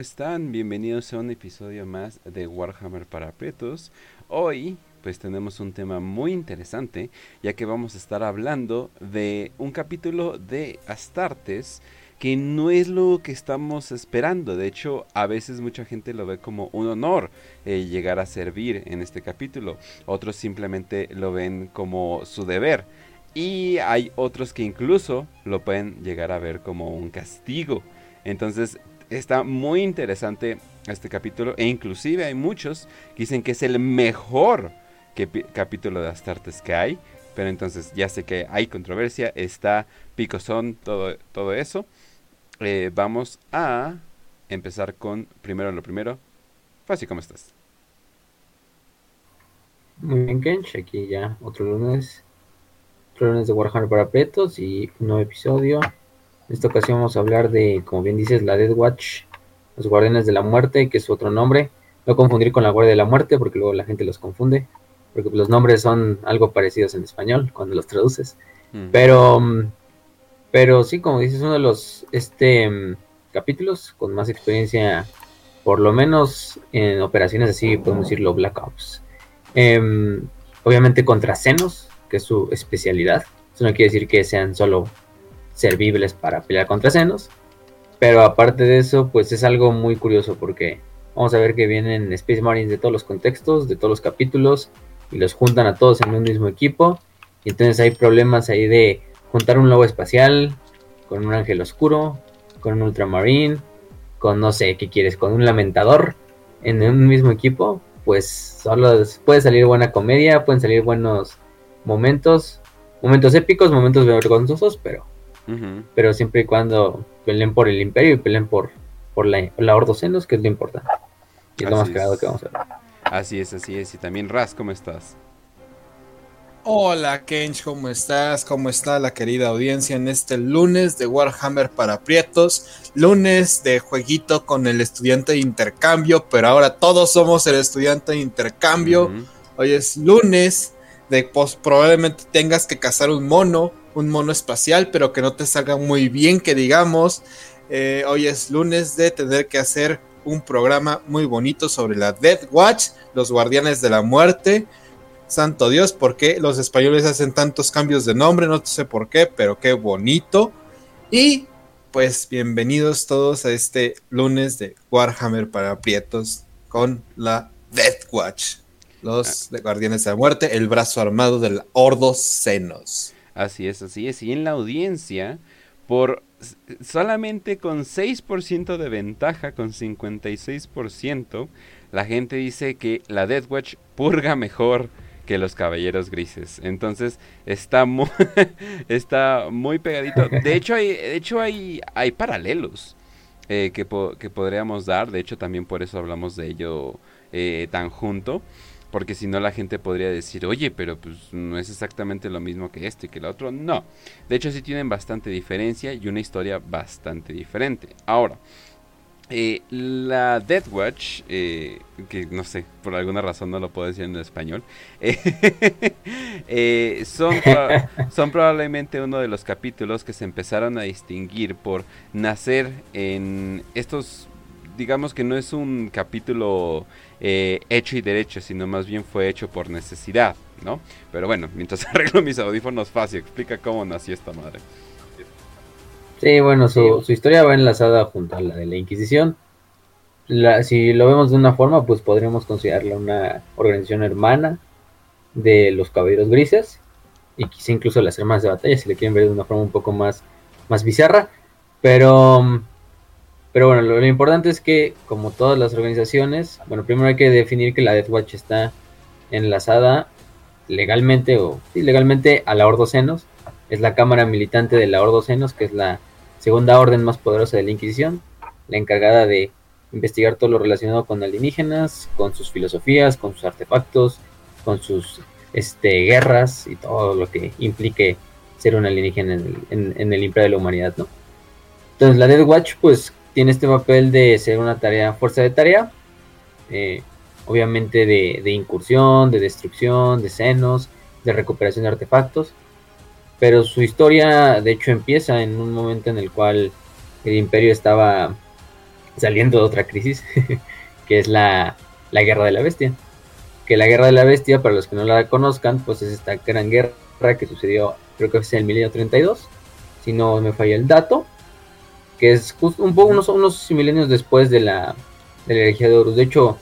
están? Bienvenidos a un episodio más de Warhammer para Pretos. Hoy pues tenemos un tema muy interesante ya que vamos a estar hablando de un capítulo de Astartes que no es lo que estamos esperando. De hecho, a veces mucha gente lo ve como un honor eh, llegar a servir en este capítulo. Otros simplemente lo ven como su deber. Y hay otros que incluso lo pueden llegar a ver como un castigo. Entonces está muy interesante este capítulo e inclusive hay muchos que dicen que es el mejor capítulo de Astartes que hay. Pero entonces ya sé que hay controversia, está picosón, todo, todo eso. Eh, vamos a empezar con primero lo primero. Fácil, ¿cómo estás? Muy bien, Kench. Aquí ya otro lunes. Otro lunes de Warhammer para Pretos y un nuevo episodio. En esta ocasión vamos a hablar de, como bien dices, la Dead Watch, los Guardianes de la Muerte, que es otro nombre. No confundir con la Guardia de la Muerte, porque luego la gente los confunde, porque los nombres son algo parecidos en español cuando los traduces. Pero, pero sí, como dices, uno de los este, capítulos con más experiencia, por lo menos en operaciones así, podemos decirlo, Black Ops. Em, obviamente contra Senos, que es su especialidad. Eso no quiere decir que sean solo servibles para pelear contra senos. Pero aparte de eso, pues es algo muy curioso porque vamos a ver que vienen Space Marines de todos los contextos, de todos los capítulos, y los juntan a todos en un mismo equipo. Y entonces hay problemas ahí de juntar un lobo espacial con un ángel oscuro, con un ultramarine, con no sé qué quieres, con un lamentador en un mismo equipo. Pues solo puede salir buena comedia, pueden salir buenos momentos, momentos épicos, momentos vergonzosos, pero pero siempre y cuando peleen por el imperio y peleen por, por la, la Ordocenos, que es lo importante. Y es lo más claro que vamos a ver. Así es, así es. Y también Raz, ¿cómo estás? Hola Kench, ¿cómo estás? ¿Cómo está la querida audiencia en este lunes de Warhammer para Prietos? Lunes de jueguito con el estudiante de intercambio, pero ahora todos somos el estudiante de intercambio. Hoy es lunes de pues, probablemente tengas que cazar un mono un mono espacial, pero que no te salga muy bien, que digamos. Eh, hoy es lunes de tener que hacer un programa muy bonito sobre la Death Watch, los guardianes de la muerte. Santo Dios, ¿por qué los españoles hacen tantos cambios de nombre? No sé por qué, pero qué bonito. Y pues bienvenidos todos a este lunes de Warhammer para Prietos con la Death Watch. Los ah. guardianes de la muerte, el brazo armado del Ordo Senos. Así es, así es. Y en la audiencia, por solamente con 6% de ventaja, con 56%, la gente dice que la Death Watch purga mejor que los Caballeros Grises. Entonces está muy, está muy pegadito. De hecho, hay, de hecho hay, hay paralelos eh, que, que, podríamos dar. De hecho, también por eso hablamos de ello eh, tan junto. Porque si no la gente podría decir, oye, pero pues no es exactamente lo mismo que este y que el otro. No. De hecho sí tienen bastante diferencia y una historia bastante diferente. Ahora, eh, la Death Watch, eh, que no sé, por alguna razón no lo puedo decir en español, eh, son, son probablemente uno de los capítulos que se empezaron a distinguir por nacer en estos, digamos que no es un capítulo eh, hecho y derecho, sino más bien fue hecho por necesidad, ¿no? Pero bueno, mientras arreglo mis audífonos fácil, explica cómo nació esta madre. Sí, bueno, su, historia va enlazada junto a la de la Inquisición. si lo vemos de una forma, pues podríamos considerarla una organización hermana de los Caballeros Grises y quizá incluso las hermanas de batalla, si le quieren ver de una forma un poco más, más bizarra. Pero pero bueno, lo, importante es que, como todas las organizaciones, bueno, primero hay que definir que la Death Watch está enlazada legalmente o sí, legalmente a la Ordocenos. Es la cámara militante de la Ordocenos, que es la segunda orden más poderosa de la Inquisición, la encargada de investigar todo lo relacionado con alienígenas, con sus filosofías, con sus artefactos, con sus este, guerras y todo lo que implique ser un alienígena en el, en el imperio de la humanidad, ¿no? Entonces la Death Watch, pues tiene este papel de ser una tarea, fuerza de tarea, eh, obviamente de, incursión, de destrucción, de senos, de recuperación de artefactos, pero su historia de hecho empieza en un momento en el cual el imperio estaba saliendo de otra crisis, que es la, la Guerra de la Bestia. Que la Guerra de la Bestia, para los que no la conozcan, pues es esta gran guerra que sucedió, creo que fue en el milenio 32, si no me falla el dato, que es justo un poco unos, unos milenios después de la, de la herejía de Horus. De hecho,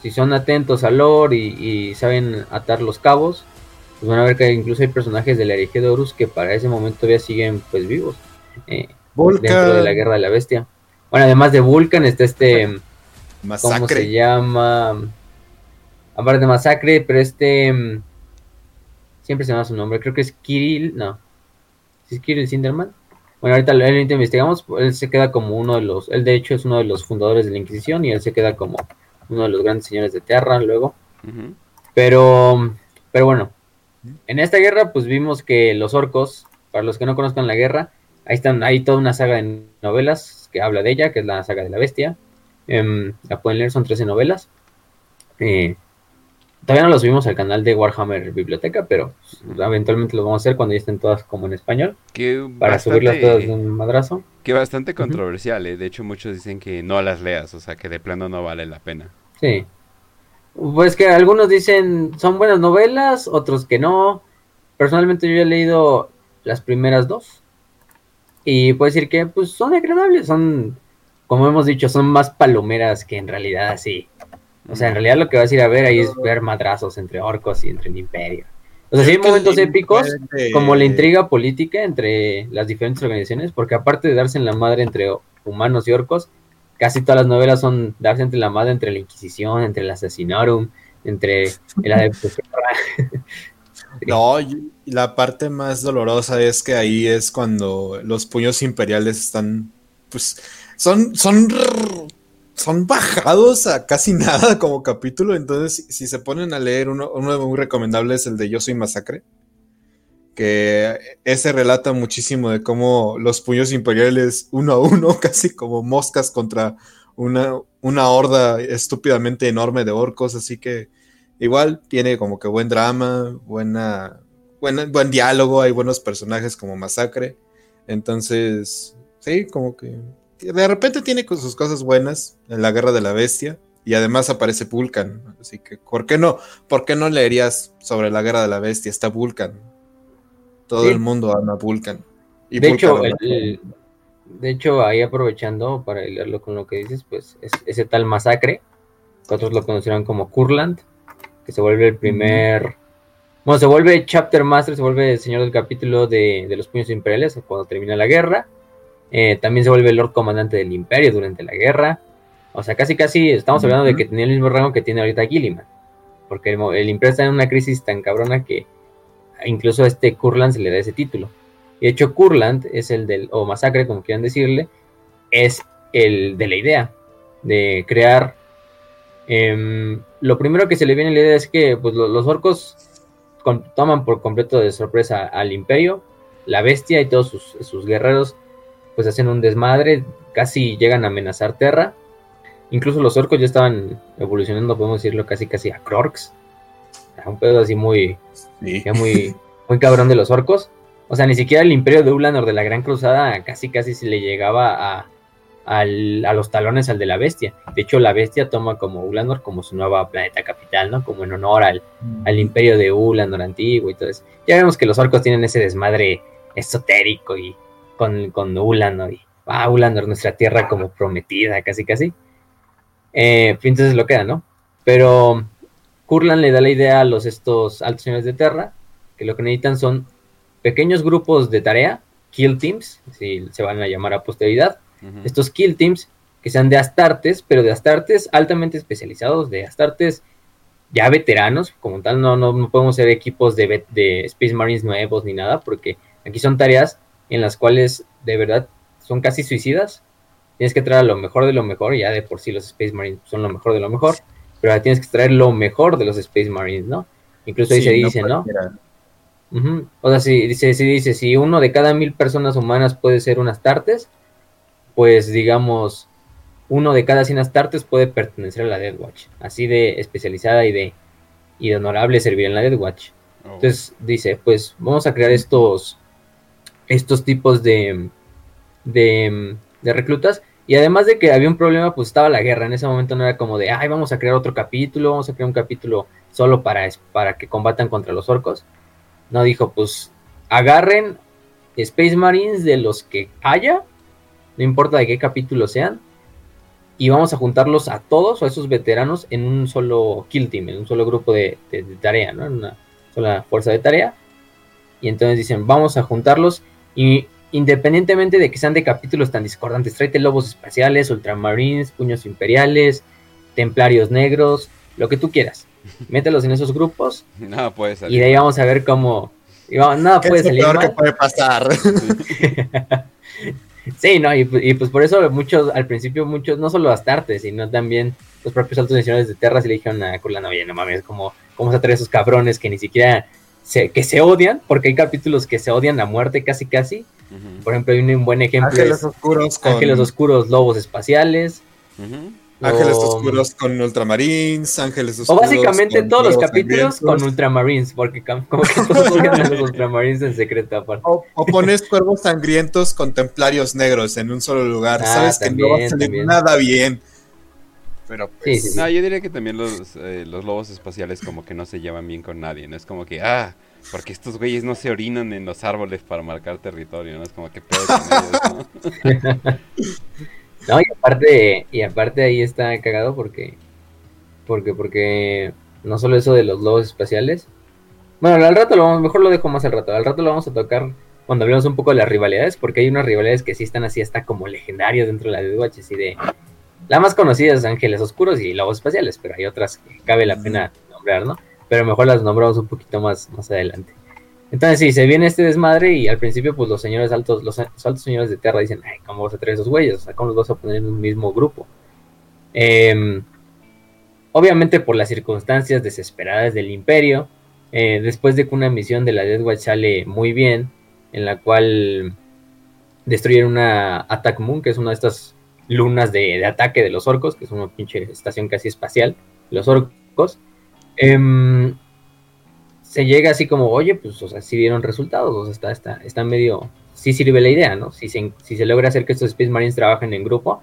si son atentos al lore y, saben atar los cabos, pues van a ver que incluso hay personajes de la herejía de Horus que para ese momento todavía siguen pues vivos eh, dentro de la guerra de la bestia. Bueno, además de Vulcan está este... Masacre. ¿Cómo se llama? Aparte de Masacre, pero este... Siempre se llama su nombre, creo que es Kirill, no. ¿Es Kirill Sinderman? Bueno, ahorita lo investigamos, él se queda como uno de los, él de hecho es uno de los fundadores de la Inquisición y él se queda como uno de los grandes señores de Terra luego. Pero, pero bueno, en esta guerra pues vimos que los orcos, para los que no conozcan la guerra, ahí están, hay toda una saga de novelas que habla de ella, que es la saga de la bestia. Em, la pueden leer, son 13 novelas. Eh, todavía no los subimos al canal de Warhammer Biblioteca, pero eventualmente lo vamos a hacer cuando ya estén todas como en español. para subirlas todas de un madrazo. Que bastante controversial, ¿eh? De hecho, muchos dicen que no las leas, o sea, que de plano no vale la pena. Sí. Pues que algunos dicen son buenas novelas, otros que no. Personalmente yo he leído las primeras dos. Y puedo decir que pues son agradables, son, como hemos dicho, son más palomeras que en realidad así. O sea, en realidad lo que vas a ir a ver ahí es ver madrazos entre orcos y entre el imperio. O sea, sí hay momentos épicos, como la intriga política entre las diferentes organizaciones, porque aparte de darse en la madre entre humanos y orcos, casi todas las novelas son darse entre la madre entre la Inquisición, entre el Asesinarum, entre el Adepto No, la parte más dolorosa es que ahí es cuando los puños imperiales están, pues, son, son, son bajados a casi nada como capítulo. Entonces, si, se ponen a leer, uno, muy recomendable es el de Yo Soy Masacre que ese relata muchísimo de cómo los puños imperiales uno a uno, casi como moscas contra una, una horda estúpidamente enorme de orcos, así que igual tiene como que buen drama, buena, buen, buen diálogo, hay buenos personajes como Masacre, entonces, sí, como que de repente tiene sus cosas buenas en la Guerra de la Bestia. Y además aparece Vulcan. Así que, ¿por qué no? ¿Por qué no leerías sobre la guerra de la bestia? Está Vulcan. Todo el mundo ama Vulcan. Y de, hecho, de hecho, ahí aprovechando para leerlo con lo que dices, pues es, ese tal masacre, que otros lo conocieron como Kurland, que se vuelve el primer... Bueno, se vuelve Chapter Master, se vuelve el señor del capítulo de, los puños imperiales cuando termina la guerra. Eh, también se vuelve el Lord Comandante del Imperio durante la guerra. O sea, casi casi estamos hablando de que tenía el mismo rango que tiene ahorita Gilliman. Porque el, el Imperio está en una crisis tan cabrona que incluso a este Kurland se le da ese título. De hecho, Kurland es el del, o masacre, como quieran decirle, es el de la idea de crear. Em, lo primero que se le viene a la idea es que pues, los, orcos toman por completo de sorpresa al imperio, la bestia y todos sus, guerreros, pues hacen un desmadre, casi llegan a amenazar Terra. Incluso los orcos ya estaban evolucionando, podemos decirlo, casi casi a Krorks. Un pedo así muy, muy, muy cabrón de los orcos. O sea, ni siquiera el imperio de Ulanor de la Gran Cruzada casi casi se le llegaba a, a los talones al de la bestia. De hecho, la bestia toma como Ulanor como su nueva planeta capital, ¿no? Como en honor al, al imperio de Ulanor antiguo y todo eso. Ya vemos que los orcos tienen ese desmadre esotérico y con, con Ulanor y ah, Ulanor, nuestra tierra como prometida, casi casi. Eh, entonces lo queda, ¿no? Pero Kurlan le da la idea a los estos altos señores de Terra que lo que necesitan son pequeños grupos de tarea, kill teams, si se van a llamar a posteridad. Estos kill teams que sean de Astartes, pero de Astartes altamente especializados, de Astartes ya veteranos, como tal, no, no, podemos ser equipos de, de, Space Marines nuevos ni nada, porque aquí son tareas en las cuales de verdad son casi suicidas. Tienes que traer lo mejor de lo mejor, ya de por sí los Space Marines son lo mejor de lo mejor pero tienes que extraer lo mejor de los Space Marines, ¿no? Incluso ahí se dice, ¿no? O sea, si dice, si dice, si uno de cada mil personas humanas puede ser un Astartes, pues digamos, uno de cada cien Astartes puede pertenecer a la Death Watch. Así de especializada y de, y de honorable servir en la Death Watch. Oh. Entonces dice, pues vamos a crear estos, estos tipos de, de, reclutas Y además de que había un problema, pues estaba la guerra. En ese momento no era como de, ay, vamos a crear otro capítulo, vamos a crear un capítulo solo para, para que combatan contra los orcos. No dijo, pues agarren Space Marines de los que haya, no importa de qué capítulo sean, y vamos a juntarlos a todos, a esos veteranos, en un solo kill team, en un solo grupo de, tarea, ¿no? En una sola fuerza de tarea. Y entonces dicen, vamos a juntarlos y independientemente de que sean de capítulos tan discordantes, tráete lobos espaciales, ultramarines, puños imperiales, templarios negros, lo que tú quieras. Mételos en esos grupos. Nada puede salir. Y de ahí vamos a ver cómo. nada puede salir. Lo que puede pasar. Sí, no, y, pues por eso muchos, al principio muchos, no solo Astartes, sino también los propios altos nacionales de Terra se le dijeron a Kulana, oye, no mames, como, ¿cómo se atrae esos cabrones que ni siquiera, se, que se odian? Porque hay capítulos que se odian a muerte casi casi. Por ejemplo, hay un, buen ejemplo. Ángeles Oscuros con... Ángeles Oscuros, Lobos Espaciales. Ángeles Oscuros con Ultramarines, Ángeles Oscuros. O básicamente todos los capítulos con Ultramarines, porque como que todos los Ultramarines en secreto aparte. O, pones cuervos sangrientos con templarios negros en un solo lugar. Ah, Sabes que no va a salir nada bien. Pero pues. No, yo diría que también los, eh, los lobos espaciales como que no se llevan bien con nadie, ¿no? Es como que, ah, porque estos güeyes no se orinan en los árboles para marcar territorio, ¿no? Es como que pedo con ellos, ¿no? No, y aparte, y aparte ahí está cagado porque, porque, porque no solo eso de los lobos espaciales. Bueno, al rato lo vamos, mejor lo dejo más al rato. Al rato lo vamos a tocar cuando hablemos un poco de las rivalidades, porque hay unas rivalidades que sí están así hasta como legendarias dentro de la DWH, así de la más conocida es Ángeles Oscuros y Lobos Espaciales, pero hay otras que cabe la pena nombrar, ¿no? Pero mejor las nombramos un poquito más, más adelante. Entonces sí, se viene este desmadre y al principio pues los señores altos, los, altos señores de tierra dicen, ay, ¿cómo vas a traer esos güeyes? O sea, ¿cómo los vas a poner en un mismo grupo? Em, obviamente por las circunstancias desesperadas del imperio, eh, después de que una misión de la Death Watch sale muy bien, en la cual destruyen una Attack Moon, que es una de estas lunas de, ataque de los orcos, que es una pinche estación casi espacial, los orcos. Eh, se llega así como, oye, pues, o sea, sí dieron resultados, o sea, está, está, está medio, sí sirve la idea, ¿no? Si se, si se logra hacer que estos Space Marines trabajen en grupo,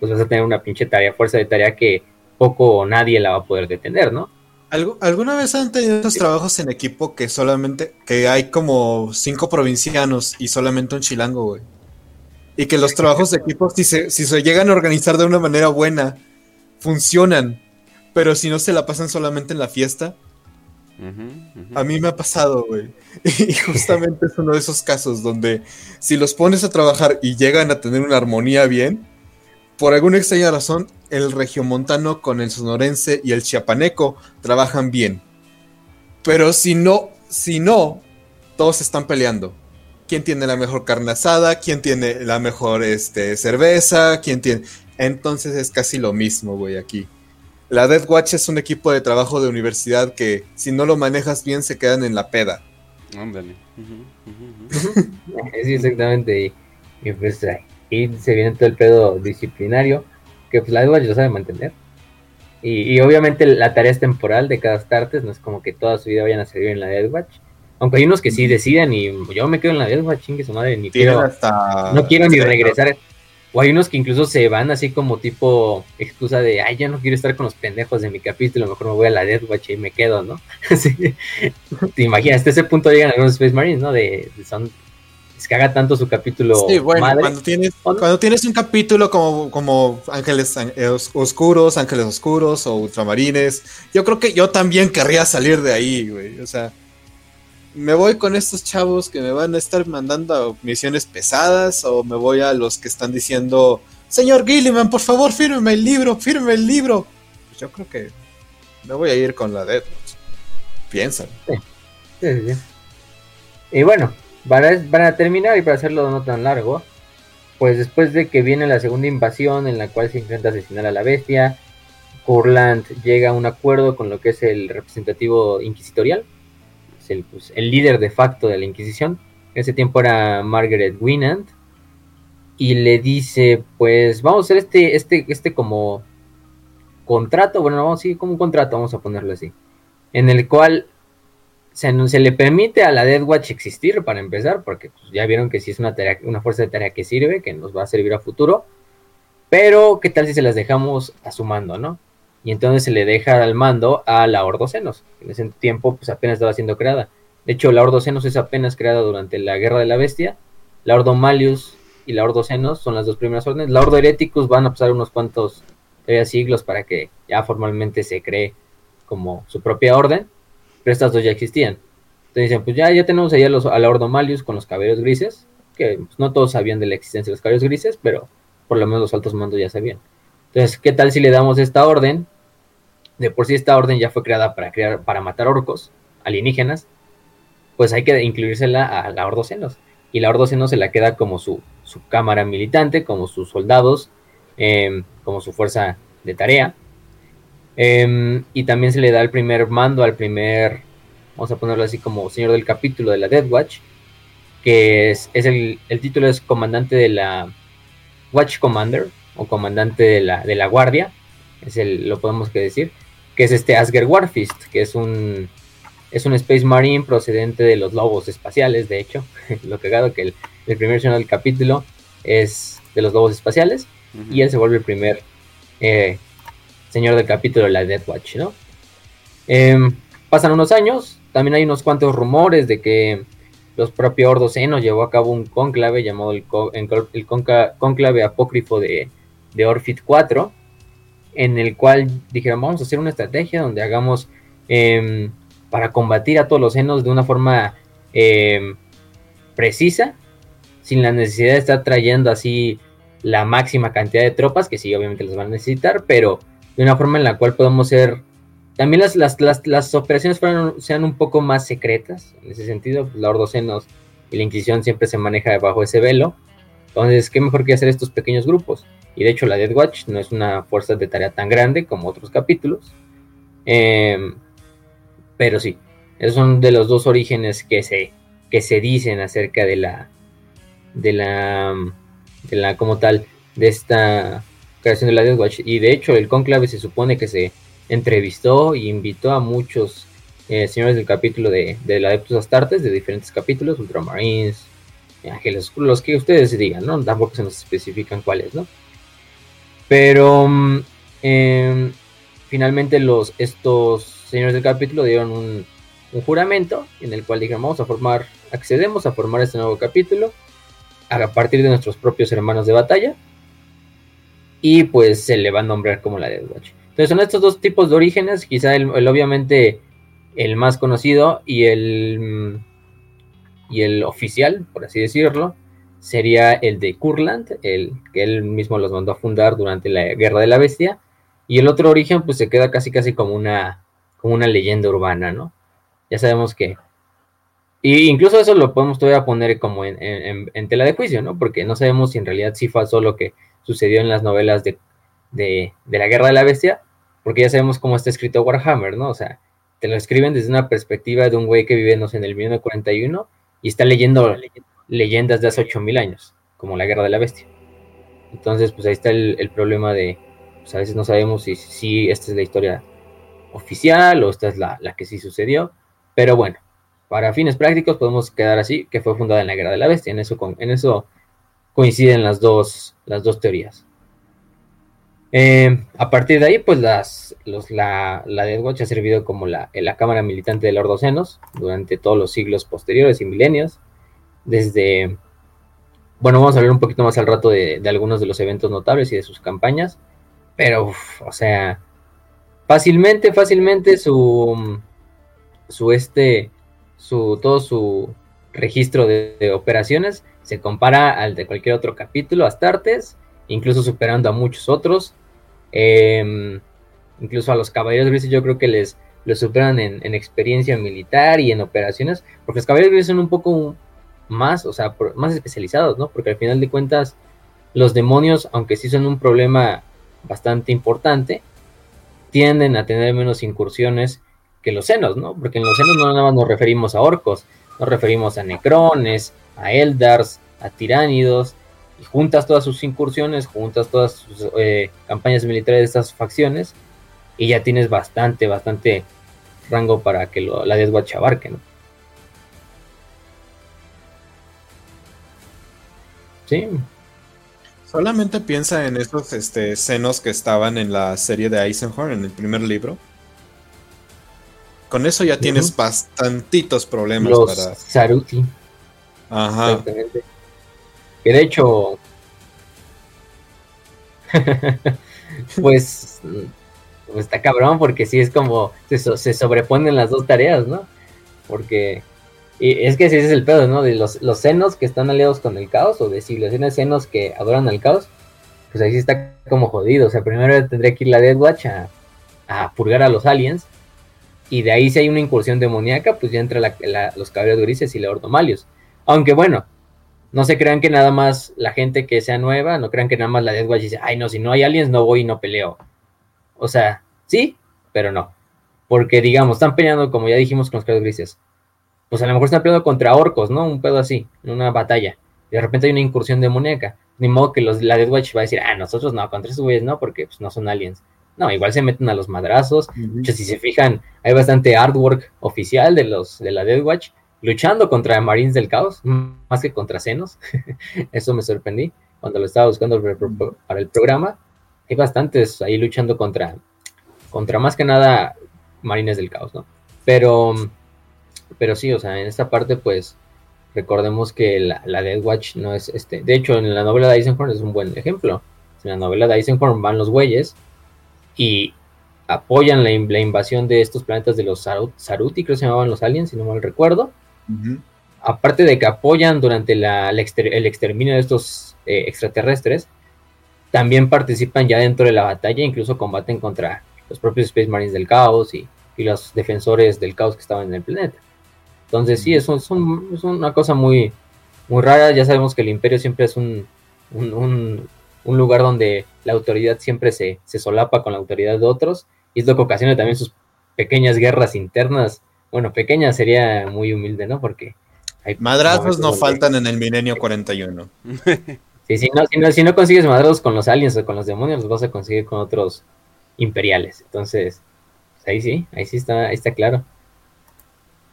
pues vas a tener una pinche tarea, fuerza de tarea que poco o nadie la va a poder detener, ¿no? ¿Alguna vez han tenido estos trabajos en equipo que solamente, que hay como cinco provincianos y solamente un chilango, güey? Y que los trabajos de equipo, si se, si se llegan a organizar de una manera buena, funcionan, pero si no se la pasan solamente en la fiesta, a mí me ha pasado, güey. Y justamente es uno de esos casos donde si los pones a trabajar y llegan a tener una armonía bien, por alguna extraña razón, el regiomontano con el sonorense y el chiapaneco trabajan bien. Pero si no, si no, todos están peleando. ¿Quién tiene la mejor carne asada? ¿Quién tiene la mejor este, cerveza? ¿Quién tiene...? Entonces es casi lo mismo, güey, aquí. La Death Watch es un equipo de trabajo de universidad que si no lo manejas bien se quedan en la peda. Ándale. sí, exactamente. Y, pues ahí se viene todo el pedo disciplinario que pues la Death Watch lo sabe mantener. Y, obviamente la tarea es temporal de cada Astartes, no es como que toda su vida vayan a servir en la Death Watch. Aunque hay unos que sí deciden y yo me quedo en la Watch, chingue su madre, ni quiero, no quiero ni regresar. O hay unos que incluso se van así como tipo excusa de, ay, ya no quiero estar con los pendejos de mi capítulo, mejor me voy a la Death Watch y me quedo, ¿no? Te imaginas, hasta ese punto llegan algunos Space Marines, ¿no? De, son, es que haga tanto su capítulo. Sí, bueno, cuando tienes, cuando tienes un capítulo como, como Ángeles eh, Oscuros, Ángeles Oscuros o Ultramarines, yo creo que yo también querría salir de ahí, güey. O sea, me voy con estos chavos que me van a estar mandando misiones pesadas o me voy a los que están diciendo, señor Gilliman, por favor, fírmeme el libro, fírmeme el libro. Pues yo creo que me voy a ir con la Death Piensan. Y bueno, para, para terminar y para hacerlo no tan largo, pues después de que viene la segunda invasión en la cual se intenta asesinar a la bestia, Kurland llega a un acuerdo con lo que es el representativo inquisitorial, pues, el, líder de facto de la Inquisición. En ese tiempo era Margaret Winant. Y le dice, pues vamos a hacer este, este, este como contrato, bueno, vamos a como un contrato, vamos a ponerlo así, en el cual se, se le permite a la Death Watch existir para empezar, porque pues, ya vieron que si es una, tarea, una fuerza de tarea que sirve, que nos va a servir a futuro, Pero, ¿qué tal si se las dejamos a su mando, no? Y entonces se le deja al mando a la Ordocenos, en ese tiempo pues apenas estaba siendo creada. De hecho, la Ordocenos es apenas creada durante la Guerra de la Bestia. La Ordo Malius y la Ordo Cenos son las dos primeras órdenes. La Ordo Hereticus van a pasar unos cuantos siglos para que ya formalmente se cree como su propia orden, pero estas dos ya existían. Entonces dicen, pues ya, ya tenemos ahí a, los, a la Ordo Malius con los cabellos grises, que pues, no todos sabían de la existencia de los cabellos grises, pero por lo menos los altos mandos ya sabían. Entonces, ¿qué tal si le damos esta orden? De por sí esta orden ya fue creada para crear, para matar orcos alienígenas, pues hay que incluírsela a la Ordo Cenos. Y la Ordo Cenos se la queda como su, su cámara militante, como sus soldados, em, como su fuerza de tarea. Em, y también se le da el primer mando al primer, vamos a ponerlo así como señor del capítulo de la Death Watch, que es, el, el, título es comandante de la Watch Commander o comandante de la, de la guardia, es el, lo podemos que decir, que es este Asger Warfist, que es un, es un Space Marine procedente de los lobos espaciales, de hecho, lo cagado que el, el primer señor del capítulo es de los lobos espaciales y él se vuelve el primer eh, señor del capítulo de la Death Watch, ¿no? Em, pasan unos años, también hay unos cuantos rumores de que los propios Ordo nos llevó a cabo un conclave llamado el, el conclave apócrifo de, de Orphid 4, en el cual dijeron vamos a hacer una estrategia donde hagamos em, para combatir a todos los senos de una forma em, precisa, sin la necesidad de estar trayendo así la máxima cantidad de tropas, que sí, obviamente las van a necesitar, pero de una forma en la cual podemos ser... También las, las, las, operaciones sean un poco más secretas, en ese sentido, pues, la Ordocenos y la Inquisición siempre se maneja bajo ese velo. Entonces, ¿qué mejor que hacer estos pequeños grupos? Y de hecho, la Dead Watch no es una fuerza de tarea tan grande como otros capítulos. Em, pero sí, esos son de los dos orígenes que se, que se dicen acerca de la, de la de la como tal de esta creación de la Death Watch. Y de hecho, el conclave se supone que se entrevistó y invitó a muchos eh, señores del capítulo de, de la Adeptus Astartes, de diferentes capítulos, Ultramarines, Ángeles los que ustedes digan, ¿no? Tampoco se nos especifican cuáles, ¿no? Pero mm, em, finalmente los, estos señores del capítulo dieron un, juramento en el cual dijeron, vamos a formar, accedemos a formar este nuevo capítulo a partir de nuestros propios hermanos de batalla. Y pues se le va a nombrar como la Death Watch. Entonces son estos dos tipos de orígenes, quizá el, obviamente el más conocido y el, y el oficial, por así decirlo, sería el de Kurland, el que él mismo los mandó a fundar durante la Guerra de la Bestia. Y el otro origen pues se queda casi casi como una, como una leyenda urbana, ¿no? Ya sabemos que y incluso eso lo podemos todavía poner como en, tela de juicio, ¿no? Porque no sabemos si en realidad sí pasó lo que sucedió en las novelas de, la Guerra de la Bestia, porque ya sabemos cómo está escrito Warhammer, ¿no? O sea, te lo escriben desde una perspectiva de un güey que vive, no en el 1941 y está leyendo leyendas de hace 8000 años, como la Guerra de la Bestia. Entonces, pues ahí está el, problema de, pues a veces no sabemos si, si, esta es la historia oficial o esta es la, que sí sucedió, pero bueno, para fines prácticos podemos quedar así, que fue fundada en la Guerra de la Bestia. En eso, en eso coinciden las dos, teorías. Eh, a partir de ahí, pues las, la, la Watch ha servido como la, la cámara militante de los Ordocenos durante todos los siglos posteriores y milenios. Desde, bueno, vamos a hablar un poquito más al rato de, algunos de los eventos notables y de sus campañas. Pero, o sea, fácilmente, fácilmente su, su este, su, todo su registro de, operaciones se compara al de cualquier otro capítulo, Astartes, incluso superando a muchos otros. Em, incluso a los caballeros grises yo creo que les, superan en, experiencia militar y en operaciones, porque los caballeros son un poco más, o sea, más especializados, ¿no? Porque al final de cuentas los demonios, aunque sí son un problema bastante importante, tienden a tener menos incursiones que los senos, ¿no? Porque en los senos no nada más nos referimos a orcos, nos referimos a necrones, a eldars, a tiránidos, y juntas todas sus incursiones, juntas todas sus eh, campañas militares de estas facciones, y ya tienes bastante, bastante rango para que la Death abarque, ¿no? Sí. Solamente piensa en esos este, senos que estaban en la serie de Eisenhorn, en el primer libro. Con eso ya tienes bastantitos problemas Los para. Saruti. Ajá. Exactamente. Que de hecho. pues. pues está cabrón, porque sí es como. Se, so- se sobreponen las dos tareas, ¿no? Porque. Y es que ese es el pedo, ¿no? De los, los senos que están aliados con el caos, o de civilizaciones senos que adoran al caos, pues ahí sí está como jodido. O sea, primero tendría que ir la Death Watch a, purgar a los aliens. Y de ahí si hay una incursión demoníaca, pues ya entra los caballeros grises y la ordomalios. Aunque bueno, no se crean que nada más la gente que sea nueva, no crean que nada más la Death Watch dice, ay no, si no hay aliens no voy y no peleo. O sea, sí, pero no. Porque digamos, están peleando, como ya dijimos, con los caballeros grises. Pues a lo mejor están peleando contra orcos, ¿no? Un pedo así, en una batalla. Y de repente hay una incursión demoníaca. Ni modo que los, la Death Watch va a decir, ah, nosotros no, contra esos güeyes no, porque pues, no son aliens. No, igual se meten a los madrazos, de hecho, si se fijan, hay bastante artwork oficial de los de la Death Watch luchando contra Marines del Caos, más que contra Xenos. Eso me sorprendí cuando lo estaba buscando para el- para el programa. Hay bastantes ahí luchando contra, contra más que nada Marines del Caos, ¿no? Pero, pero sí, o sea, en esta parte, pues, recordemos que la, la Death Watch no es este. De hecho, en la novela de Eisenhorn es un buen ejemplo. En la novela de Eisenhorn van los güeyes y apoyan la, in- la invasión de estos planetas de los Saru- Saruti, creo que se llamaban los aliens, si no mal recuerdo. Aparte de que apoyan durante la- el, exter- el exterminio de estos eh, extraterrestres, también participan ya dentro de la batalla, incluso combaten contra los propios Space Marines del caos y, y los defensores del caos que estaban en el planeta. Entonces sí, es, un- es un- es una cosa muy, muy rara. Ya sabemos que el imperio siempre es un, un, lugar donde la autoridad siempre se, se solapa con la autoridad de otros y es lo que ocasiona también sus pequeñas guerras internas. Bueno, pequeñas sería muy humilde, ¿no? Porque hay Madrazos no faltan en el milenio 41. Sí, si, no, si, no, si no consigues madrazos con los aliens o con los demonios, los vas a conseguir con otros imperiales. Entonces, pues ahí sí, ahí sí está, ahí está claro.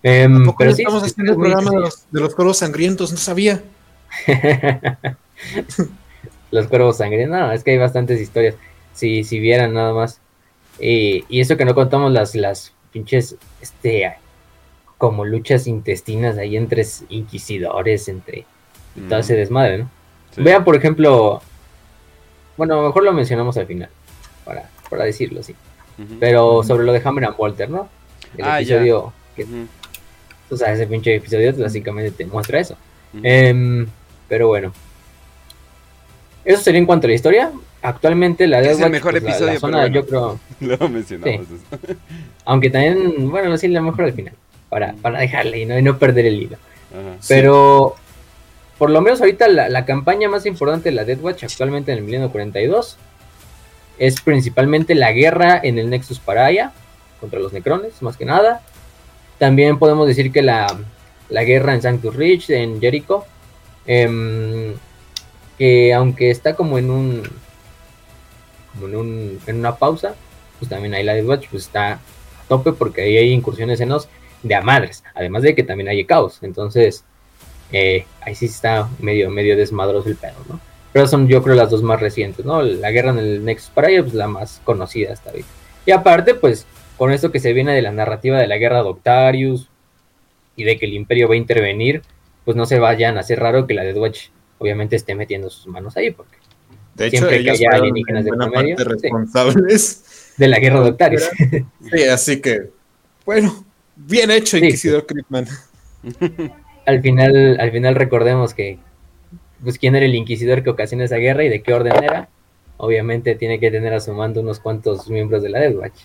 ¿A poco pero no sí, estamos sí, haciendo el programa de los, de los coros sangrientos? No sabía. los cuervos sangrientos, no, es que hay bastantes historias. Si, si vieran nada más. Y, y eso que no contamos las, las pinches, este, como luchas intestinas ahí entre inquisidores, entre y todo ese desmadre, ¿no? Sí. Vean, por ejemplo, bueno, a lo mejor lo mencionamos al final, para, para decirlo así. Ujú. Pero sobre lo de Hammer and Walter, ¿no? El Ah, ya. episodio, que, Ujú. O sea, ese pinche episodio básicamente te muestra eso. Em, pero bueno. Eso sería en cuanto a la historia. Actualmente la Es Death el Watch, mejor pues, la- la, episodio, zona, pero bueno. yo creo, Luego mencionamos eso. aunque también, bueno, sí, la mejor al final, para, para dejarle y no, y no perder el hilo. Ajá. Pero por lo menos ahorita la, la campaña más importante de la Death Watch actualmente en el milenio 42 es principalmente la guerra en el Nexus Paraya contra los Necrones, más que nada. También podemos decir que la, la guerra en Sanctus Ridge, en Jericho, em, que aunque está como en un como en, un, en una pausa, pues también ahí la Death Watch pues está a tope porque ahí hay incursiones en los de a madres, además de que también hay caos, entonces eh, ahí sí está medio, medio desmadroso el pedo, ¿no? Pero son yo creo las dos más recientes, ¿no? La guerra en el Nexus Paraya, pues la más conocida hasta ahorita. Y aparte, pues, con esto que se viene de la narrativa de la guerra de Octarius y de que el imperio va a intervenir, pues no se vayan a hacer raro que la Death Watch obviamente esté metiendo sus manos ahí, porque De hecho, Siempre que haya alienígenas en de medio, parte sí. responsables. de la guerra de Octarius. Sí, así que, bueno, bien hecho, Sí, Inquisidor Creepman. al final, al final recordemos que pues quién era el inquisidor que ocasiona esa guerra y de qué orden era. Obviamente tiene que tener a su mando unos cuantos miembros de la Death Watch.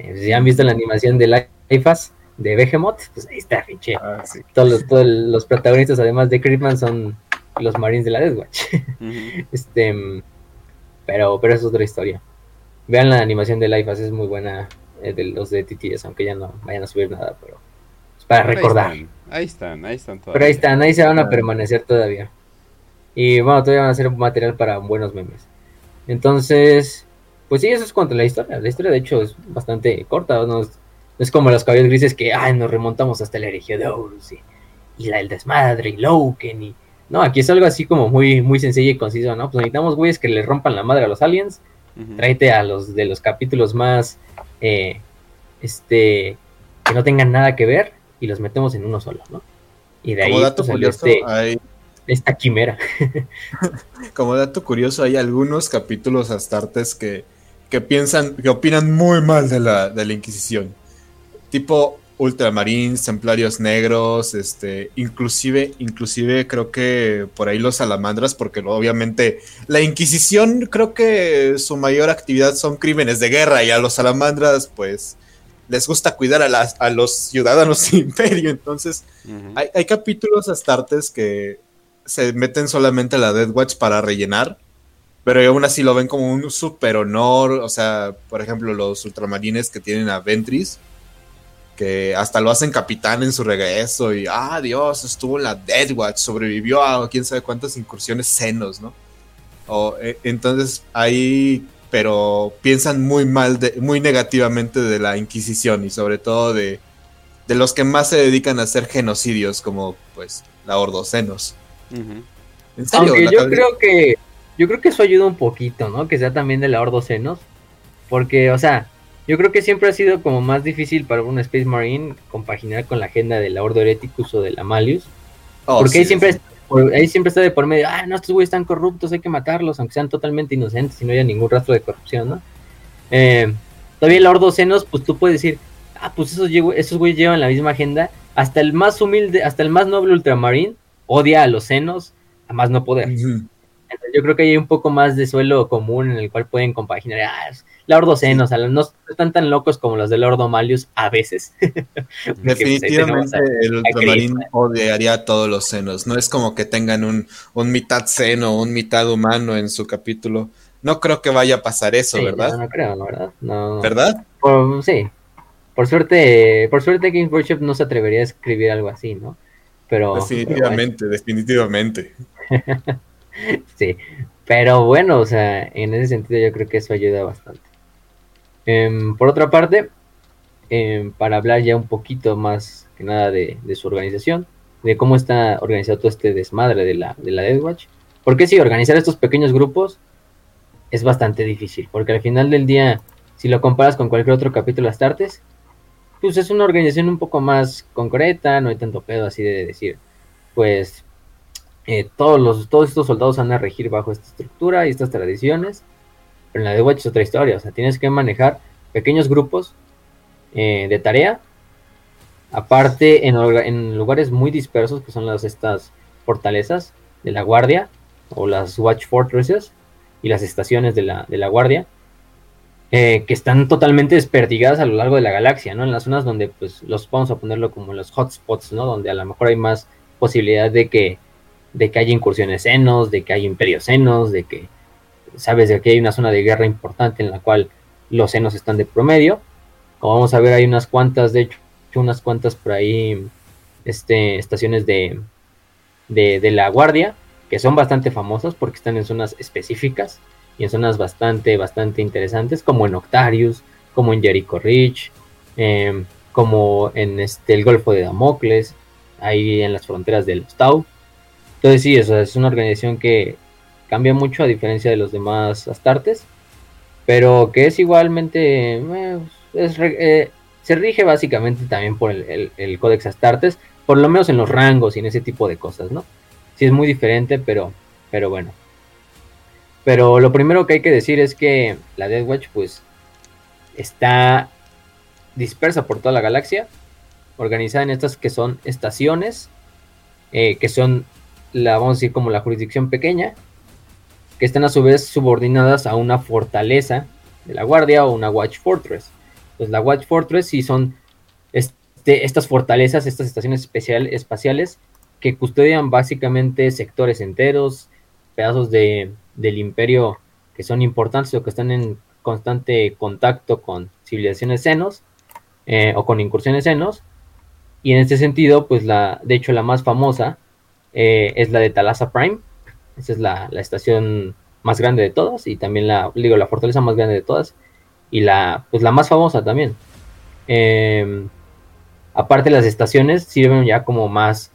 Eh, si han visto la animación de Lifas de Behemoth, pues ahí está, pinche. Ah, sí. Todos los, todos los protagonistas, además de Creepman, son los Marines de la Death Watch. Este, pero, pero es otra historia. Vean la animación de Lifas, es muy buena eh, de los de TTS, aunque ya no vayan a subir nada, pero es para recordar. están, Ahí están, ahí están todos. Pero ahí están, ahí se van a permanecer todavía. Y bueno, todavía van a ser material para buenos memes. Entonces, pues sí, eso es cuanto a la historia. La historia, de hecho, es bastante corta. No es, no es como los caballos grises que, ay, nos remontamos hasta la herejía de Horus y, y la, el desmadre y Loken y No, aquí es algo así como muy, muy sencillo y conciso, ¿no? Pues necesitamos güeyes que le rompan la madre a los aliens. Ujú. Tráete a los de los capítulos más, eh, este, que no tengan nada que ver y los metemos en uno solo, ¿no? Y de ahí Como dato pues, curioso, este- hay, esta quimera. como dato curioso, hay algunos capítulos astartes que, que piensan, que opinan muy mal de la, de la Inquisición. Tipo Ultramarines, Templarios Negros, este, inclusive, inclusive creo que por ahí los salamandras, porque obviamente la Inquisición creo que su mayor actividad son crímenes de guerra y a los salamandras pues les gusta cuidar a, las, a los ciudadanos del imperio, entonces hay, hay capítulos astartes que se meten solamente a la Death Watch para rellenar, pero aún así lo ven como un super honor. O sea, por ejemplo, los ultramarines que tienen a Ventris, que hasta lo hacen capitán en su regreso y, ah, Dios, estuvo en la Death Watch, sobrevivió a quién sabe cuántas incursiones senos, ¿no? O, eh, entonces ahí, pero piensan muy mal, de, muy negativamente de la Inquisición y sobre todo de, de los que más se dedican a hacer genocidios, como pues la Ordocenos. En serio, Aunque la yo creo que yo creo que eso ayuda un poquito, ¿no? Que sea también de la Ordo Senos. Porque, o sea, yo creo que siempre ha sido como más difícil para un Space Marine compaginar con la agenda de la Ordo Hereticus o de la Malius. Oh, porque sí, ahí siempre sí. por- ahí siempre está de por medio, ah, no, estos güeyes están corruptos, hay que matarlos, aunque sean totalmente inocentes y no haya ningún rastro de corrupción, ¿no? Eh, todavía la Ordo Senos, pues tú puedes decir, ah, pues esos, esos güeyes llevan la misma agenda. Hasta el más humilde, hasta el más noble ultramarín odia a los senos a más no poder. Entonces, yo creo que hay un poco más de suelo común en el cual pueden compaginar. Ah, es la Ordo Senos, a los- no están tan locos como los del Ordo Malius a veces. Pues, Definitivamente a- el ultramarín odiaría a todos los senos. No es como que tengan un, un mitad seno, un mitad humano en su capítulo. No creo que vaya a pasar eso, Sí, ¿verdad? No, no creo, la verdad. No. ¿Verdad? Por- sí. Por suerte, por suerte Games Workshop no se atrevería a escribir algo así, ¿no? Pero definitivamente, definitivamente. pero sí. Pero bueno, o sea, en ese sentido yo creo que eso ayuda bastante. Em, por otra parte, em, para hablar ya un poquito más que nada de, su organización, de cómo está organizado todo este desmadre de la, de la Death Watch. Porque sí, organizar estos pequeños grupos es bastante difícil, porque al final del día, si lo comparas con cualquier otro capítulo de Astartes, pues es una organización un poco más concreta, no hay tanto pedo así de decir, pues eh, todos, los, todos estos soldados van a regir bajo esta estructura y estas tradiciones, pero en la de Watch es otra historia, o sea, tienes que manejar pequeños grupos eh, de tarea, aparte en, lugares muy dispersos, que son las estas fortalezas de la guardia, o las Watch Fortresses, y las estaciones de la, de la guardia, eh, que están totalmente desperdigadas a lo largo de la galaxia, ¿no? En las zonas donde, pues, los vamos a ponerlo como los hotspots, ¿no? Donde a lo mejor hay más posibilidad de que, de que haya incursiones senos, de que haya imperios senos, de que, sabes, de que hay una zona de guerra importante en la cual los senos están de promedio. Como vamos a ver, hay unas cuantas, de hecho, unas cuantas por ahí, este, estaciones de, de, la guardia, que son bastante famosas porque están en zonas específicas y en zonas bastante, bastante interesantes, como en Octarius, como en Jericho Ridge, eh, como en este, el Golfo de Damocles, ahí en las fronteras del Tau. Entonces sí, eso es una organización que cambia mucho a diferencia de los demás Astartes, pero que es igualmente, eh, eh, se rige básicamente también por el, el, Codex Astartes, por lo menos en los rangos y en ese tipo de cosas, ¿no? Sí es muy diferente, pero, pero bueno. Pero lo primero que hay que decir es que la Death Watch, pues, está dispersa por toda la galaxia, organizada en estas que son estaciones, eh, que son, la vamos a decir como la jurisdicción pequeña, que están a su vez subordinadas a una fortaleza de la guardia o una Watch Fortress. Pues la Watch Fortress sí son este, estas fortalezas, estas estaciones espaciales que custodian básicamente sectores enteros, pedazos de, del imperio que son importantes o que están en constante contacto con civilizaciones senos eh, o con incursiones senos. Y en este sentido, pues la, de hecho la más famosa eh, es la de Talasa Prime. Esa es la, la, estación más grande de todas y también la, digo, la fortaleza más grande de todas y la, pues la más famosa también. Eh, aparte las estaciones sirven ya como más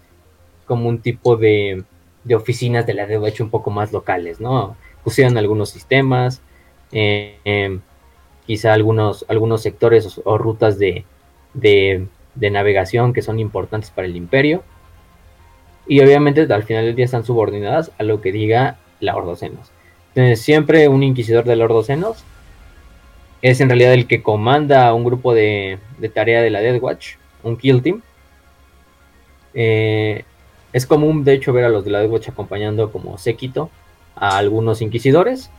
como un tipo de de oficinas de la Death Watch un poco más locales, ¿no? Pusieron algunos sistemas, em, quizá algunos, algunos sectores o, rutas de, de, navegación que son importantes para el imperio. Y obviamente al final del día están subordinadas a lo que diga la Ordocenos. Entonces, siempre un inquisidor de la Ordocenos es en realidad el que comanda un grupo de, de tarea de la Death Watch, un kill team. Eh, es común, de hecho, ver a los de la Death Watch acompañando como séquito a algunos inquisidores.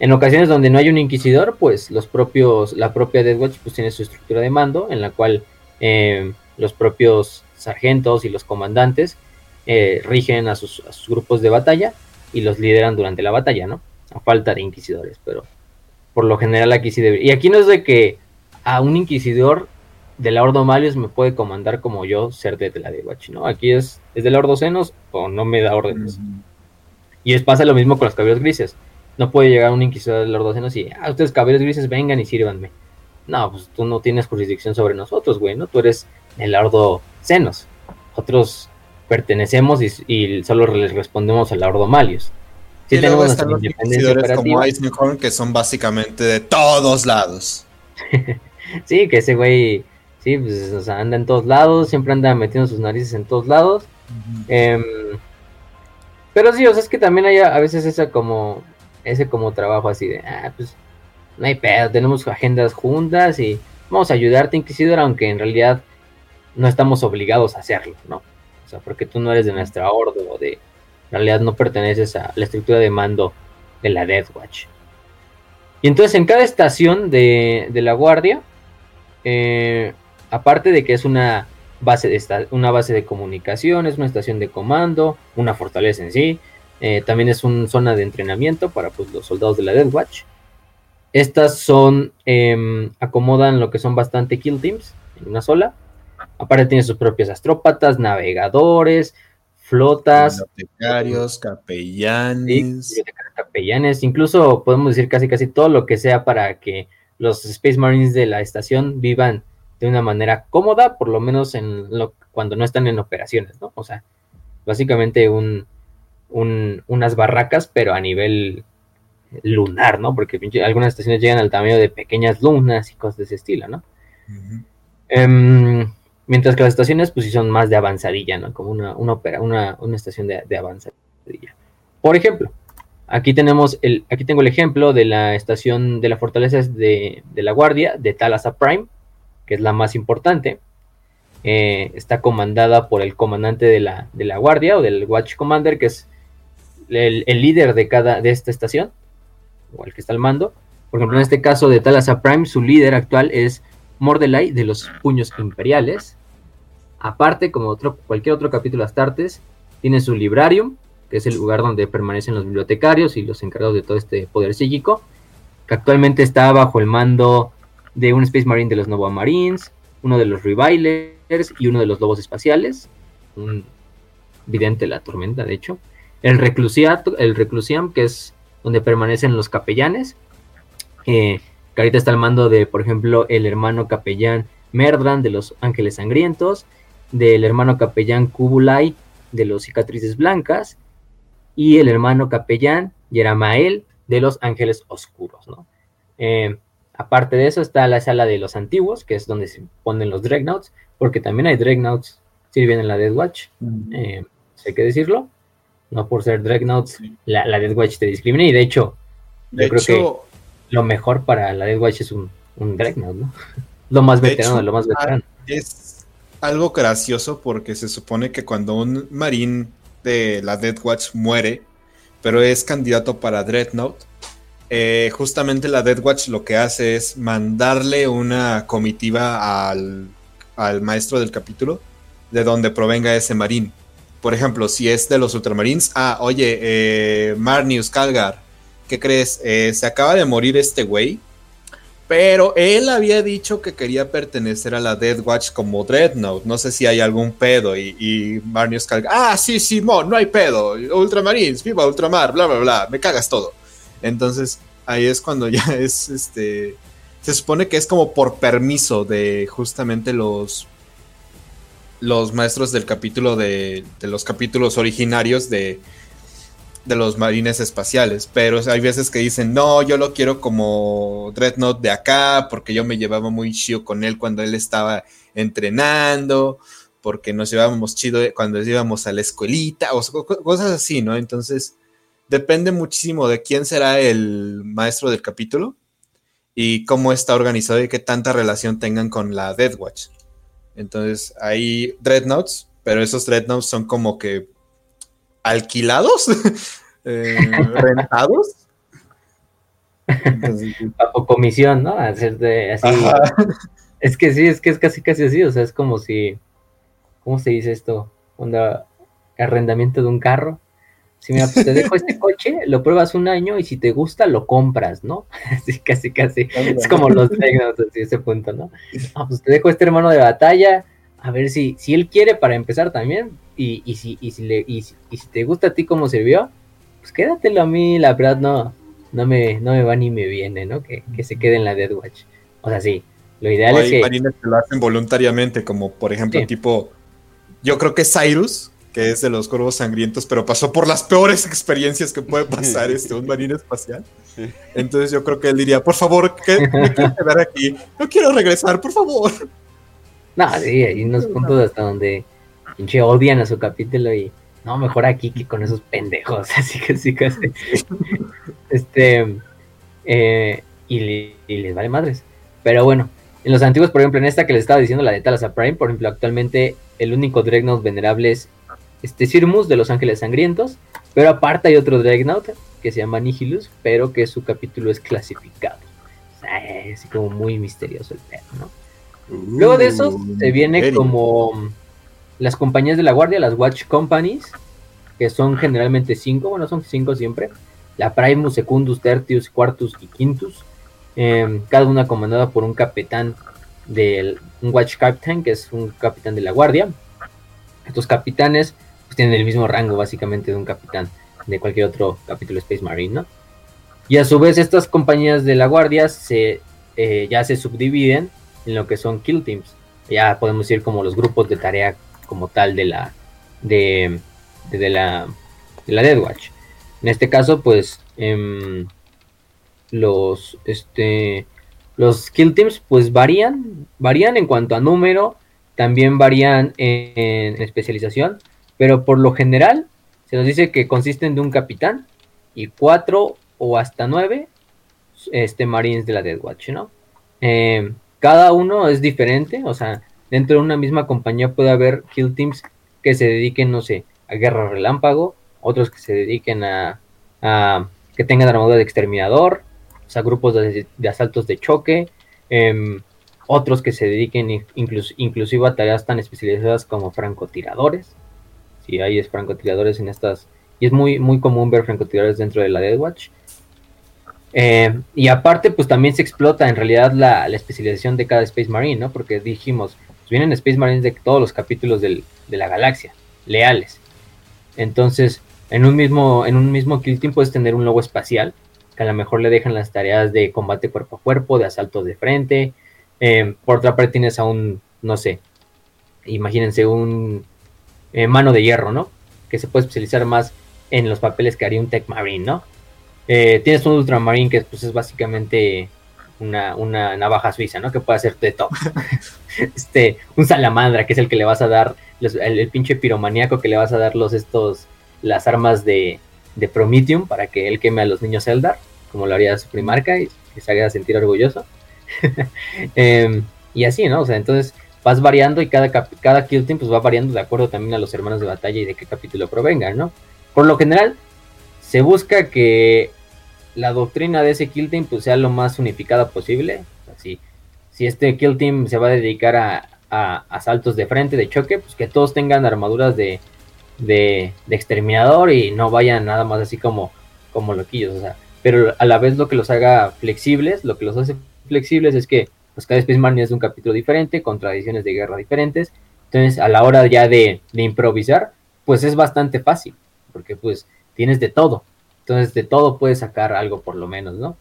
En ocasiones donde no hay un inquisidor, pues los propios, la propia Death Watch pues tiene su estructura de mando en la cual eh, los propios sargentos y los comandantes eh, rigen a sus, grupos de batalla y los lideran durante la batalla, ¿no? A falta de inquisidores, pero por lo general aquí sí debe. Y aquí no es de que a un inquisidor de la Ordo Malius me puede comandar como yo ser de la de Watch, ¿no? Aquí es, es de la Ordo Senos o no me da órdenes. Y es pasa lo mismo con los caballeros grises. No puede llegar un inquisidor de la Ordo Senos y, ah, ustedes caballeros grises vengan y sírvanme. No, pues tú no tienes jurisdicción sobre nosotros, güey, ¿no? Tú eres el Ordo Senos. Nosotros pertenecemos y, solo les respondemos al Ordo Malius. Sí, tenemos están los inquisidores como Eisenhorn que son básicamente de todos lados. sí, que ese güey Sí, pues anda en todos lados, siempre anda metiendo sus narices en todos lados. Em, pero sí, o sea, es que también hay a, veces ese como, ese como trabajo así de, ah, pues no hay pedo, tenemos agendas juntas y vamos a ayudarte, Inquisidor, aunque en realidad no estamos obligados a hacerlo, ¿no? O sea, porque tú no eres de nuestra orden o de, en realidad no perteneces a la estructura de mando de la Death Watch. Y entonces en cada estación de, de la guardia, eh, Aparte de que es una base de, una base de comunicación, es una estación de comando, una fortaleza en sí, eh, también es una zona de entrenamiento para pues, los soldados de la Death Watch. Estas son, em, acomodan lo que son bastante kill teams en una sola. Aparte tiene sus propias astrópatas, navegadores, flotas. Bibliotecarios, capellanes. capellanes, incluso podemos decir casi casi todo lo que sea para que los Space Marines de la estación vivan de una manera cómoda, por lo menos en lo, cuando no están en operaciones, ¿no? O sea, básicamente un, unas barracas, pero a nivel lunar, ¿no? Porque algunas estaciones llegan al tamaño de pequeñas lunas y cosas de ese estilo, ¿no? Em, mientras que las estaciones, pues sí son más de avanzadilla, ¿no? Como una, una, una, estación de, de, avanzadilla. Por ejemplo, aquí tenemos el, aquí tengo el ejemplo de la estación de la fortaleza de, de la guardia de Talasa Prime, que es la más importante, eh, está comandada por el comandante de la, de la, guardia o del Watch Commander, que es el, líder de cada de esta estación, o el que está al mando. Por ejemplo, en este caso de Talasa Prime, su líder actual es Mordelai de los Puños Imperiales. Aparte, como cualquier otro capítulo Astartes, tiene su librarium, que es el lugar donde permanecen los bibliotecarios y los encargados de todo este poder psíquico, que actualmente está bajo el mando de un Space Marine de los Nova Marines, uno de los Revilers y uno de los Lobos Espaciales. Un vidente la tormenta, de hecho. El, Reclusiato, el Reclusiam, que es donde permanecen los capellanes. Eh, que ahorita está al mando de, por ejemplo, el hermano capellán Merdran de los Ángeles Sangrientos, del hermano capellán Kubulai de los Cicatrices Blancas y el hermano capellán Yeramael de los Ángeles Oscuros. ¿no? Eh, Aparte de eso está la sala de los antiguos, que es donde se ponen los Dreadnoughts, porque también hay Dreadnoughts sirven en la Death Watch, eh, hay que decirlo. No por ser Dreadnoughts, la, la Death Watch te discrimina, y de hecho, yo creo que lo mejor para la Death Watch es un, un Dreadnought, ¿no? lo más veterano, lo más veterano. Es algo gracioso porque se supone que cuando un marín de la Death Watch muere, pero es candidato para Dreadnought, eh, justamente la Death Watch lo que hace es mandarle una comitiva al, maestro del capítulo de donde provenga ese marín. Por ejemplo, si es de los Ultramarines, ah, oye, eh, Marnius Calgar, ¿qué crees? Eh, se acaba de morir este güey, pero él había dicho que quería pertenecer a la Death Watch como Dreadnought. No sé si hay algún pedo. Y, y Marnius Calgar, ah, sí, Simón, no hay pedo. Ultramarines, viva Ultramar, bla, bla, bla, me cagas todo. Entonces, ahí es cuando ya es este. Se supone que es como por permiso de justamente los. los maestros del capítulo de, de los capítulos originarios de, de los marines espaciales, pero hay veces que dicen, no, yo lo quiero como Dreadnought de acá, porque yo me llevaba muy chido con él cuando él estaba entrenando, porque nos llevábamos chido cuando íbamos a la escuelita, o cosas así, ¿no? Entonces, depende muchísimo de quién será el maestro del capítulo y cómo está organizado y qué tanta relación tengan con la Death Watch. Entonces, hay Dreadnoughts, pero esos Dreadnoughts son como que alquilados, eh, rentados. o comisión, ¿no? Hacer de así. Es que sí, es que es casi casi así, o sea, es como si, ¿cómo se dice esto? Onda, arrendamiento de un carro. Si mira, pues te dejo este coche, lo pruebas un año y si te gusta, lo compras, ¿no? Así, casi, casi. Es como los tecnos, así, ese punto, ¿no? Ah, pues te dejo este hermano de batalla, a ver si, si él quiere para empezar también, y, y, si, y, si, le, y, si, te gusta a ti como sirvió, pues quédatelo a mí, la verdad no, no, me, no me va ni me viene, ¿no? Que, que se quede en la Dead Watch. O sea, sí, lo ideal es que... marines que lo hacen voluntariamente, como por ejemplo tipo, yo creo que Cyrus, que es de los cuervos sangrientos, pero pasó por las peores experiencias que puede pasar este, un marine espacial. Entonces yo creo que él diría, por favor, que me quiero quedar aquí, no quiero regresar, por favor. No, sí, hay unos puntos hasta donde pinche odian a su capítulo y no, mejor aquí que con esos pendejos, así que sí, casi. este, eh, y, les vale madres. Pero bueno, en los antiguos, por ejemplo, en esta que les estaba diciendo, la de Talasa Prime, por ejemplo, actualmente el único Dreadnought venerable es este Sirmus de los Ángeles Sangrientos, pero aparte hay otro Dreadnought que se llama Nihilus, pero que su capítulo es clasificado. O sea, es así como muy misterioso el pedo, ¿no? Luego de eso se viene como las compañías de la guardia, las Watch Companies, que son generalmente cinco, bueno, son cinco siempre. La Primus, Secundus, Tertius, Quartus y Quintus. Em, cada una comandada por un capitán del un Watch Captain, que es un capitán de la guardia. Estos capitanes pues, tienen el mismo rango básicamente de un capitán de cualquier otro capítulo Space Marine, ¿no? Y a su vez estas compañías de la guardia se, eh, ya se subdividen en lo que son kill teams. Ya podemos decir como los grupos de tarea como tal de la de, de, la de la Dead Watch. En este caso, pues em, los este los kill teams pues varían, varían en cuanto a número, también varían en, especialización, pero por lo general se nos dice que consisten de un capitán y cuatro o hasta nueve este marines de la Dead Watch, ¿no? Em, cada uno es diferente, o sea, dentro de una misma compañía puede haber kill teams que se dediquen, no sé, a guerra relámpago, otros que se dediquen a, que tengan armadura de exterminador, o sea, grupos de, asaltos de choque, em, otros que se dediquen inclusive a tareas tan especializadas como francotiradores. Si hay francotiradores en estas, y es muy, muy común ver francotiradores dentro de la Dead Watch. Eh, y aparte, pues también se explota en realidad la, especialización de cada Space Marine, ¿no? Porque dijimos, pues vienen Space Marines de todos los capítulos de la galaxia, leales. Entonces, en un mismo, en un mismo kill team puedes tener un lobo espacial, que a lo mejor le dejan las tareas de combate cuerpo a cuerpo, de asaltos de frente. Eh, por otra parte tienes a un, no sé, imagínense un eh, mano de hierro, ¿no? Que se puede especializar más en los papeles que haría un Tech Marine, ¿no? Eh, tienes un Ultramarine que pues, es básicamente una, navaja suiza, ¿no? Que puede hacer de todo. este, un salamandra, que es el que le vas a dar, el, pinche piromaníaco que le vas a dar los estos, las armas de, de Prometheum para que él queme a los niños Eldar, como lo haría su primarca y, se haga sentir orgulloso. Em, y así, ¿no? O sea, entonces vas variando y cada, cada kill team pues va variando de acuerdo también a los hermanos de batalla y de qué capítulo provengan, ¿no? Por lo general, se busca que la doctrina de ese kill team pues, sea lo más unificada posible. Si este kill team se va a dedicar a, a asaltos de frente, de choque, pues que todos tengan armaduras de, de, exterminador y no vayan nada más así como, como loquillos. O sea, pero a la vez lo que los haga flexibles, lo que los hace flexibles es que pues cada Space es de un capítulo diferente, con tradiciones de guerra diferentes. Entonces, a la hora ya de, de improvisar, pues es bastante fácil, porque pues tienes de todo. Entonces, de todo puedes sacar algo por lo menos, ¿no?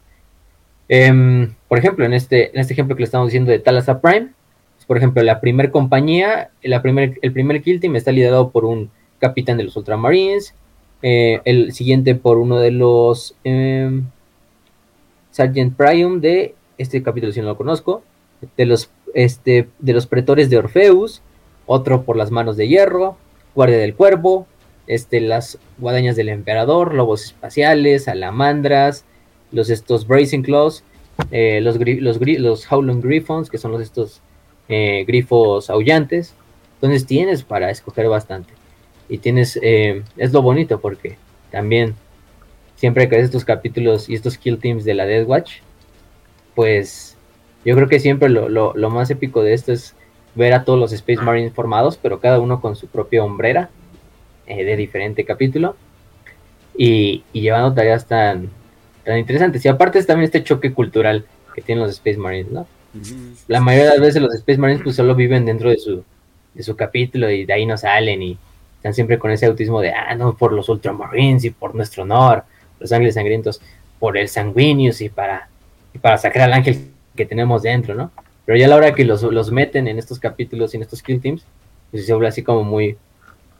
Em, por ejemplo, en este, en este ejemplo que le estamos diciendo de Talasa Prime, Por ejemplo, la primera compañía, la primer, el primer kill team está liderado por un capitán de los Ultramarines, eh, el siguiente por uno de los eh, Sergeant Priam de este capítulo si no lo conozco, de los este de los pretores de Orfeus, otro por las manos de hierro, guardia del cuervo, este las guadañas del emperador, lobos espaciales, salamandras, los estos Bracing Claws, eh, los, los, los Howling Griffons, que son los estos eh, grifos aullantes. Entonces tienes para escoger bastante. Y tienes, eh, es lo bonito porque también siempre que ves estos capítulos y estos kill teams de la Death Watch, pues yo creo que siempre lo, lo, lo, más épico de esto es ver a todos los Space Marines formados, pero cada uno con su propia hombrera eh, de diferente capítulo y, y, llevando tareas tan, tan interesantes. Y aparte es también este choque cultural que tienen los Space Marines, ¿no? La mayoría de las veces los Space Marines pues solo viven dentro de su, de su capítulo y de ahí no salen y están siempre con ese autismo de, ah, no, por los Ultramarines y por nuestro honor, los ángeles sangrientos, por el Sanguinius y para, y para sacar al ángel que tenemos dentro, ¿no? Pero ya a la hora que los, los meten en estos capítulos y en estos kill teams, pues se vuelve así como muy,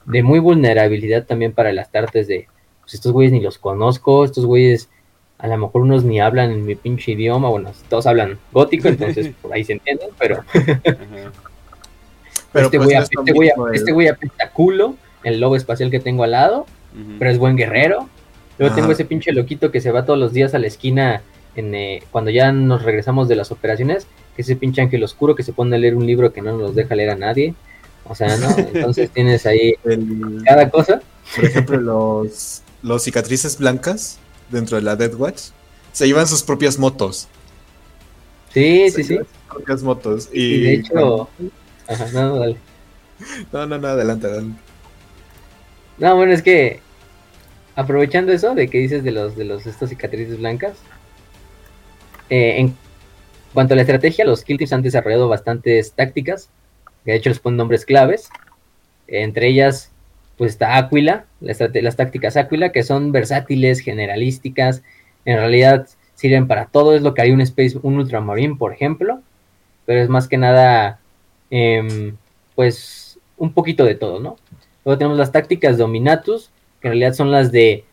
de muy vulnerabilidad también para las tartes de, pues estos güeyes ni los conozco, estos güeyes a lo mejor unos ni hablan en mi pinche idioma, bueno, todos hablan gótico, entonces por ahí se entienden, pero... pero este, güey, este, güey, este güey apesta culo, el lobo espacial que tengo al lado, pero es buen guerrero. Luego tengo ese pinche loquito que se va todos los días a la esquina en, eh, cuando ya nos regresamos de las operaciones, que ese pinche ángel oscuro que se pone a leer un libro que no nos deja leer a nadie. O sea, ¿no? Entonces tienes ahí cada cosa. Por ejemplo, los, los cicatrices blancas dentro de la Dead Watch se llevan sus propias motos. Sí, sí, sí. Sus propias motos. Y, y de hecho. Ajá, no, dale. No, no, no, adelante, adelante. No, bueno, es que aprovechando eso de que dices de los de los estos cicatrices blancas, eh, en cuanto a la estrategia, los kill teams han desarrollado bastantes tácticas, de hecho les ponen nombres claves. Entre ellas, pues está Aquila, las, tácticas Aquila, que son versátiles, generalísticas, en realidad sirven para todo, es lo que hay un Space, un Ultramarine, por ejemplo, pero es más que nada, eh, pues, un poquito de todo, ¿no? Luego tenemos las tácticas Dominatus, que en realidad son las de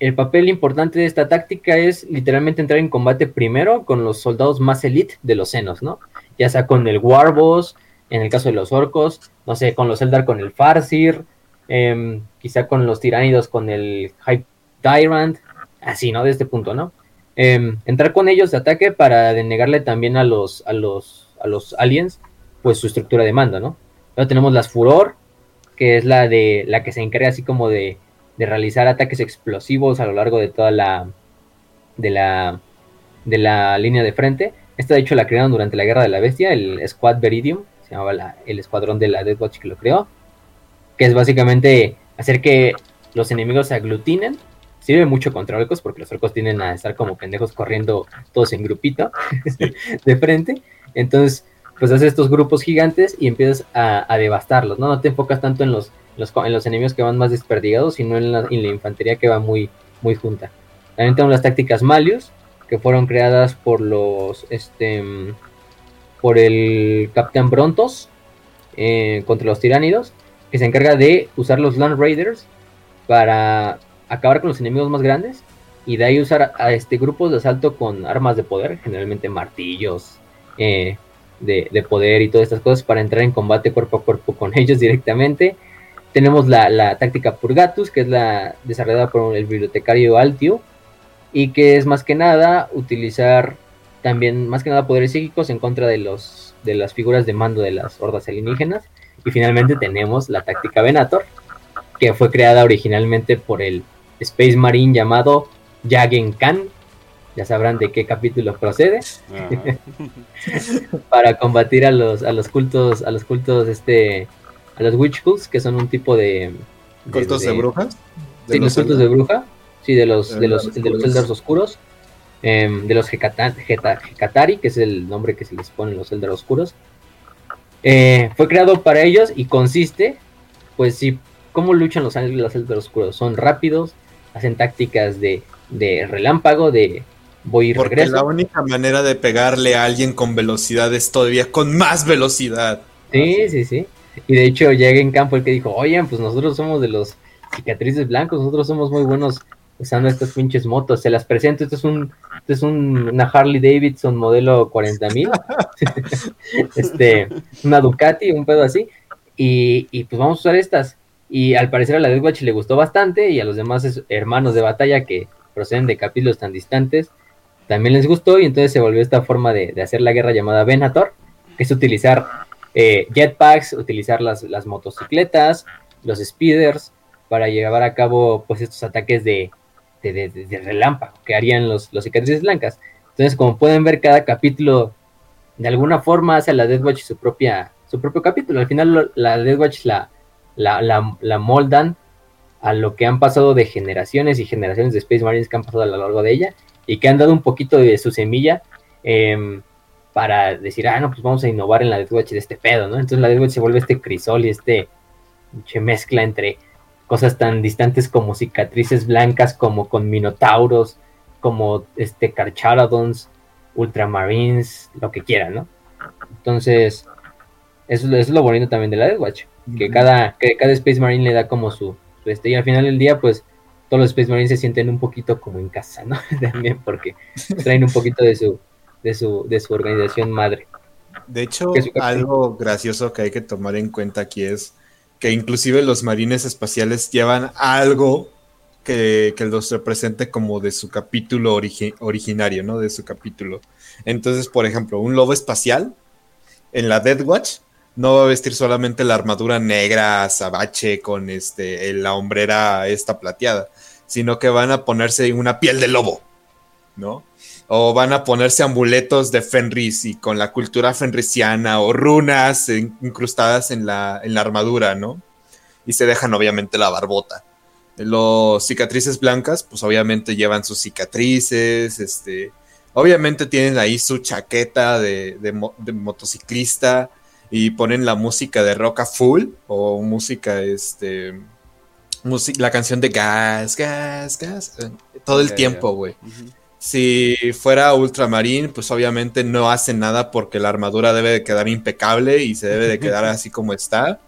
el papel importante de esta táctica es literalmente entrar en combate primero con los soldados más elite de los senos, ¿no? Ya sea con el Warboss, en el caso de los orcos, no sé, con los Eldar con el Farsir, eh, quizá con los tiránidos con el Hype Tyrant, así, ¿no? De este punto, ¿no? Eh, entrar con ellos de ataque para denegarle también a los, a los, a los aliens, pues su estructura de mando, ¿no? Luego tenemos las Furor, que es la de la que se encarga así como de de realizar ataques explosivos a lo largo de toda la de la de la línea de frente. Esta de hecho la crearon durante la Guerra de la Bestia, el Squad Veridium, se llamaba el escuadrón de la Death Watch que lo creó, que es básicamente hacer que los enemigos se aglutinen. Sirve mucho contra orcos porque los orcos tienden a estar como pendejos corriendo todos en grupito de frente. Entonces, pues haces estos grupos gigantes y empiezas a, a devastarlos, ¿no? No te enfocas tanto en los los, en los enemigos que van más desperdigados, sino en la, en la infantería que va muy, muy junta. También tenemos las tácticas Malius, que fueron creadas por los, este, por el Capitán Brontos eh, contra los tiránidos, que se encarga de usar los Land Raiders para acabar con los enemigos más grandes y de ahí usar a, este grupos de asalto con armas de poder, generalmente martillos eh, de, de, poder y todas estas cosas para entrar en combate cuerpo a cuerpo con ellos directamente. Tenemos la, táctica Purgatus, que es la desarrollada por el bibliotecario Altio, y que es más que nada utilizar también más que nada poderes psíquicos en contra de los de las figuras de mando de las hordas alienígenas. Y finalmente tenemos la táctica Venator, que fue creada originalmente por el Space Marine llamado Jagen Khan. Ya sabrán de qué capítulo procede. para combatir a los, a los cultos, a los cultos este a los Witch Cults, que son un tipo de. ¿Cultos de, brujas? sí, los cultos de bruja. Sí, de los, de los, de los Eldars oscuros. Em, de los Hekatari, que es el nombre que se les pone los Eldar oscuros. Eh, fue creado para ellos y consiste, pues sí, ¿cómo luchan los ángeles los Eldar oscuros? Son rápidos, hacen tácticas de, de relámpago, de, voy y Porque regreso. la única manera de pegarle a alguien con velocidad es todavía con más velocidad. Sí, sí, sí. Y de hecho llega en campo el que dijo, oye, pues nosotros somos de los cicatrices blancos, nosotros somos muy buenos usando estas pinches motos. Se las presento, esto es un, esto es un- una Harley Davidson modelo 40.000, este, una Ducati, un pedo así, y, y pues vamos a usar estas. Y al parecer a la Death Watch le gustó bastante y a los demás hermanos de batalla que proceden de capítulos tan distantes también les gustó y entonces se volvió esta forma de, de hacer la guerra llamada Venator, que es utilizar eh, jetpacks, utilizar las, las motocicletas, los speeders, para llevar a cabo pues estos ataques de, de, de- de- relámpago que harían los, los cicatrices blancas. Entonces, como pueden ver, cada capítulo de alguna forma hace a la Death Watch su propia su propio capítulo. Al final la Death Watch la, la, la, la moldan a lo que han pasado de generaciones y generaciones de Space Marines que han pasado a lo largo de ella y que han dado un poquito de su semilla em, para decir, ah, no, pues vamos a innovar en la Death Watch de este pedo, ¿no? Entonces la Death Watch se vuelve este crisol y este mezcla entre cosas tan distantes como cicatrices blancas, como con minotauros, como este Carcharodons, ultramarines, lo que quieran, ¿no? Entonces, eso, eso es lo bonito también de la Death Watch, que cada, que cada Space Marine le da como su, su este, y al final del día, pues, todos los Space Marines se sienten un poquito como en casa, ¿no? También porque traen un poquito de su, de su, de su organización madre. De hecho, algo gracioso que hay que tomar en cuenta aquí es que inclusive los marines espaciales llevan algo que, que los represente como de su capítulo origi- originario, ¿no? De su capítulo. Entonces, por ejemplo, un lobo espacial en la Death Watch no va a vestir solamente la armadura negra, azabache, con este, la hombrera esta plateada, sino que van a ponerse una piel de lobo, ¿no? O van a ponerse amuletos de Fenris y con la cultura fenrisiana o runas in- incrustadas en la, en la armadura, ¿no? Y se dejan obviamente la barbota. Los cicatrices blancas, pues obviamente llevan sus cicatrices, este, obviamente tienen ahí su chaqueta de, de mo- de motociclista y ponen la música de rock a full o música, este, la canción de gas, gas, gas, eh, todo el tiempo, güey. Si fuera ultramarín, pues obviamente no hace nada porque la armadura debe de quedar impecable y se debe de quedar así como está.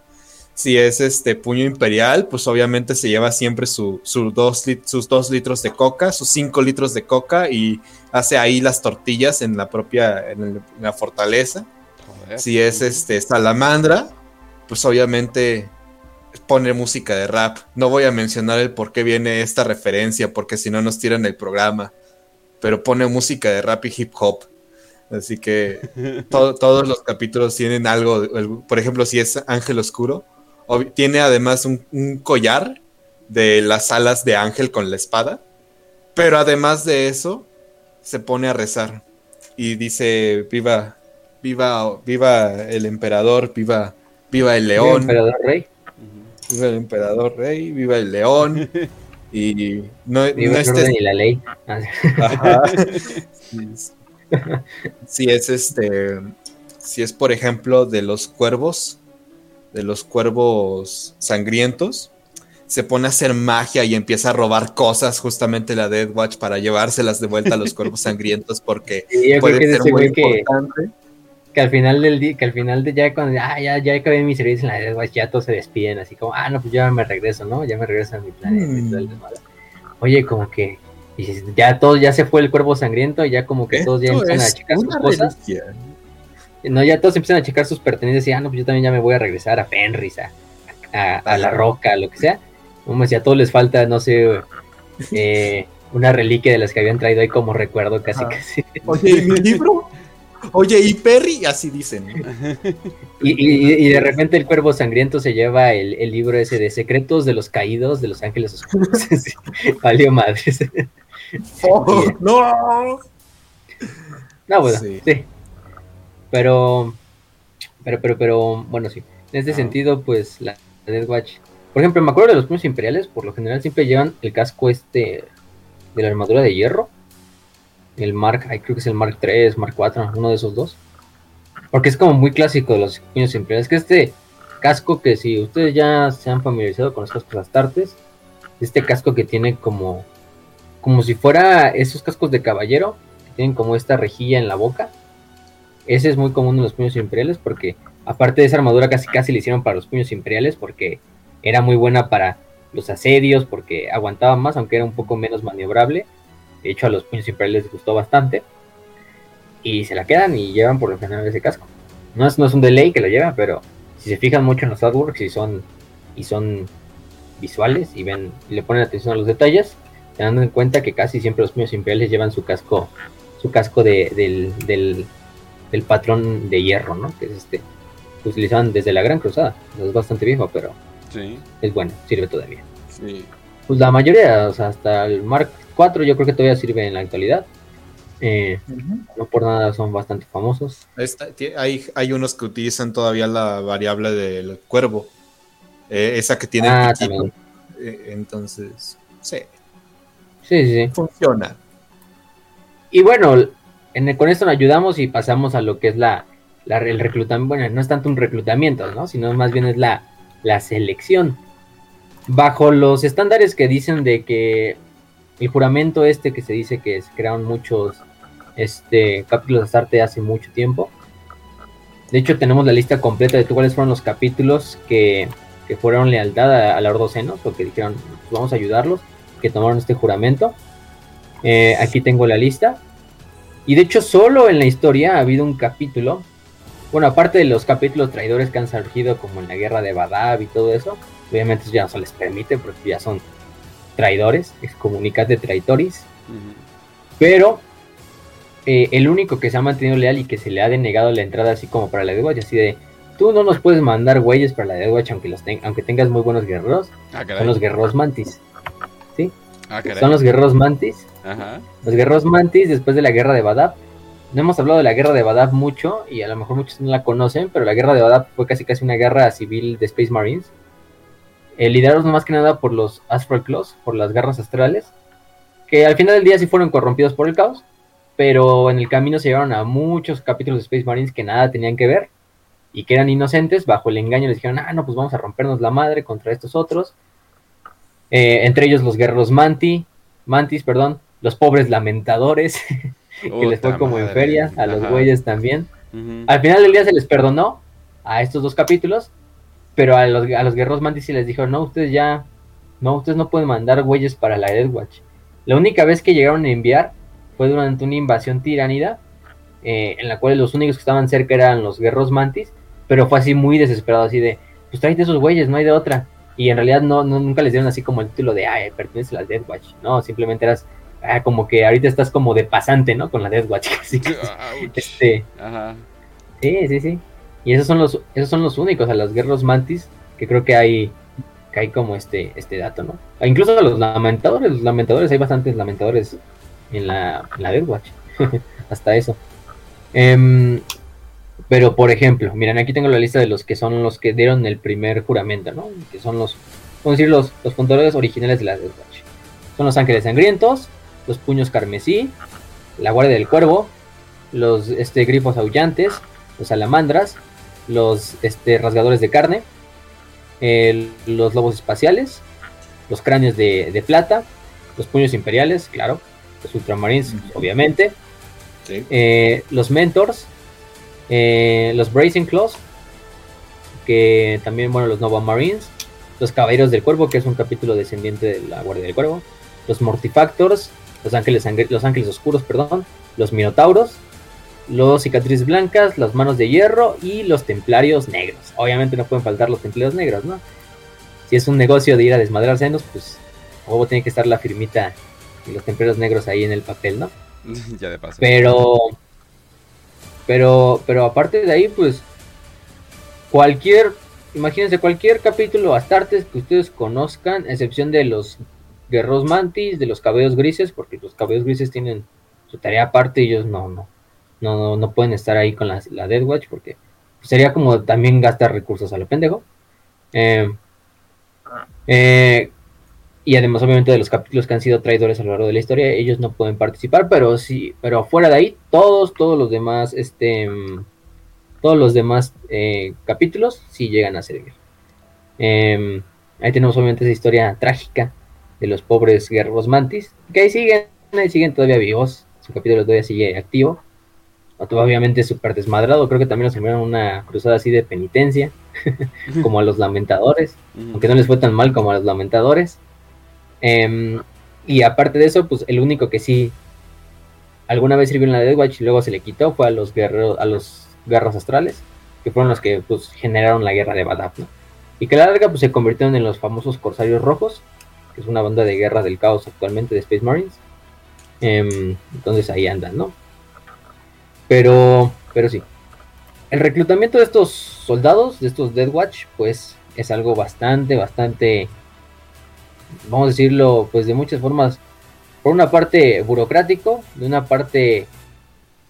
Si es este puño imperial, pues obviamente se lleva siempre su, su dos sus dos litros de coca, sus cinco litros de coca y hace ahí las tortillas en la propia, en, el- en la fortaleza. Joder. Si es este salamandra, pues obviamente pone música de rap. No voy a mencionar el por qué viene esta referencia, porque si no nos tiran el programa. Pero pone música de rap y hip hop. Así que to- todos los capítulos tienen algo. el- por ejemplo, si es Ángel Oscuro, tiene además un, un collar de las alas de Ángel con la espada. Pero además de eso, se pone a rezar y dice: Viva, viva, viva el emperador, viva, viva el león. Emperador Rey. Viva el emperador rey, viva el león. Y no, Viva no y la ley. Ajá. Si es este, si es por ejemplo de los cuervos, de los cuervos sangrientos, se pone a hacer magia y empieza a robar cosas justamente la Death Watch para llevárselas de vuelta a los cuervos sangrientos porque puede ser muy que, importante. Que al final del día, que al final de ya cuando ah, ya, ya acabé mi servicio en la Death Watch, ya todos se despiden, así como, ah, no, pues ya me regreso, ¿no? Ya me regreso a mi planeta y todo el Mm. desmadre. Oye, como que y ya todo, ya se fue el cuervo sangriento, y ya como que todos ya empiezan a checar sus cosas. reliquia. No, ya todos empiezan a checar sus pertenencias y ah, no, pues yo también ya me voy a regresar a Fenris, a, a, a la roca, lo que sea. Como si a todos les falta, no sé, eh, una reliquia de las que habían traído ahí como recuerdo, casi, casi. Oye, ¿y mi libro? Oye, ¿y Perry? Así dicen. Y, y- y de repente el cuervo sangriento se lleva el, el libro ese de secretos de los caídos de los ángeles oscuros. Sí, Valió madres. Oh, no. No, bueno, Sí. sí. Pero, pero, pero, pero, bueno, sí. En este Ah. sentido, pues, la Death Watch. Por ejemplo, me acuerdo de los puños imperiales, por lo general siempre llevan el casco este de la armadura de hierro. El Mark, creo que es el Mark 3, Mark 4, uno de esos dos. Porque es como muy clásico de los puños imperiales. Que este casco que si ustedes ya se han familiarizado con los cascos astartes, este casco que tiene como como si fuera esos cascos de caballero, que tienen como esta rejilla en la boca. Ese es muy común en los puños imperiales porque aparte de esa armadura casi casi le hicieron para los puños imperiales porque era muy buena para los asedios, porque aguantaba más, aunque era un poco menos maniobrable. De hecho, a los puños imperiales les gustó bastante. Y se la quedan y llevan por lo general ese casco. No es, no es un delay que lo lleva, pero si se fijan mucho en los artworks y son, y son visuales y ven y le ponen atención a los detalles, se dan cuenta que casi siempre los puños imperiales llevan su casco, su casco de, del, del, del patrón de hierro, ¿no? Que es este, que utilizaban desde la Gran Cruzada. Es bastante viejo, pero Sí, es bueno, sirve todavía. sí. Pues la mayoría, o sea, hasta el Mark 4 yo creo que todavía sirve en la actualidad. Eh, no por nada son bastante famosos. Esta- hay, hay unos que utilizan todavía la variable del cuervo. Eh, esa que tiene Ah. Eh, entonces, sí, Sí, sí, sí. funciona. Y bueno, en el- con esto nos ayudamos y pasamos a lo que es la, la- el reclutamiento. Bueno, no es tanto un reclutamiento, ¿no? Sino más bien es la, la selección. Bajo los estándares que dicen de que el juramento este que se dice que se crearon muchos este, capítulos de Astarte hace mucho tiempo. De hecho, tenemos la lista completa de cuáles fueron los capítulos que, que fueron lealtad a, a la Ordocenos o dijeron, "Pues vamos a ayudarlos, que tomaron este juramento. Eh, aquí tengo la lista. Y de hecho, solo en la historia ha habido un capítulo. Bueno, aparte de los capítulos traidores que han surgido, como en la guerra de Badab y todo eso, obviamente ya no se les permite porque ya son traidores, excomunicate traitoris. Ujú. Pero eh, el único que se ha mantenido leal y que se le ha denegado la entrada así como para la Death Watch, así de tú no nos puedes mandar güeyes para la Death Watch aunque, los ten- aunque tengas muy buenos guerreros, Ah, son los guerreros mantis. Ah, caray. Son los guerreros mantis. Ajá. Los guerreros mantis después de la guerra de Badab. No hemos hablado de la guerra de Badab mucho y a lo mejor muchos no la conocen, pero la guerra de Badab fue casi casi una guerra civil de Space Marines. Eh, liderados más que nada por los Astral Claws, por las garras astrales, que al final del día sí fueron corrompidos por el caos, pero en el camino se llevaron a muchos capítulos de Space Marines que nada tenían que ver y que eran inocentes, bajo el engaño les dijeron, ah, no, pues vamos a rompernos la madre contra estos otros. Eh, entre ellos los guerreros Manti, Mantis, perdón, los pobres lamentadores, que les fue como en feria, a los güeyes también. Al final del día se les perdonó a estos dos capítulos, pero a los, a los guerreros mantis sí les dijo, no, ustedes ya, no, ustedes no pueden mandar güeyes para la Death Watch. La única vez que llegaron a enviar fue durante una invasión tiránida, eh, en la cual los únicos que estaban cerca eran los guerreros mantis, pero fue así muy desesperado, así de, pues tráete esos güeyes, no hay de otra. Y en realidad no, no nunca les dieron así como el título de, ay, pertenece a la Death Watch. No, simplemente eras ah, como que ahorita estás como de pasante, ¿no? Con la Death Watch. Así que, Ouch. este, Ajá. Sí, sí, sí. Y esos son los, esos son los únicos, a los guerreros mantis, que creo que hay, que hay como este, este dato, ¿no? E incluso a los lamentadores, los lamentadores, hay bastantes lamentadores en la, en la Death Watch. Hasta eso. Em, pero por ejemplo, miren, aquí tengo la lista de los que son los que dieron el primer juramento, ¿no? Que son los, vamos a decir, los, los fundadores originales de la Death Watch. Son los ángeles sangrientos, los puños carmesí, la guardia del cuervo, los este, grifos aullantes, los salamandras, los este, rasgadores de carne, el- los lobos espaciales, los cráneos de, de plata, los puños imperiales, claro, los ultramarines, obviamente, Sí. eh, los mentors, eh, los Brazen Claws, que también, bueno, los Nova Marines, los Caballeros del Cuervo, que es un capítulo descendiente de la Guardia del Cuervo, los Mortifactors, los Ángeles, los ángeles Oscuros, perdón, los Minotauros, los Cicatrices Blancas, las Manos de Hierro y los Templarios Negros. Obviamente no pueden faltar los Templarios Negros, ¿no? Si es un negocio de ir a desmadrar senos, pues huevo tiene que estar la firmita y los Templarios Negros ahí en el papel, ¿no? ya de paso. Pero, pero, pero aparte de ahí, pues, cualquier, imagínense cualquier capítulo Astartes que ustedes conozcan, a excepción de los guerreros mantis, de los cabellos grises, porque los cabellos grises tienen su tarea aparte y ellos no, no, no, no, no pueden estar ahí con la, la Death Watch, porque sería como también gastar recursos a lo pendejo. Eh, eh, y además, obviamente, de los capítulos que han sido traidores a lo largo de la historia, ellos no pueden participar, pero sí, pero fuera de ahí, todos, todos los demás, este, todos los demás eh, capítulos sí llegan a servir. Eh, ahí tenemos obviamente esa historia trágica de los pobres guerreros mantis, que ahí siguen, ahí siguen todavía vivos, su capítulo todavía sigue activo, obviamente súper desmadrado, creo que también nos enviaron una cruzada así de penitencia, como a los lamentadores, aunque no les fue tan mal como a los lamentadores. Em, y aparte de eso, pues el único que sí alguna vez sirvió en la Death Watch y luego se le quitó fue a los guerreros, a los guerras astrales, que fueron los que pues generaron la guerra de Badab, Y que a la larga pues se convirtieron en los famosos Corsarios Rojos, que es una banda de guerra del caos actualmente de Space Marines. Em, entonces ahí andan, ¿no? Pero, pero sí. El reclutamiento de estos soldados, de estos Dead Watch, pues es algo bastante, bastante, vamos a decirlo, pues de muchas formas, por una parte burocrático, de una parte,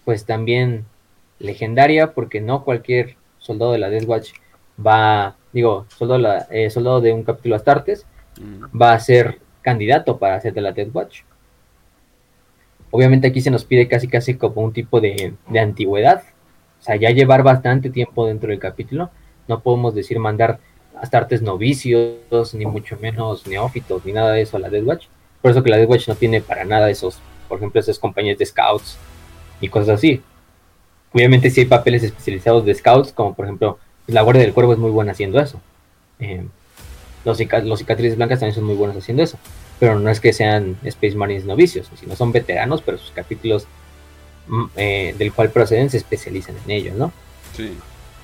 pues también legendaria, porque no cualquier soldado de la Death Watch va, digo, soldado, eh, soldado de un capítulo Astartes, mm. va a ser candidato para ser de la Death Watch. Obviamente aquí se nos pide casi casi como un tipo de, antigüedad. O sea, ya llevar bastante tiempo dentro del capítulo. No podemos decir mandar hasta artes novicios, ni mucho menos neófitos, ni nada de eso a la Death Watch. Por eso que la Death Watch no tiene para nada esos, por ejemplo, esas compañías de scouts y cosas así. Obviamente sí hay papeles especializados de scouts, como por ejemplo, la Guardia del Cuervo es muy buena haciendo eso. Eh, los, los cicatrices blancas también son muy buenos haciendo eso pero no es que sean Space Marines novicios, sino son veteranos, pero sus capítulos mm, eh, del cual proceden se especializan en ello, ¿no? Sí.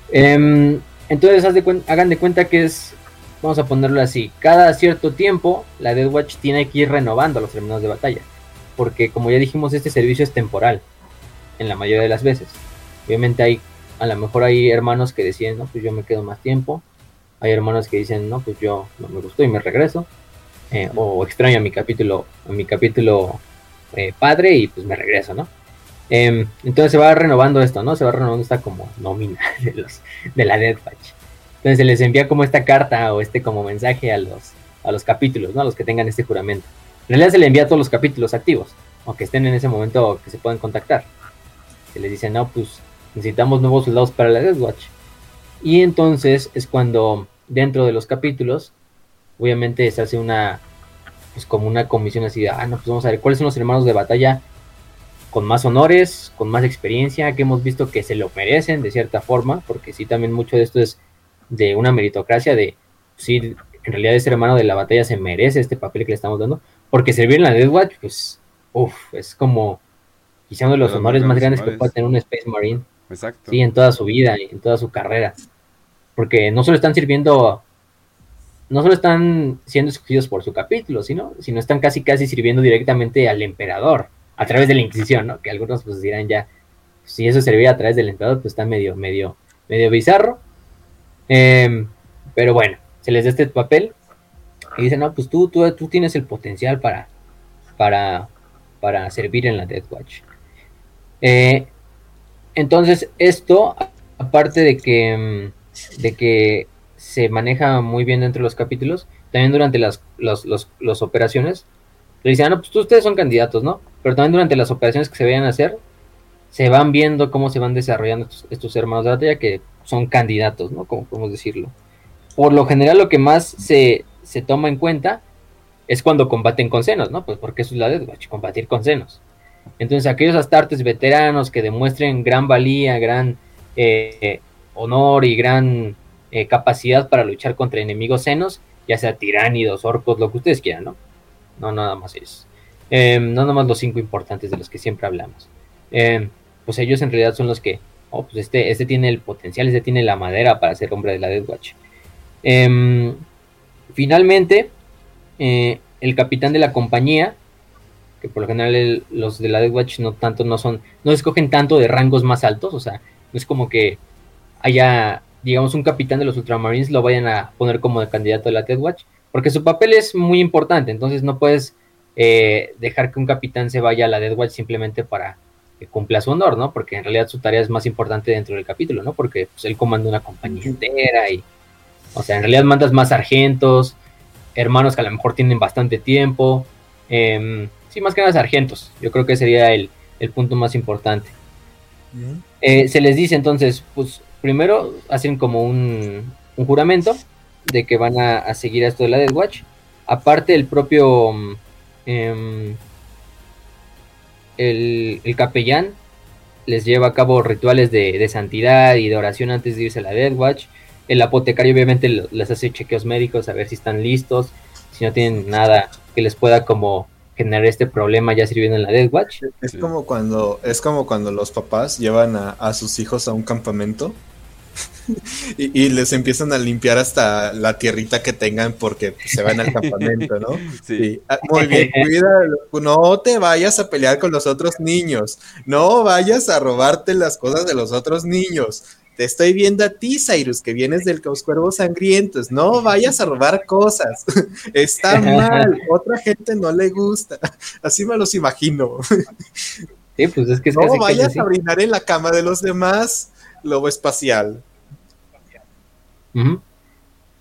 Em, entonces hagan de cuenta que es, vamos a ponerlo así, cada cierto tiempo la Death Watch tiene que ir renovando los términos de batalla, porque como ya dijimos, este servicio es temporal, en la mayoría de las veces. Obviamente hay, a lo mejor hay hermanos que deciden, no, pues yo me quedo más tiempo, hay hermanos que dicen, no, pues yo no me gustó y me regreso. Eh, o extraño a mi capítulo, a mi capítulo eh, padre y pues me regreso, ¿no? Em, entonces se va renovando esto, ¿no? Se va renovando esta como nómina de, los, de la Deathpatch. Entonces se les envía como esta carta o este como mensaje a los, a los capítulos, ¿no? A los que tengan este juramento. En realidad se le envía a todos los capítulos activos, aunque estén en ese momento que se pueden contactar. Se les dice, no, pues necesitamos nuevos soldados para la Deathwatch. Y entonces es cuando dentro de los capítulos obviamente se hace una, pues como una comisión así de, ah, no, pues vamos a ver cuáles son los hermanos de batalla con más honores, con más experiencia, que hemos visto que se lo merecen de cierta forma, porque sí, también mucho de esto es de una meritocracia, de, sí, en realidad ese hermano de la batalla se merece este papel que le estamos dando, porque servir en la Death Watch, pues, uff, es como quizá uno de los honores más grandes que puede tener un Space Marine. Exacto. Sí, en toda su vida, en toda su carrera. Porque no solo están sirviendo no solo están siendo escogidos por su capítulo, sino, sino están casi casi sirviendo directamente al emperador a través de la Inquisición, ¿no? Que algunos pues dirán ya, si eso servía a través del emperador, pues está medio, medio, medio bizarro. Em, pero bueno, se les da este papel y dicen, no, pues tú, tú, tú tienes el potencial para, para, para servir en la Death Watch. Eh, entonces, esto, aparte de que, de que se maneja muy bien dentro de los capítulos. También durante las los, operaciones. Le dicen, ah, no, pues ustedes son candidatos, ¿no? Pero también durante las operaciones que se vayan a hacer, se van viendo cómo se van desarrollando estos, hermanos de batalla que son candidatos, ¿no? Como podemos decirlo. Por lo general, lo que más se, se toma en cuenta es cuando combaten con senos, ¿no? Pues porque eso es la de combatir con senos. Entonces, aquellos astartes veteranos que demuestren gran valía, gran eh, honor y gran eh, capacidad para luchar contra enemigos senos, ya sea tiránidos, orcos, lo que ustedes quieran, ¿no? No nada más eso. Em, no nada más los cinco importantes de los que siempre hablamos. Em, pues ellos en realidad son los que, oh, pues este, este tiene el potencial, este tiene la madera para ser hombre de la Death Watch. Em, finalmente, eh, el capitán de la compañía, que por lo general los de la Death Watch no tanto no son, no escogen tanto de rangos más altos, o sea, no es como que haya digamos, un capitán de los Ultramarines lo vayan a poner como de candidato a la Death Watch, porque su papel es muy importante, entonces no puedes eh, dejar que un capitán se vaya a la Death Watch simplemente para que cumpla su honor, ¿no? Porque en realidad su tarea es más importante dentro del capítulo, ¿no? Porque pues, él comanda una compañía entera y, o sea, en realidad mandas más sargentos, hermanos que a lo mejor tienen bastante tiempo, eh, sí, más que nada sargentos, yo creo que sería el, el punto más importante. Eh, se les dice entonces, pues primero hacen como un, juramento de que van a, seguir esto de la Death Watch. aparte el propio mm, em, el, el capellán les lleva a cabo rituales de, de, santidad y de oración antes de irse a la Death Watch. El apotecario obviamente les hace chequeos médicos a ver si están listos, si no tienen nada que les pueda como generar este problema ya sirviendo en la Death Watch. Es como cuando, es como cuando los papás llevan a, a sus hijos a un campamento y, y, les empiezan a limpiar hasta la tierrita que tengan porque se van al campamento, ¿no? Sí. Ah, muy bien, cuídalo. No te vayas a pelear con los otros niños. No vayas a robarte las cosas de los otros niños. Te estoy viendo a ti, Cyrus, que vienes del los cuervos sangrientos. No vayas a robar cosas. Está mal. Otra gente no le gusta. Así me los imagino. Sí, pues es que es no vayas a brindar en la cama de los demás, lobo espacial.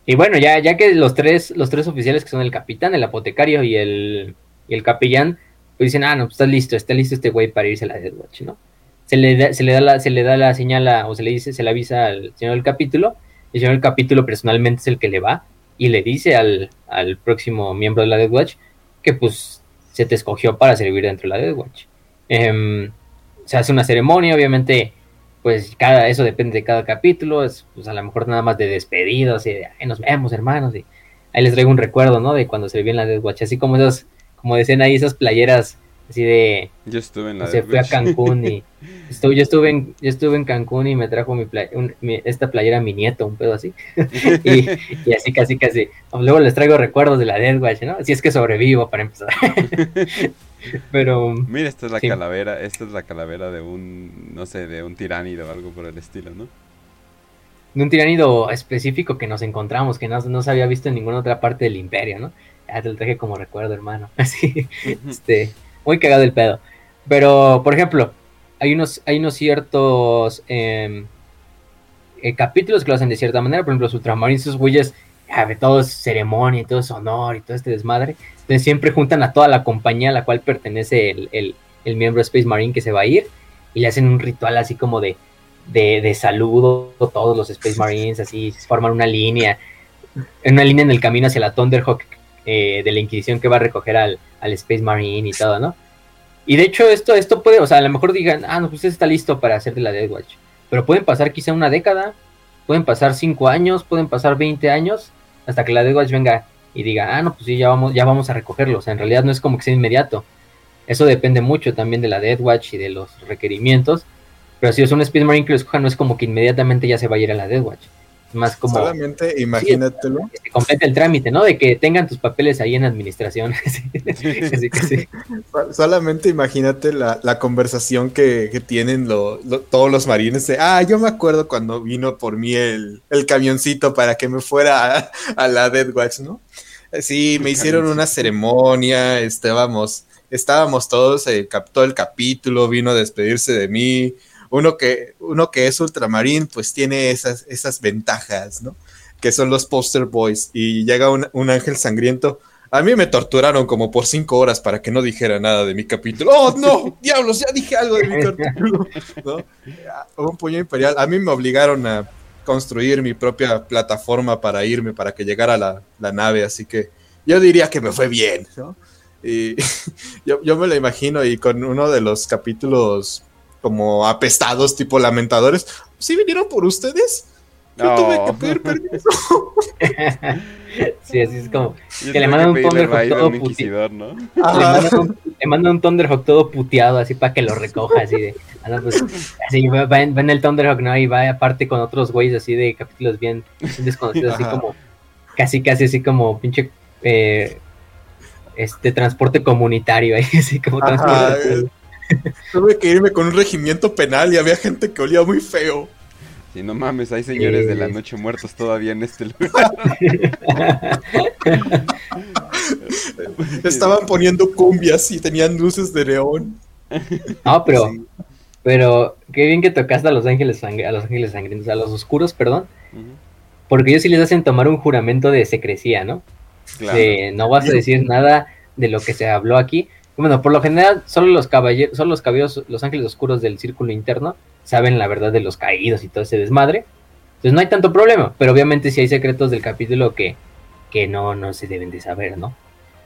Y bueno, ya, ya que los tres, los tres oficiales que son el capitán, el apotecario y el, y el capellán, pues dicen, ah, no, pues está listo, está listo este güey para irse a la Death Watch, ¿no? Se le, da, se le da la, se le da la señal o se le dice, se le avisa al señor del capítulo, el señor del capítulo personalmente es el que le va y le dice al, al próximo miembro de la Death Watch que pues se te escogió para servir dentro de la Death Watch. Eh, se hace una ceremonia, obviamente pues cada eso depende de cada capítulo, es pues a lo mejor nada más de despedidos y de nos vemos hermanos y ahí les traigo un recuerdo, ¿no? De cuando se vio en la Death Watch, así como esas, como decían ahí esas playeras así de yo estuve en la se fue a Cancún y estuve, yo estuve en yo estuve en Cancún y me trajo mi, play, un, mi esta playera mi nieto un pedo así. Y, y, así casi casi. Luego les traigo recuerdos de la Death Watch no si es que sobrevivo para empezar pero mira esta es la sí. calavera esta es la calavera de un no sé de un tiránido o algo por el estilo no de un tiránido específico que nos encontramos que no, no se había visto en ninguna otra parte del imperio no ya te lo traje como recuerdo hermano así este muy cagado el pedo. Pero, por ejemplo, hay unos, hay unos ciertos eh, eh, capítulos que lo hacen de cierta manera. Por ejemplo, Ultramarines, esos güeyes, todo es ceremonia y todo es honor y todo este desmadre. Entonces siempre juntan a toda la compañía a la cual pertenece el, el, el miembro Space Marine que se va a ir y le hacen un ritual así como de, de, de saludo todos los Space Marines, así forman una línea, una línea en el camino hacia la Thunderhawk eh, de la Inquisición que va a recoger al, al, Space Marine y todo, ¿no? Y de hecho esto, esto puede, o sea, a lo mejor digan, ah, no, pues está listo para hacer de la Death Watch. Pero pueden pasar quizá una década, pueden pasar cinco años, pueden pasar 20 años, hasta que la Death Watch venga y diga, ah, no, pues sí, ya vamos, ya vamos a recogerlo. O sea, en realidad no es como que sea inmediato. Eso depende mucho también de la Death Watch y de los requerimientos. Pero si es un Space Marine que lo escoja, no es como que inmediatamente ya se va a ir a la Death Watch más como solamente imagínatelo. sí, que complete el trámite no de que tengan tus papeles ahí en administración. Así que sí. solamente imagínate la, la conversación que, que tienen lo, lo, todos los marines de, ah yo me acuerdo cuando vino por mí el, el camioncito para que me fuera a, a la Dead Watch no sí me hicieron una ceremonia estábamos estábamos todos el, todo el capítulo vino a despedirse de mí uno que, uno que es ultramarín, pues tiene esas, esas ventajas, ¿no? Que son los poster boys. Y llega un, un, ángel sangriento. A mí me torturaron como por cinco horas para que no dijera nada de mi capítulo. ¡Oh, no! ¡Diablos! Ya dije algo de mi capítulo. ¿no? Un puño imperial. A mí me obligaron a construir mi propia plataforma para irme, para que llegara la, la nave. Así que yo diría que me fue bien, ¿no? Y yo, yo me lo imagino y con uno de los capítulos como apestados, tipo lamentadores. ¿Sí vinieron por ustedes? Yo no. tuve que pedir permiso. sí, así es como Yo que le mandan un Thunderhawk todo puteado. ¿no? Le, mandan un, le mandan un Thunderhawk todo puteado así para que lo recoja así de. Ah, pues, así va, va, en, va, en, el Thunderhawk, ¿no? Y va aparte con otros güeyes así de capítulos bien, bien desconocidos, así como casi casi así como pinche eh, este transporte comunitario ahí, así como Ajá, transporte. Tuve que irme con un regimiento penal y había gente que olía muy feo. Sí, no mames, hay señores sí. de la noche muertos todavía en este lugar. Estaban poniendo cumbias y tenían luces de neón. No, pero, sí. pero qué bien que tocaste a los ángeles a los ángeles sangrientos, a los oscuros, perdón. Uh -huh. Porque ellos sí les hacen tomar un juramento de secrecía, ¿no? Claro. De no vas a decir nada de lo que se habló aquí. Bueno, por lo general, solo los caballeros, solo los caballeros, los ángeles oscuros del círculo interno saben la verdad de los caídos y todo ese desmadre. Entonces no hay tanto problema, pero obviamente si sí hay secretos del capítulo que, que no, no se deben de saber, ¿no?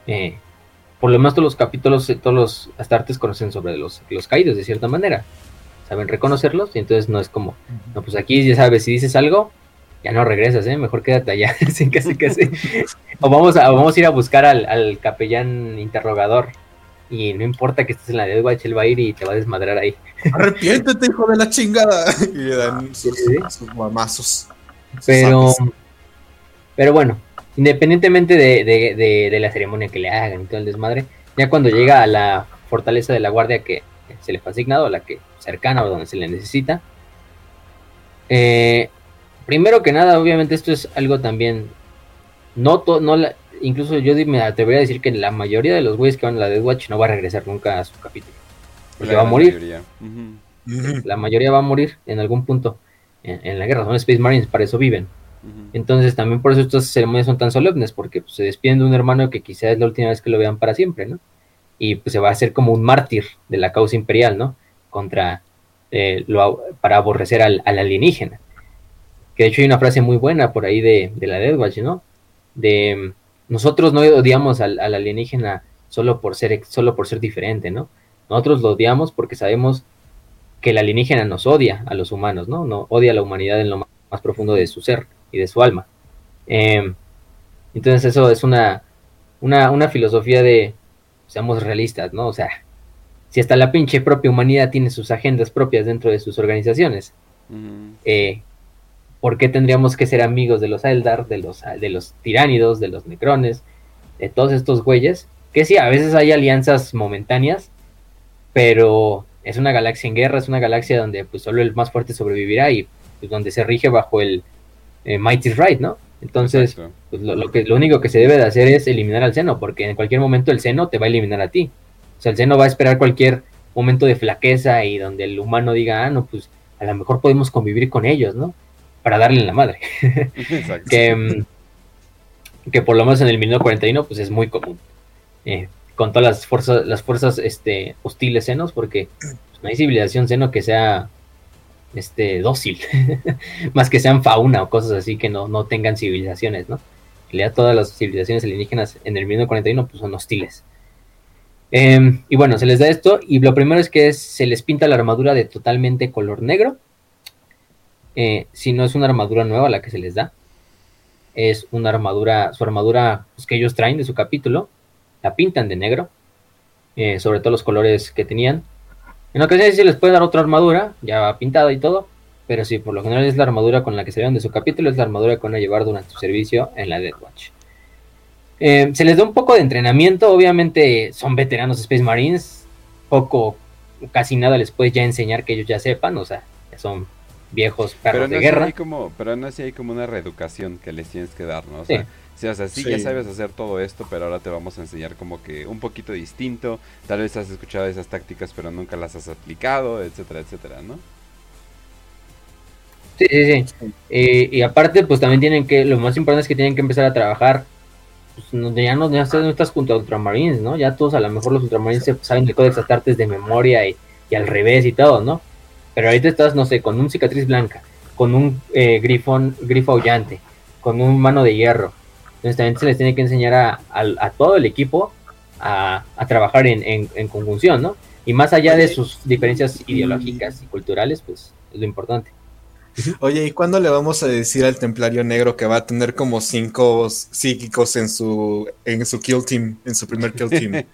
Eh, por lo menos todos los capítulos, eh, todos los astartes conocen sobre los, los caídos de cierta manera. Saben reconocerlos y entonces no es como, no, pues aquí ya sabes, si dices algo, ya no regresas, ¿eh? Mejor quédate allá, sí, casi, casi. o vamos a, vamos a ir a buscar al, al capellán interrogador y no importa que estés en la Death Watch, él va a ir y te va a desmadrar ahí. Arrepiéntete, hijo de la chingada. Y le dan sus, sí. sus mamazos. sus Pero, zapes. pero bueno, independientemente de, de- de- de la ceremonia que le hagan y todo el desmadre, ya cuando llega a la fortaleza de la guardia que se le fue asignado, a la que cercana o donde se le necesita, eh, primero que nada, obviamente esto es algo también, no, to- no la- incluso yo me atrevería a decir que la mayoría de los güeyes que van a la Death Watch no va a regresar nunca a su capítulo. Porque La va a morir. mayoría. La mayoría va a morir en algún punto en, en la guerra. Son Space Marines, para eso viven. Entonces también por eso estas ceremonias son tan solemnes, porque pues, se despiden de un hermano que quizás es la última vez que lo vean para siempre, ¿no? Y pues se va a hacer como un mártir de la causa imperial, ¿no? Contra, eh, lo, para aborrecer al, al alienígena. Que de hecho hay una frase muy buena por ahí de, de la Death Watch, ¿no? De nosotros no odiamos al, al alienígena solo por ser solo por ser diferente, ¿no? Nosotros lo odiamos porque sabemos que el alienígena nos odia a los humanos, ¿no? No odia a la humanidad en lo más, más profundo de su ser y de su alma. Eh, entonces eso es una, una, una filosofía de seamos realistas, ¿no? O sea, si hasta la pinche propia humanidad tiene sus agendas propias dentro de sus organizaciones, eh, ¿por qué tendríamos que ser amigos de los Eldar, de los, de los tiránidos, de los necrones, de todos estos güeyes? Que sí, a veces hay alianzas momentáneas, pero es una galaxia en guerra, es una galaxia donde pues solo el más fuerte sobrevivirá y pues, donde se rige bajo el eh, Might is Right, ¿no? Entonces, pues, lo, lo que, lo único que se debe de hacer es eliminar al seno, porque en cualquier momento el seno te va a eliminar a ti. O sea, el seno va a esperar cualquier momento de flaqueza y donde el humano diga, ah, no, pues a lo mejor podemos convivir con ellos, ¿no? Para darle en la madre. Exacto. que, que por lo menos en el 1941 pues es muy común. Eh, con todas las fuerzas, las fuerzas este, hostiles senos, porque pues, no hay civilización seno que sea este, dócil, más que sean fauna o cosas así que no, no tengan civilizaciones, ¿no? En realidad todas las civilizaciones alienígenas en el 1941 pues son hostiles. Eh, y bueno, se les da esto y lo primero es que es- se les pinta la armadura de totalmente color negro. Eh, si no es una armadura nueva la que se les da, es una armadura, su armadura pues, que ellos traen de su capítulo, la pintan de negro, eh, sobre todo los colores que tenían. En ocasiones se les puede dar otra armadura, ya pintada y todo, pero sí, por lo general es la armadura con la que salieron de su capítulo, es la armadura que van a llevar durante su servicio en la Death Watch. Eh, se les da un poco de entrenamiento, obviamente son veteranos Space Marines, poco, casi nada les puedes ya enseñar que ellos ya sepan, o sea, ya son viejos perros Pero de no, sé, guerra. hay como, pero no sé, hay como una reeducación que les tienes que dar, ¿no? O Sí. sea, sí, o sea, sí, Sí. ya sabes hacer todo esto, pero ahora te vamos a enseñar como que un poquito distinto. Tal vez has escuchado esas tácticas, pero nunca las has aplicado, etcétera, etcétera, ¿no? Sí, sí, sí. Eh, y aparte, pues también tienen que, lo más importante es que tienen que empezar a trabajar. Pues, no- ya no, ya estás, no estás junto a Ultramarines, ¿no? Ya todos, a lo mejor los Ultramarines se saben el Códex Astartes de memoria y, y al revés y todo, ¿no? Pero ahorita estás, no sé, con un cicatriz blanca, con un eh, grifón, grifo aullante, con un mano de hierro. Entonces también se les tiene que enseñar a, a- a todo el equipo a, a trabajar en, en- en conjunción, ¿no? Y más allá de sus diferencias ideológicas y culturales, pues es lo importante. Oye, ¿y cuándo le vamos a decir al Templario Negro que va a tener como cinco psíquicos en su en su kill team, en su primer kill team?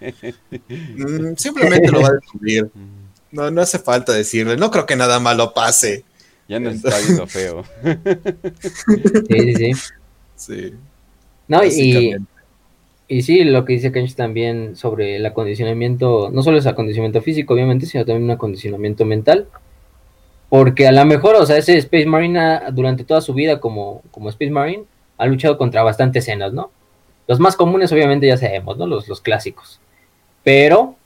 Mm, simplemente lo va a descubrir. No, no hace falta decirle. No creo que nada malo pase. Ya nos está viendo feo. Sí, sí, sí. Sí. No, y, y sí, lo que dice Kench también sobre el acondicionamiento, no solo es acondicionamiento físico, obviamente, sino también un acondicionamiento mental. Porque a lo mejor, o sea, ese Space Marine ha- durante toda su vida como, como Space Marine ha luchado contra bastantes escenas, ¿no? Los más comunes, obviamente, ya sabemos, ¿no? Los, los clásicos. Pero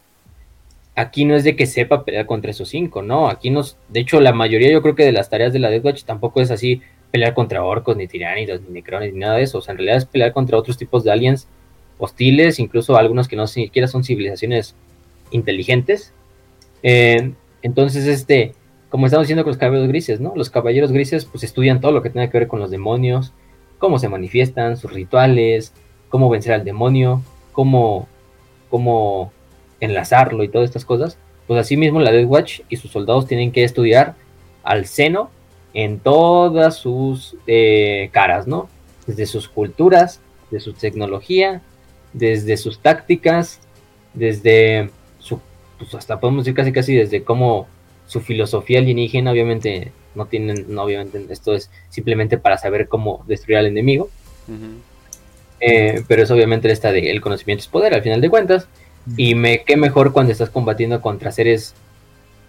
aquí no es de que sepa pelear contra esos cinco, ¿no? Aquí nos, de hecho, la mayoría, yo creo que de las tareas de la Death Watch tampoco es así pelear contra orcos, ni tiránidos, ni necrones, ni nada de eso. O sea, en realidad es pelear contra otros tipos de aliens hostiles, incluso algunos que no siquiera son civilizaciones inteligentes. Eh, entonces, este, como estamos diciendo con los caballeros grises, ¿no? Los caballeros grises, pues estudian todo lo que tenga que ver con los demonios, cómo se manifiestan, sus rituales, cómo vencer al demonio, cómo, cómo enlazarlo y todas estas cosas, pues así mismo la Death Watch y sus soldados tienen que estudiar al seno en todas sus eh, caras, ¿no? Desde sus culturas, de su tecnología, desde sus tácticas, desde su, pues hasta podemos decir casi casi desde cómo su filosofía alienígena, obviamente no tienen, no, obviamente esto es simplemente para saber cómo destruir al enemigo, eh, pero es obviamente esta de el conocimiento es poder al final de cuentas, y me, qué mejor cuando estás combatiendo contra seres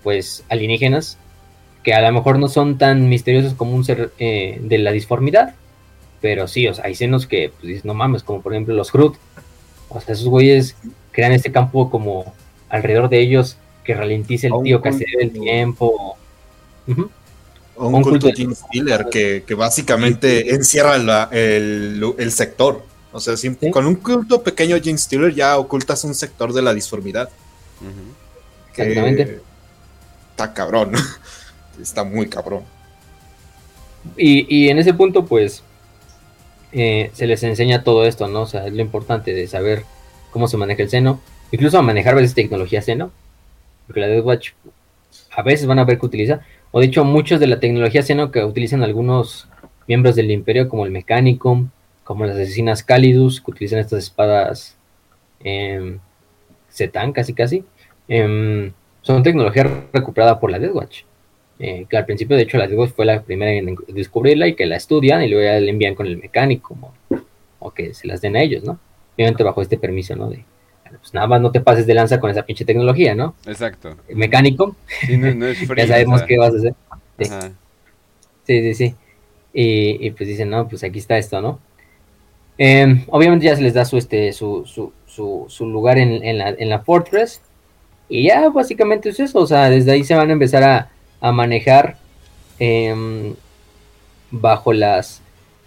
pues alienígenas que a lo mejor no son tan misteriosos como un ser eh, de la disformidad, pero sí, o sea, hay senos que pues no mames, como por ejemplo los Groot, o sea, esos güeyes crean este campo como alrededor de ellos que ralentice el tío que hace el tiempo. O un, culto, de Jim Steeler que, que, básicamente encierra el, sector. O sea, con un culto pequeño Jim Steeler ya ocultas un sector de la disformidad. Exactamente. Está cabrón. está muy cabrón. Y, y en ese punto, pues, eh, se les enseña todo esto, ¿no? O sea, es lo importante de saber cómo se maneja el seno, incluso a manejar a veces tecnología seno, porque la Death Watch a veces van a ver que utiliza, o de hecho muchos de la tecnología seno que utilizan algunos miembros del imperio, como el mecánico, como las asesinas Calidus, que utilizan estas espadas eh, casi casi, em, son tecnología recuperada por la Death Watch. Eh, que al principio, de hecho, la Death Watch fue la primera en descubrirla y que la estudian y luego ya la envían con el mecánico o, que se las den a ellos, ¿no? Obviamente bajo este permiso, ¿no? De, pues nada más no te pases de lanza con esa pinche tecnología, ¿no? Exacto. mecánico, ya sabemos qué vas a hacer. Sí, sí, sí. Y, pues dicen, no, pues aquí está esto, ¿no? Em, obviamente ya se les da su, este, su, su, su, lugar en, la, en la Fortress. Y ya básicamente es eso, o sea, desde ahí se van a empezar a, a manejar em, bajo las,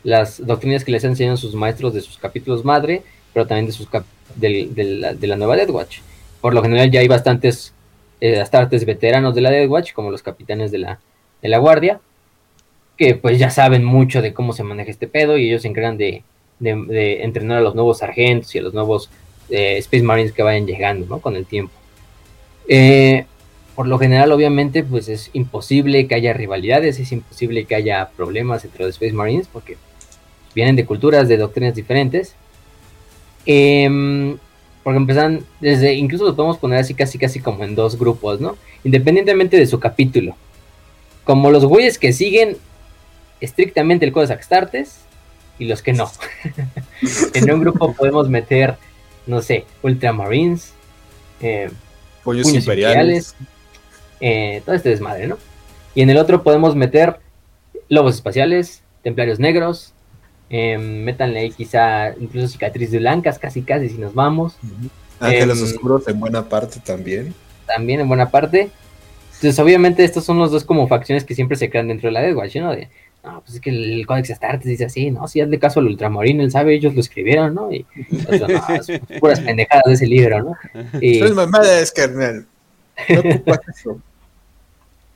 las doctrinas que les enseñan sus maestros de sus capítulos madre, pero también de, sus de, la, nueva Death Watch. Por lo general ya hay bastantes eh, astartes veteranos de la Death Watch, como los capitanes de la, de la guardia, que pues ya saben mucho de cómo se maneja este pedo y ellos se encargan de, de entrenar a los nuevos sargentos y a los nuevos eh, Space Marines que vayan llegando, ¿no? Con el tiempo. Eh, por lo general, obviamente, pues es imposible que haya rivalidades, es imposible que haya problemas entre los Space Marines, porque vienen de culturas, de doctrinas diferentes. Em, porque empiezan desde, incluso lo podemos poner así casi casi como en dos grupos, ¿no? Independientemente de su capítulo. Como los güeyes que siguen estrictamente el Codex Astartes y los que no. en un grupo podemos meter, no sé, Ultramarines, eh, Pollos imperiales eh, todo este desmadre, ¿no? Y en el otro podemos meter lobos espaciales, templarios negros, eh, métanle ahí quizá incluso cicatrices blancas, casi casi si nos vamos. Ángeles em, oscuros en buena parte también. También en buena parte. Entonces, obviamente, estos son los dos como facciones que siempre se crean dentro de la Death Watch, ¿no? De, no, pues es que el Codex Astartes dice así, no, si hazle caso al Ultramarino, él sabe, ellos lo escribieron, ¿no? Y, no, puras pendejadas de ese libro, ¿no? Y, Soy mamá de carnal. No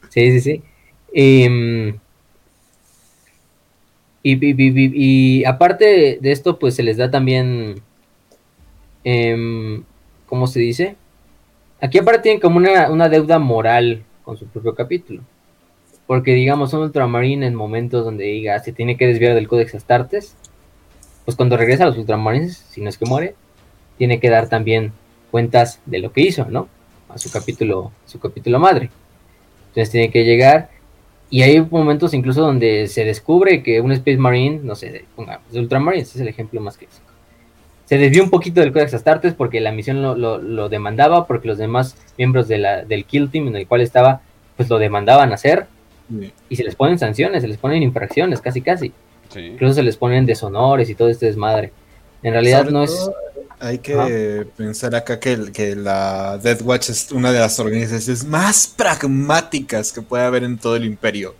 Sí, sí, sí. Em, y, aparte de esto, pues se les da también, eh, ¿cómo se dice? Aquí aparte tienen como una, deuda moral con su propio capítulo. Porque digamos, son ultramarines en momentos donde diga, se tiene que desviar del Códex Astartes. Pues cuando regresa a los ultramarines, si no es que muere, tiene que dar también cuentas de lo que hizo, ¿no? A su capítulo, su capítulo madre. Entonces tiene que llegar. Y hay momentos incluso donde se descubre que un Space Marine, no sé, pongamos, Ultramarines es el ejemplo más clásico. Se desvió un poquito del Codex Astartes porque la misión lo, demandaba, porque los demás miembros de la, del Kill Team en el cual estaba, pues lo demandaban hacer. Y se les ponen sanciones, se les ponen infracciones, casi casi. Incluso se les ponen deshonores y todo este desmadre. En realidad no es hay que pensar acá que, que, la Death Watch es una de las organizaciones más pragmáticas que puede haber en todo el imperio.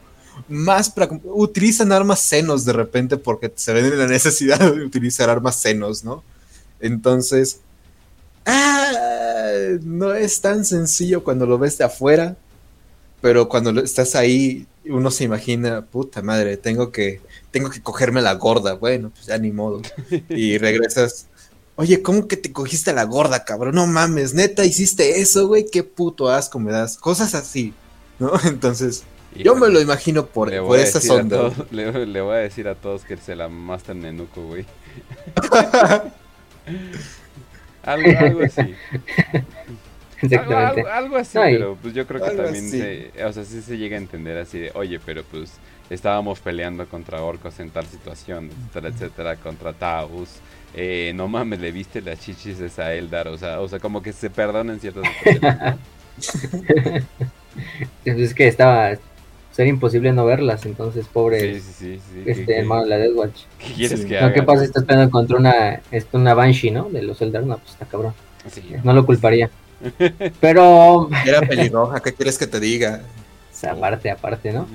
Más utilizan armas senos de repente porque se ven en la necesidad de utilizar armas senos, ¿no? Entonces, ah, no es tan sencillo cuando lo ves de afuera. Pero cuando estás ahí, uno se imagina, puta madre, tengo que, tengo que cogerme la gorda. Bueno, pues ya ni modo. Y regresas. Oye, ¿cómo que te cogiste a la gorda, cabrón? No mames, neta, hiciste eso, güey, qué puto asco me das. Cosas así, ¿no? Entonces, Y yo me lo imagino por, por voy a esas decir a ondas. todos- le, le voy a decir a todos que se la mastan nenuco, güey. algo, algo así. Algo, Exactamente. algo- algo así, No, pero pues yo creo que Algo también así. se, o sea, sí se llega a entender así de, oye, pero pues estábamos peleando contra orcos en tal situación, etcétera, etcétera, contra Taus. Eh, no mames, le viste las chichis de esa Eldar, o sea, o sea, como que se perdonan ciertas situaciones, ¿no? Es que estaba. Sería imposible no verlas, entonces, pobre. Sí, sí, sí, sí. ¿Qué, este hermano de la Death Watch. qué quieres Sí. que No, haga? ¿qué pasa? Estás peleando contra una, este, una Banshee, ¿no? De los Eldar, no, pues está cabrón. Sí. No lo culparía. Pero, Era pelirroja, ¿qué quieres que te diga? aparte, aparte, ¿no?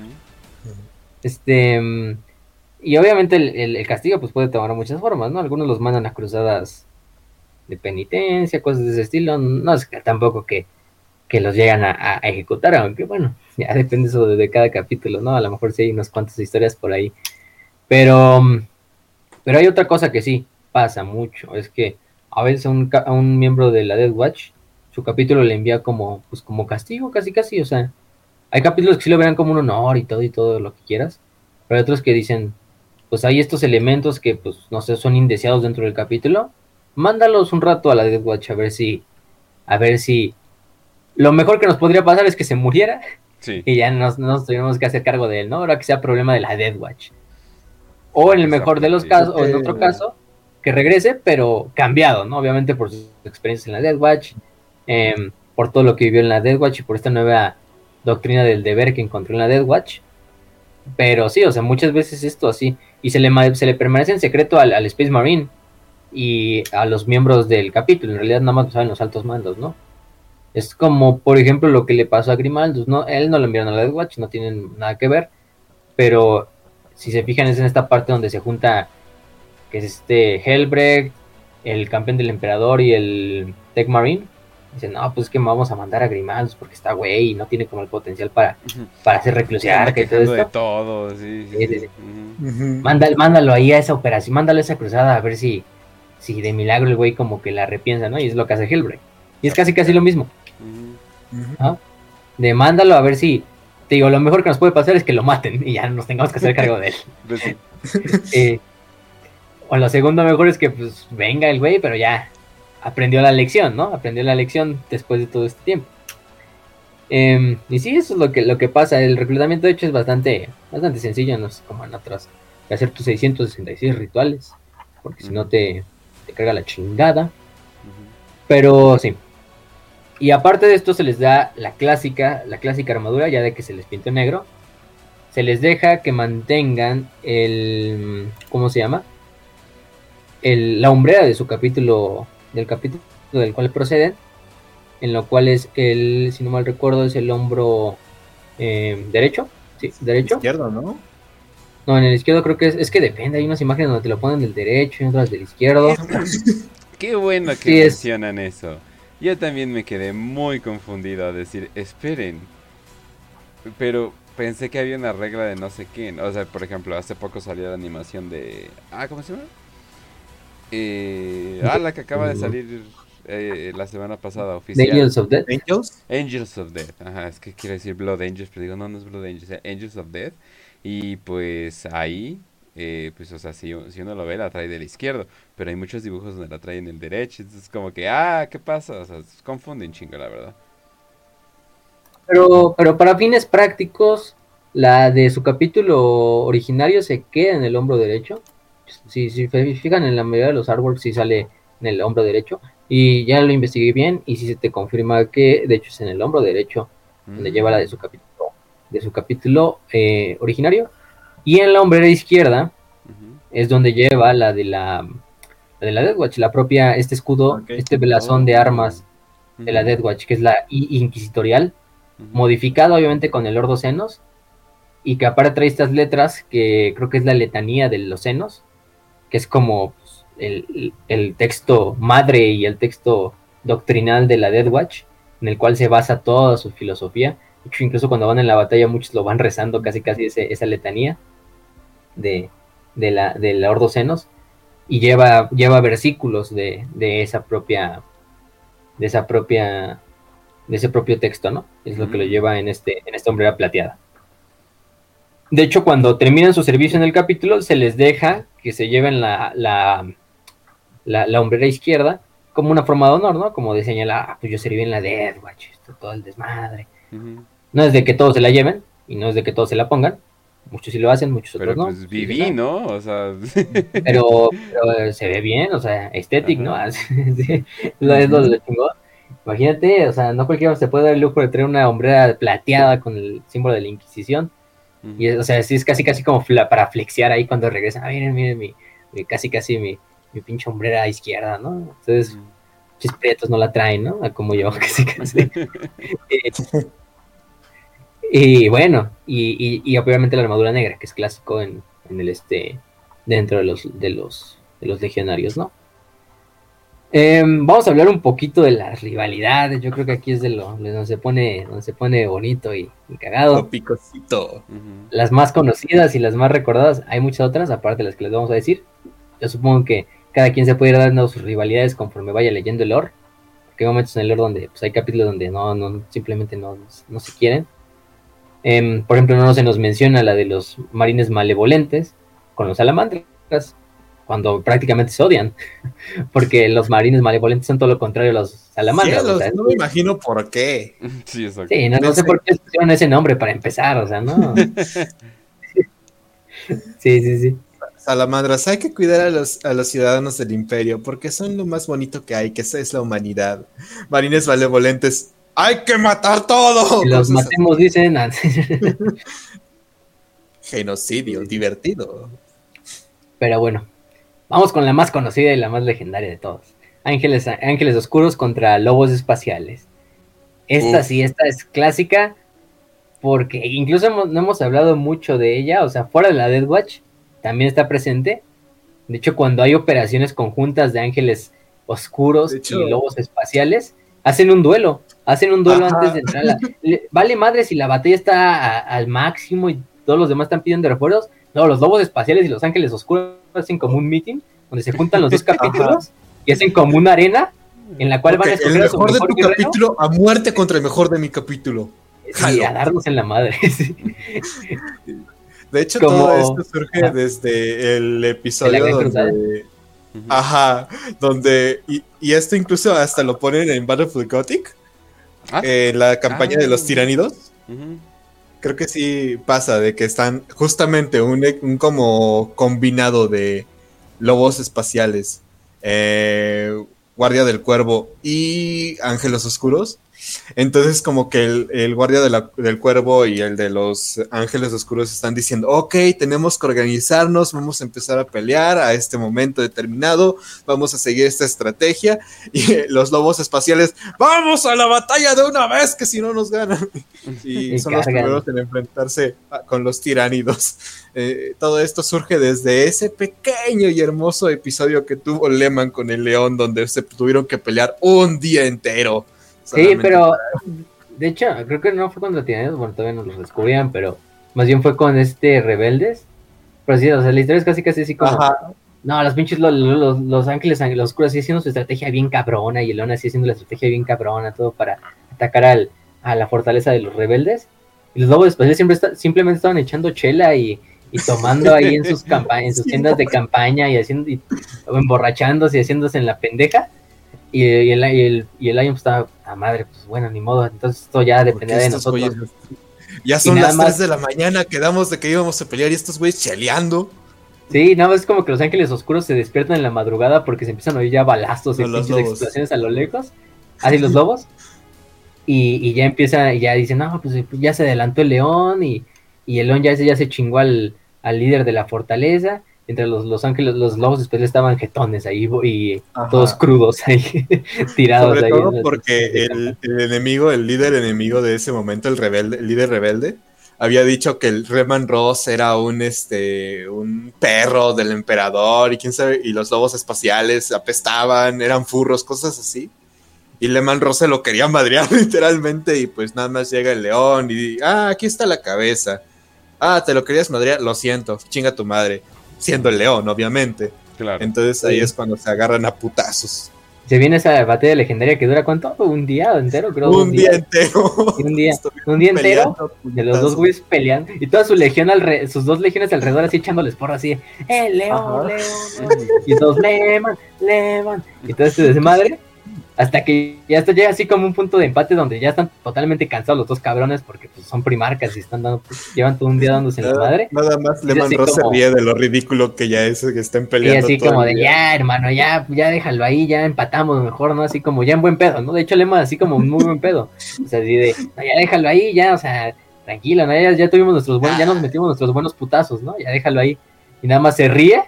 Este. Y obviamente el, el- el castigo pues puede tomar muchas formas, ¿no? Algunos los mandan a cruzadas de penitencia, cosas de ese estilo. No es que tampoco que, que los llegan a, a ejecutar, aunque bueno, ya depende eso de, de cada capítulo, ¿no? A lo mejor sí hay unas cuantas historias por ahí. Pero, pero hay otra cosa que sí pasa mucho, es que a veces a un, a un miembro de la Death Watch, su capítulo le envía como, pues como castigo, casi casi, o sea, hay capítulos que sí lo verán como un honor y todo y todo lo que quieras, pero hay otros que dicen, pues hay estos elementos que, pues, no sé, son indeseados dentro del capítulo, mándalos un rato a la Death Watch a ver si, a ver si, lo mejor que nos podría pasar es que se muriera Sí. y ya nos, no nos tuviéramos que hacer cargo de él, ¿no? Ahora que sea problema de la Death Watch. O en el mejor de los casos, o en otro caso, que regrese, pero cambiado, ¿no? Obviamente por sus experiencias en la Death Watch, em, por todo lo que vivió en la Death Watch y por esta nueva doctrina del deber que encontró en la Death Watch. Pero sí, o sea, muchas veces esto así. Y se le, se le permanece en secreto al, al Space Marine y a los miembros del capítulo. En realidad nada más lo saben los altos mandos, ¿no? Es como, por ejemplo, lo que le pasó a Grimaldus, ¿no? Él no lo enviaron a la Death Watch, no tienen nada que ver. Pero si se fijan es en esta parte donde se junta, que es este Helbrecht, el campeón del emperador y el Tech Marine. Dicen, no, pues es que vamos a mandar a Grimaldus porque está güey y no tiene como el potencial para, para hacer reclusiar y todo quejando de esto. todo, sí, sí, Sí, sí. Mándalo, mándalo ahí a esa operación, mándalo a esa cruzada a ver si, si de milagro el güey como que la repiensa, ¿no? Y es lo que hace Hellbreak. Y es casi casi lo mismo. De mándalo a ver si. Te digo, lo mejor que nos puede pasar es que lo maten y ya nos tengamos que hacer cargo de él. Pues. Eh, o lo segundo mejor es que pues venga el güey, pero ya aprendió la lección, ¿no? Aprendió la lección después de todo este tiempo. Em, y sí, eso es lo que, lo que pasa. El reclutamiento de hecho es bastante, bastante sencillo, no es como en otras. De hacer tus 666 rituales, porque si no te, te carga la chingada. Pero sí. Y aparte de esto se les da la clásica, la clásica armadura, ya de que se les pintó negro. Se les deja que mantengan el ¿cómo se llama? El, la hombrera de su capítulo, del capítulo del cual proceden, en lo cual es el, si no mal recuerdo, es el hombro eh, derecho, sí, derecho. Izquierdo, ¿no? No, en el izquierdo creo que es, es que depende, hay unas imágenes donde te lo ponen del derecho y otras del izquierdo. Qué bueno que Sí, es- mencionan eso. Yo también me quedé muy confundido a decir, esperen. Pero pensé que había una regla de no sé qué. ¿no? O sea, por ejemplo, hace poco salió la animación de... Ah, ¿cómo se llama? Eh, ah, la que acaba de salir eh, la semana pasada The oficial. Angels of Death. Angels. Angels of Death. Ajá, es que quiero decir Blood Angels, pero digo, no, no es Blood Angels, es Angels of Death. Y pues ahí, eh, pues, o sea, si, si uno lo ve, la trae del izquierdo. Pero hay muchos dibujos donde la trae en el derecho. Entonces, como que, ah, ¿qué pasa? O sea, se confunden chingo, la verdad. Pero, pero para fines prácticos, la de su capítulo originario se queda en el hombro derecho. Si, si se fijan en la mayoría de los artworks, sí sale en el hombro derecho. Y ya lo investigué bien y sí se te confirma que de hecho es en el hombro derecho donde Mm. lleva la de su capítulo, de su capítulo eh, originario. Y en la hombrera izquierda es donde lleva la de la, la de la Death Watch, la propia, este escudo, este velazón de Oh. armas de la. Death Watch, que es la I inquisitorial Ujú. modificado obviamente con el Ordo Senos y que aparte trae estas letras que creo que es la letanía de los senos, que es como pues, el, el texto madre y el texto doctrinal de la Death Watch, en el cual se basa toda su filosofía. De hecho, incluso cuando van en la batalla, muchos lo van rezando casi casi ese, esa letanía de, de la, del Ordocenos. Y lleva, lleva versículos de, de esa propia. De esa propia. De ese propio texto, ¿no? Es lo que lo lleva en este, en esta hombrera plateada. De hecho, cuando terminan su servicio en el capítulo, se les deja que se lleven la, la, la, hombrera izquierda como una forma de honor, ¿no? Como de señalar, ah, pues yo serví en la Death Watch, esto, todo el desmadre. No es de que todos se la lleven y no es de que todos se la pongan. Muchos sí lo hacen, muchos otros pero, no. Pues viví, ¿no? O sea. Pero, pero, se ve bien, o sea, estético, ¿no? sí, lo es lo, lo chingón. Imagínate, o sea, no cualquiera se puede dar el lujo de tener una hombrera plateada con el símbolo de la Inquisición. Y, o sea, sí es casi, casi como para flexear ahí cuando regresan. Ah, miren, miren, mi, casi, casi mi, mi pinche hombrera izquierda, ¿no? Entonces, uh no la traen, ¿no? Como yo, casi, casi. y bueno, y, y, obviamente la armadura negra, que es clásico en, en el este, dentro de los, de los, de los legionarios, ¿no? Em, vamos a hablar un poquito de las rivalidades. Yo creo que aquí es de lo donde se pone, donde se pone bonito y, cagado. picosito. Las más conocidas y las más recordadas. Hay muchas otras, aparte de las que les vamos a decir. Yo supongo que cada quien se puede ir dando sus rivalidades conforme vaya leyendo el lore. Porque hay momentos en el lore donde pues, hay capítulos donde no, no simplemente no, no se quieren. Em, por ejemplo, no se nos menciona la de los marines malevolentes con los salamandras cuando prácticamente se odian, porque los marines malevolentes son todo lo contrario a los salamandras. no me imagino por qué. Sí, exacto. Sí, no, sé por qué pusieron ese nombre para empezar, o sea, no. sí, sí, sí. Salamandras, hay que cuidar a los, a los ciudadanos del imperio, porque son lo más bonito que hay, que esa es la humanidad. Marines malevolentes, hay que matar todo. los matemos, dicen. Genocidio, divertido. Pero bueno, Vamos con la más conocida y la más legendaria de todos. Ángeles, Ángeles Oscuros contra Lobos Espaciales. Esta sí, esta es clásica porque incluso no hemos hablado mucho de ella, o sea, fuera de la Death Watch también está presente. De hecho, cuando hay operaciones conjuntas de ángeles oscuros y lobos espaciales, hacen un duelo, hacen un duelo antes de entrar. La... vale madre si la batalla está al máximo y todos los demás están pidiendo refuerzos. No, los lobos espaciales y los ángeles oscuros hacen como un meeting donde se juntan los dos capítulos y hacen como una arena en la cual van a escoger el mejor, de tu capítulo a muerte contra el mejor de mi capítulo. Y a darnos en la madre. De hecho, todo esto surge desde el episodio donde. Ajá, donde. Y, esto incluso hasta lo ponen en Battlefield Gothic. Ah. En la campaña de los ah. tiránidos creo que sí pasa de que están justamente un, como combinado de lobos espaciales, eh, guardia del cuervo y ángeles oscuros entonces como que el, guardia del cuervo y el de los ángeles oscuros están diciendo, ok, tenemos que organizarnos, vamos a empezar a pelear a este momento determinado, vamos a seguir esta estrategia y los lobos espaciales, vamos a la batalla de una vez que si no nos ganan. Y, son los primeros en enfrentarse con los tiránidos. Eh, todo esto surge desde ese pequeño y hermoso episodio que tuvo Lehman con el león donde se tuvieron que pelear un día entero. Sí, pero de hecho, creo que no fue contra Tiranos, bueno, todavía no los descubrían, pero más bien fue con este Rebeldes. Pero sí, o sea, la historia es casi casi así como. No, los pinches, los, los, ángeles, los oscuros así haciendo su estrategia bien cabrona y el león así haciendo la estrategia bien cabrona, todo para atacar al, a la fortaleza de los rebeldes. Y los lobos espaciales siempre simplemente estaban echando chela y, y tomando ahí en sus en sus tiendas de campaña y haciendo y, emborrachándose y haciéndose en la pendeja. Y, el, y, el, y el pues, estaba a madre, pues bueno, ni modo. Entonces esto ya depende de nosotros. ya son las 3 de la mañana, quedamos de que íbamos a pelear y estos güeyes cheleando. Sí, nada más es como que los ángeles oscuros se despiertan en la madrugada porque se empiezan a oír ya balazos y explosiones a lo lejos. Así los lobos. Y, y ya empieza, y ya dicen, no, pues ya se adelantó el león y, y el león ya, ya se chingó al, al líder de la fortaleza entre los, los ángeles, los lobos después estaban jetones ahí y todos crudos ahí, tirados Sobre Todo porque el, enemigo, el líder enemigo de ese momento, el rebelde, el líder rebelde, había dicho que el Reman Ross era un este un perro del emperador y quién sabe, y los lobos espaciales apestaban, eran furros, cosas así. Y Leman Rosa lo quería madrear literalmente y pues nada más llega el león y ah, aquí está la cabeza. Ah, te lo querías madrear, lo siento, chinga tu madre. Siendo el león, obviamente. Claro. Entonces ahí es cuando se agarran a putazos. Se viene esa batalla legendaria que dura cuánto? Un día entero, creo. Un, día, entero. Un día, un día entero de los dos güeyes peleando y toda su legión alrededor, sus dos legiones alrededor así echándoles porra así, eh, león, león, y todos, leman, leman, y todo este desmadre hasta que ya esto llega así como un punto de empate donde ya están totalmente cansados los dos cabrones porque pues, son primarcas y están dando, pues, llevan todo un día dándose en la madre. Nada más le mandó se ríe de lo ridículo que ya es que estén peleando. Y así como de ya, hermano, ya, ya déjalo ahí, ya empatamos mejor, ¿no? Así como ya en buen pedo, ¿no? De hecho, Lema así como muy buen pedo. O sea, así de, no, ya déjalo ahí, ya, o sea, tranquilo, ¿no? Ya, ya tuvimos nuestros buenos, ya nos metimos nuestros buenos putazos, ¿no? Ya déjalo ahí. Y nada más se ríe.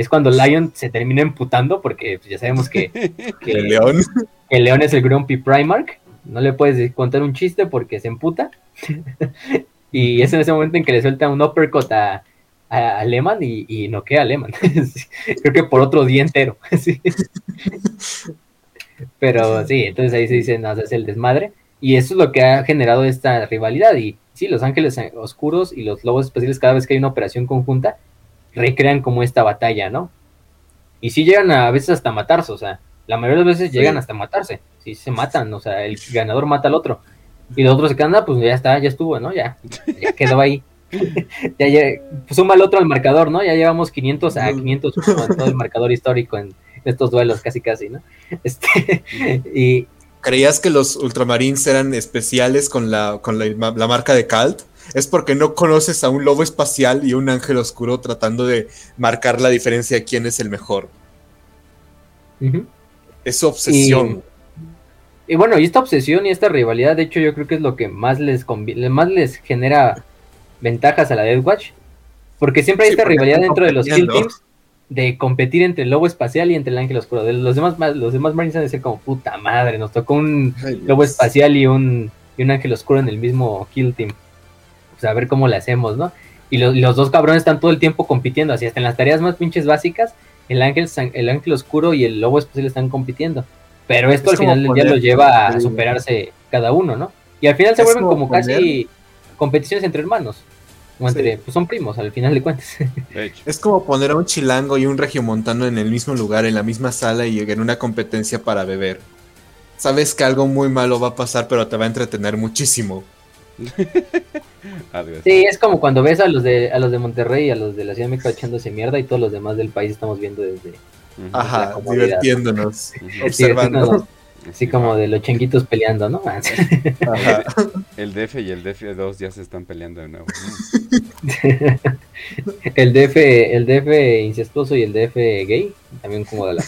Y es cuando Lion se termina emputando porque pues, ya sabemos que, que el león el león es el Grumpy Primark. No le puedes contar un chiste porque se emputa. y es en ese momento en que le suelta un uppercut a, a, Lehman y, y noquea a Lehman. Creo que por otro día entero. Pero sí, entonces ahí se dice, no, es el desmadre. Y eso es lo que ha generado esta rivalidad. Y sí, los ángeles oscuros y los lobos especiales, cada vez que hay una operación conjunta, recrean como esta batalla, ¿no? Y sí llegan a, a veces hasta matarse, o sea, la mayoría de las veces llegan hasta matarse, sí se matan, o sea, el ganador mata al otro. Y los otros se quedan, ah, pues ya está, ya estuvo, ¿no? Ya, ya quedó ahí. ya, ya pues suma el otro al marcador, ¿no? Ya llevamos 500 a 500 en todo el marcador histórico en estos duelos, casi casi, ¿no? Este, y... ¿Creías que los ultramarines eran especiales con la, con la, la marca de Calt? Es porque no conoces a un lobo espacial y un ángel oscuro tratando de marcar la diferencia de quién es el mejor. Uh es su obsesión. Y, bueno, y esta obsesión y esta rivalidad, de hecho, yo creo que es lo que más les más les genera ventajas a la Death Watch. Porque siempre hay esta rivalidad dentro de los Kill Teams de competir entre el lobo espacial y entre el ángel oscuro. De los demás, los demás Marines van a decir como puta madre, nos tocó un lobo espacial y un, y un ángel oscuro en el mismo Kill Team. Pues a ver cómo le hacemos, ¿no? Y los, los dos cabrones están todo el tiempo compitiendo, así hasta en las tareas más pinches básicas el ángel, el ángel oscuro y el lobo espacial están compitiendo. Pero esto al final del día lo lleva a superarse cada uno, ¿no? Y al final se vuelven como, casi competiciones entre hermanos. O entre, pues son primos, al final de cuentas. Es como poner a un chilango y un regiomontano en el mismo lugar, en la misma sala y en una competencia para beber. Sabes que algo muy malo va a pasar, pero te va a entretener muchísimo. sí, es como cuando ves a los de a los de Monterrey y a los de la Ciudad de México echándose mierda y todos los demás del país estamos viendo desde, Ajá, divirtiéndonos, observando. Así como de los chenguitos peleando, ¿no? Ajá. El DF y el DF2 ya se están peleando de nuevo. el DF, el DF incestuoso y el DF gay, también como de la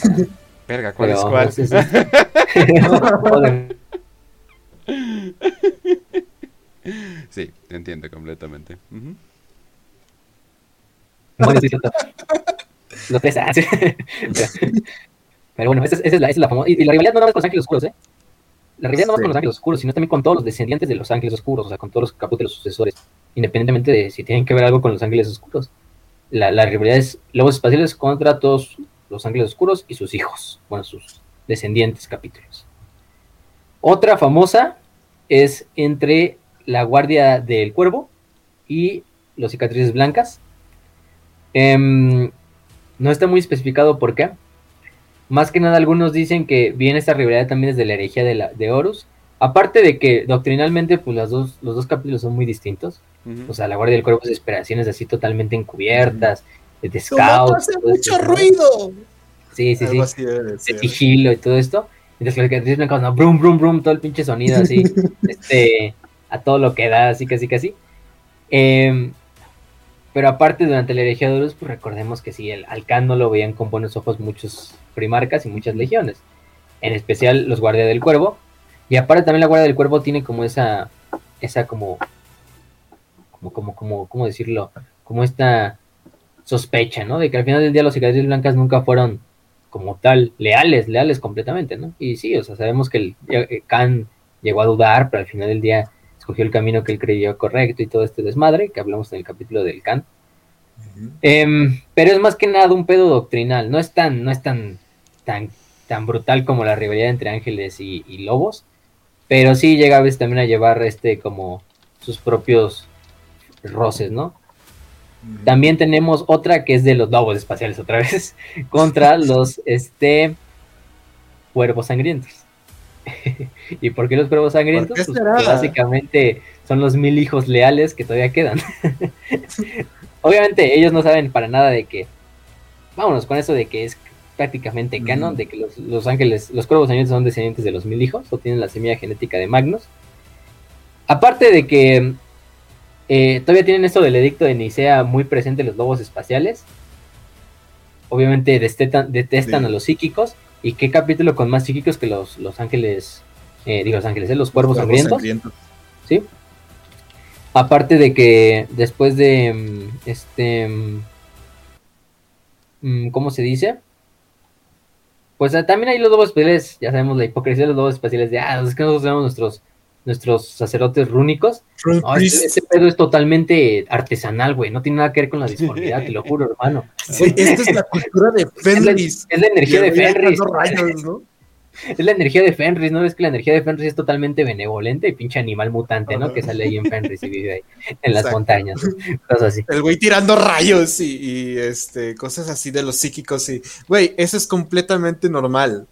Verga, ¿cuál es cuál? Sí, te entiendo completamente. Pero bueno, esa es, la, esa es la famosa. Y, la rivalidad no nada más con los ángeles oscuros, ¿eh? La rivalidad no más con los ángeles oscuros, sino también con todos los descendientes de los ángeles oscuros, o sea, con todos los caput de los sucesores, independientemente de si tienen que ver algo con los ángeles oscuros. La, la rivalidad es lobos espaciales contra todos los ángeles oscuros y sus hijos, bueno, sus descendientes capítulos. Otra famosa es entre la Guardia del Cuervo y los cicatrices blancas. Em, no está muy especificado por qué. Más que nada, algunos dicen que viene esta rivalidad también desde la herejía de, la, de Horus. Aparte de que doctrinalmente, pues las dos, los dos capítulos son muy distintos. O sea, la Guardia del Cuervo es esperaciones así totalmente encubiertas, de scouts. hace mucho ruido! Sí, sí, sí. De sigilo y todo esto. Mientras que los cicatrices blancas, no, brum, brum, brum, todo el pinche sonido así. este a todo lo que da, así casi casi. Eh, pero aparte, durante la herejía de Horus, pues recordemos que sí, el Alcán no lo veían con buenos ojos muchos primarcas y muchas legiones. En especial los guardias del cuervo. Y aparte también la guardia del cuervo tiene como esa, esa como, como, como, como, ¿cómo decirlo? Como esta sospecha, ¿no? De que al final del día los cicatrices blancas nunca fueron como tal leales, leales completamente, ¿no? Y sí, o sea, sabemos que el, el Khan llegó a dudar, pero al final del día escogió el camino que él creyó correcto y todo este desmadre que hablamos en el capítulo del Kant. Em, pero es más que nada un pedo doctrinal, no es tan, no es tan, tan, tan brutal como la rivalidad entre ángeles y, lobos, pero sí llega a veces también a llevar este como sus propios roces, ¿no? También tenemos otra que es de los lobos espaciales otra vez contra los este cuervos sangrientos. ¿Y por qué los cuervos sangrientos? Pues básicamente son los mil hijos leales que todavía quedan. Obviamente ellos no saben para nada de que, vámonos con eso de que es prácticamente canon, de que los, ángeles, los cuervos sangrientos son descendientes de los mil hijos o tienen la semilla genética de Magnus. Aparte de que eh, todavía tienen esto del edicto de Nicea muy presente los lobos espaciales. Obviamente detestan a los psíquicos ¿Y qué capítulo con más psíquicos que los, los ángeles, eh, digo los ángeles, ¿eh? los cuervos, sangrientos? Sí. Aparte de que después de mm, este, mm, mm, ¿cómo se dice? Pues eh, también hay los lobos espaciales, ya sabemos la hipocresía de los lobos espaciales de, ah, es que nosotros tenemos nuestros nuestros sacerdotes rúnicos. ese, pedo es totalmente artesanal, güey. No tiene nada que ver con la disformidad, te lo juro, hermano. Sí, esta es la cultura de Fenris. Es la, energía de Fenris. Es la energía de Fenris, ¿no? ves que la energía de Fenris es totalmente benevolente y pinche animal mutante, ¿no? Que sale ahí en Fenris y vive ahí, en las montañas, cosas así. El güey tirando rayos y, y, este, cosas así de los psíquicos y, güey, eso es completamente normal.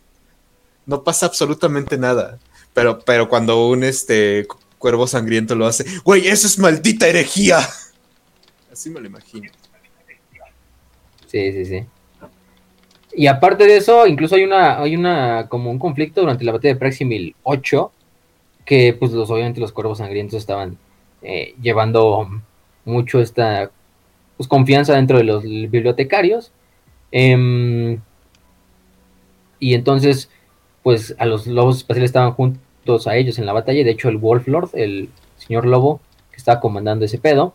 No pasa absolutamente nada. Pero, pero cuando un este cuervo sangriento lo hace, güey, eso es maldita herejía. Así me lo imagino. Sí, sí, sí. Y aparte de eso, incluso hay una, hay una, como un conflicto durante la batalla de Praximil 8, que pues los, obviamente los cuervos sangrientos estaban eh, llevando mucho esta pues, confianza dentro de los bibliotecarios. Em, y entonces pues a los lobos espaciales estaban juntos a ellos en la batalla. De hecho, el Wolf Lord, el señor lobo que estaba comandando ese pedo,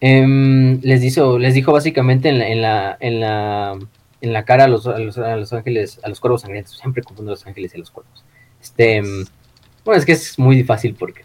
em, les, dijo, les dijo básicamente en la, en la, en la, en la cara a los, a los, ángeles, a los cuervos sangrientos. Siempre confundo a los ángeles y a los cuervos. Este, em, bueno, es que es muy fácil porque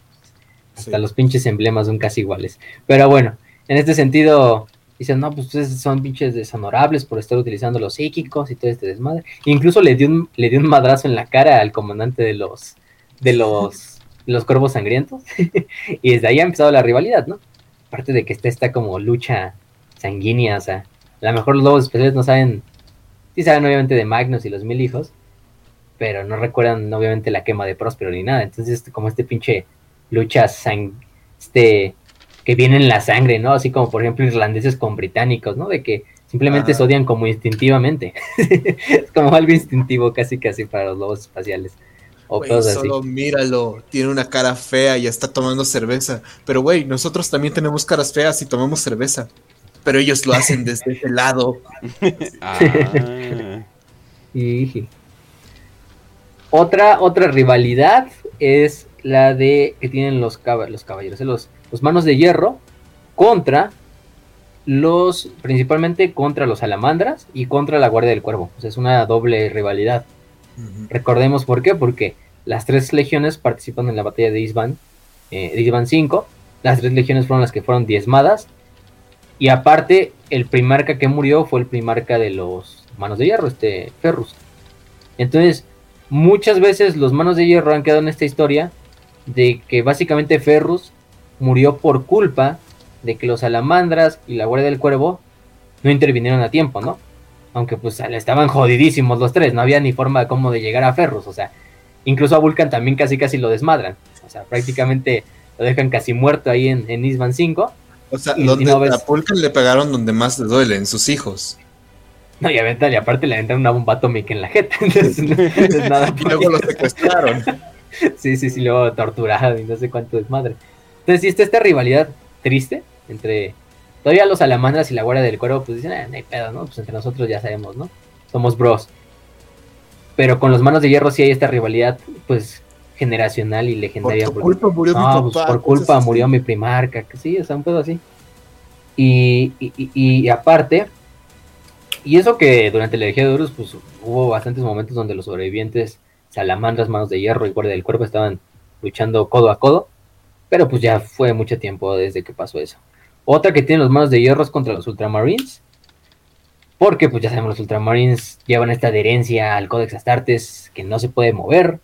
hasta los pinches emblemas son casi iguales. Pero bueno, en este sentido, Dicen, no, pues ustedes son pinches deshonorables por estar utilizando los psíquicos y todo este desmadre. incluso le dio un, le dio un madrazo en la cara al comandante de los, de los, los cuervos sangrientos. y desde ahí ha empezado la rivalidad, ¿no? Aparte de que está esta como lucha sanguínea, o sea, a lo mejor los lobos especiales no saben, sí saben obviamente de Magnus y los mil hijos, pero no recuerdan obviamente la quema de Próspero ni nada. Entonces, como este pinche lucha sang, este que viene en la sangre, ¿no? Así como por ejemplo irlandeses con británicos, ¿no? De que simplemente se odian como instintivamente. es como algo instintivo casi casi para los lobos espaciales. O cosas solo míralo, tiene una cara fea y está tomando cerveza. Pero güey, nosotros también tenemos caras feas y tomamos cerveza. Pero ellos lo hacen desde ese lado. ah. y... Otra, otra rivalidad es la de que tienen los, los caballeros, los, los manos de hierro contra los, principalmente contra los salamandras y contra la guardia del cuervo. O sea, es una doble rivalidad. Recordemos por qué, porque las tres legiones participan en la batalla de Isban, eh, Isban 5. Las tres legiones fueron las que fueron diezmadas. Y aparte, el primarca que murió fue el primarca de los manos de hierro, este Ferrus. Entonces, muchas veces los manos de hierro han quedado en esta historia de que básicamente Ferrus murió por culpa de que los salamandras y la guardia del cuervo no intervinieron a tiempo, ¿no? Aunque pues estaban jodidísimos los tres, no había ni forma de cómo de llegar a Ferrus, o sea, incluso a Vulcan también casi casi lo desmadran, o sea, prácticamente lo dejan casi muerto ahí en, en Isman 5. O sea, a Vulcan le pegaron donde más le duele, en sus hijos. No, y, y aparte le aventan una bomba atómica en la jeta, entonces nada. y luego lo secuestraron. sí, sí, sí, luego torturado y no sé cuánto desmadre. Entonces, si está esta rivalidad triste entre todavía los salamandras y la guardia del cuervo, pues dicen, ah, no hay pedo, ¿no? Pues entre nosotros ya sabemos, ¿no? Somos bros. Pero con los manos de hierro sí hay esta rivalidad, pues, generacional y legendaria. Por culpa murió mi pues, papá. por culpa murió mi primarca, que sí, o sea, un pedo así. Y, y, y, aparte, y eso que durante la herejía de Horus, pues hubo bastantes momentos donde los sobrevivientes, salamandras, manos de hierro y guardia del cuerpo estaban luchando codo a codo. Pero pues ya fue mucho tiempo desde que pasó eso. Otra que tiene los manos de hierro es contra los Ultramarines. Porque pues ya sabemos, los Ultramarines llevan esta adherencia al Codex Astartes que no se puede mover.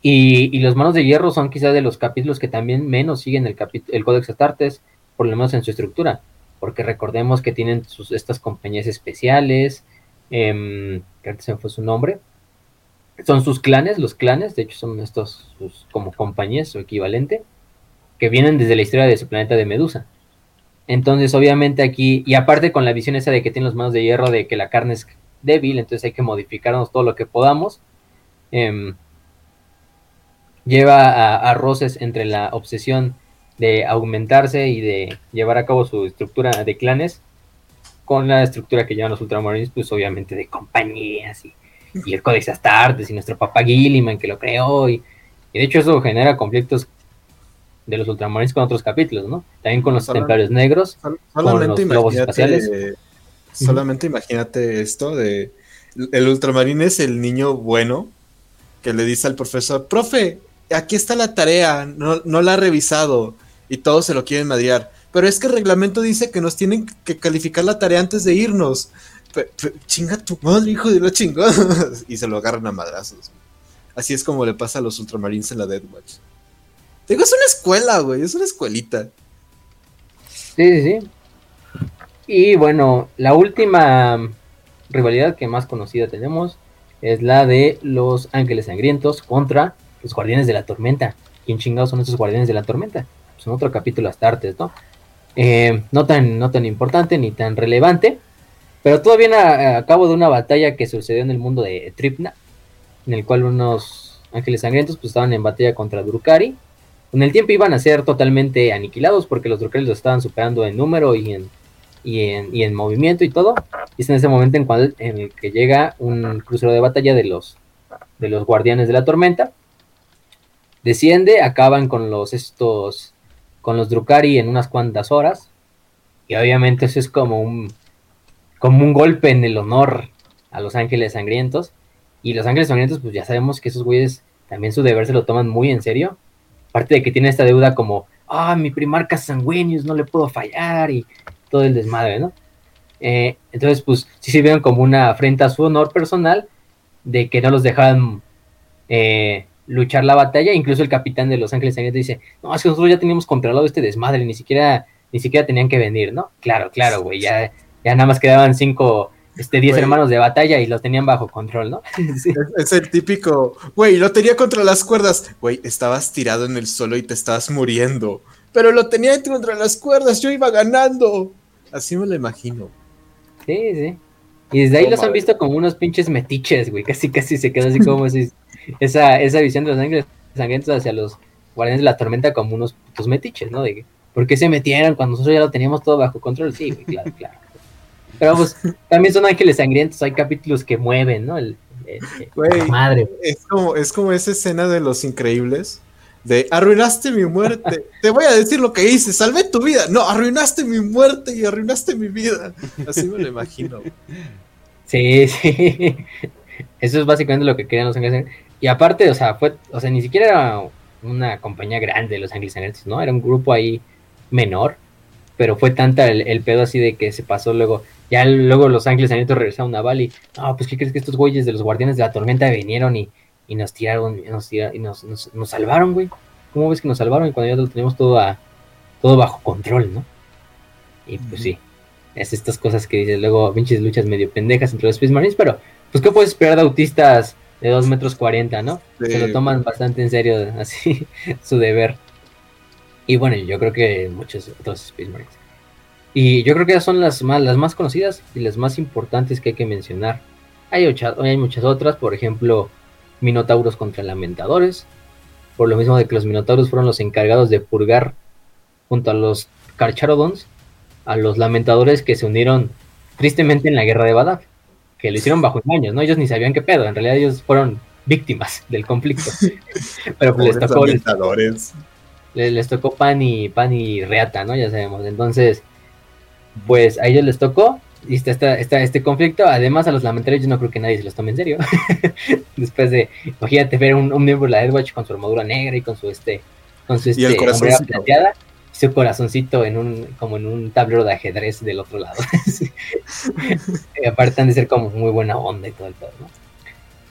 Y, los Manos de Hierro son quizás de los capítulos que también menos siguen el, el Codex Astartes, por lo menos en su estructura. Porque recordemos que tienen sus, estas compañías especiales, eh, que antes se fue su nombre. Son sus clanes, los clanes, de hecho son estos sus, como compañías o equivalente, que vienen desde la historia de su planeta de Medusa. Entonces, obviamente aquí, y aparte con la visión esa de que tienen las manos de hierro, de que la carne es débil, entonces hay que modificarnos todo lo que podamos. Eh, lleva a, roces entre la obsesión de aumentarse y de llevar a cabo su estructura de clanes con la estructura que llevan los Ultramarines, pues obviamente de compañías y, y el Codex Astartes y nuestro papá Gilliman que lo creó y de hecho eso genera conflictos de los Ultramarines con otros capítulos, ¿no? También con los Solamente, Templarios Negros, solamente con los globos espaciales. Solamente uh -huh. imagínate esto de el Ultramarine es el niño bueno que le dice al profesor, profe, aquí está la tarea, no, no la ha revisado y todos se lo quieren madrear. Pero es que el reglamento dice que nos tienen que calificar la tarea antes de irnos. Chinga tu madre, hijo de la chingada. y se lo agarran a madrazos. Así es como le pasa a los Ultramarines en la Death Watch. Digo, es una escuela, güey, es una escuelita. Sí, sí, sí. Y bueno, la última rivalidad que más conocida tenemos es la de los Ángeles Sangrientos contra los Guardianes de la Tormenta. ¿Quién chingados son esos Guardianes de la Tormenta? Son otro capítulo Astartes, ¿no? Eh, no, tan, no tan importante ni tan relevante, pero todo viene a, a, cabo de una batalla que sucedió en el mundo de Tripna, en el cual unos ángeles sangrientos pues, estaban en batalla contra Drukari. Con el tiempo iban a ser totalmente aniquilados porque los Drukari los estaban superando en número y en, y en, y en movimiento y todo. Y es en ese momento en, cual, en el que llega un crucero de batalla de los, de los guardianes de la tormenta. Desciende, acaban con los estos con los Drukari en unas cuantas horas. Y obviamente eso es como un, como un golpe en el honor a los ángeles sangrientos. Y los ángeles sangrientos, pues ya sabemos que esos güeyes también su deber se lo toman muy en serio. Aparte de que tiene esta deuda como, ah, mi primarca sanguíneos, no le puedo fallar y todo el desmadre, ¿no? Eh, entonces, pues sí se vieron como una afrenta a su honor personal de que no los dejaban eh, luchar la batalla, incluso el capitán de Los Ángeles dice, no, es que nosotros ya teníamos controlado este desmadre, ni siquiera, ni siquiera tenían que venir, ¿no? Claro, claro, güey, ya, ya nada más quedaban cinco, este, diez wey. hermanos de batalla y los tenían bajo control, ¿no? sí. es, es, el típico, güey, lo tenía contra las cuerdas, güey, estabas tirado en el suelo y te estabas muriendo, pero lo tenía contra las cuerdas, yo iba ganando, así me lo imagino. Sí, sí. Y desde ahí oh, los han visto como unos pinches metiches, güey, casi casi se quedó así como esa, esa visión de los ángeles sangrientos hacia los guardianes de la tormenta como unos putos metiches, ¿no? De ¿por qué se metieron cuando nosotros ya lo teníamos todo bajo control? Sí, güey, claro, claro. Pero pues también son ángeles sangrientos, hay capítulos que mueven, ¿no? El, el, el güey, madre. Es como, es como esa escena de los increíbles. De arruinaste mi muerte. Te voy a decir lo que hice. Salvé tu vida. No, arruinaste mi muerte y arruinaste mi vida. Así me lo imagino. Sí, sí. Eso es básicamente lo que querían los ángeles y aparte, o sea, fue, o sea, ni siquiera era una compañía grande de los Ángeles Sangrientos, ¿no? Era un grupo ahí menor, pero fue tanta el, el, pedo así de que se pasó luego, ya luego los Ángeles Sangrientos regresaron a Bali, no, pues ¿qué crees que estos güeyes de los Guardianes de la Tormenta vinieron y, y nos tiraron, y nos, tiraron, y nos, nos, nos, salvaron, güey? ¿Cómo ves que nos salvaron cuando ya lo teníamos todo, a, todo bajo control, ¿no? Y pues sí, es estas cosas que dices luego, pinches luchas medio pendejas entre los Space Marines, pero pues ¿qué puedes esperar de autistas de 2 metros 40, ¿no? Sí. Se lo toman bastante en serio, así, su deber. Y bueno, yo creo que muchos otros Space Marines. Y yo creo que esas son las más, las más conocidas y las más importantes que hay que mencionar. Hay, ocha, hay muchas otras, por ejemplo, Minotauros contra Lamentadores. Por lo mismo de que los Minotauros fueron los encargados de purgar junto a los Carcharodons a los Lamentadores que se unieron tristemente en la guerra de Badab que lo hicieron bajo engaños, ¿no? Ellos ni sabían qué pedo, en realidad ellos fueron víctimas del conflicto. Pero pues les tocó, les, les, les, tocó pan y pan y reata, ¿no? Ya sabemos. Entonces, pues a ellos les tocó y está, está, está este conflicto. Además, a los lamentarios yo no creo que nadie se los tome en serio. Después de, imagínate ver un, un miembro de la Edwatch con su armadura negra y con su este, con su este, plateada su corazoncito en un como en un tablero de ajedrez del otro lado. y aparte han de ser como muy buena onda y todo el todo, ¿no?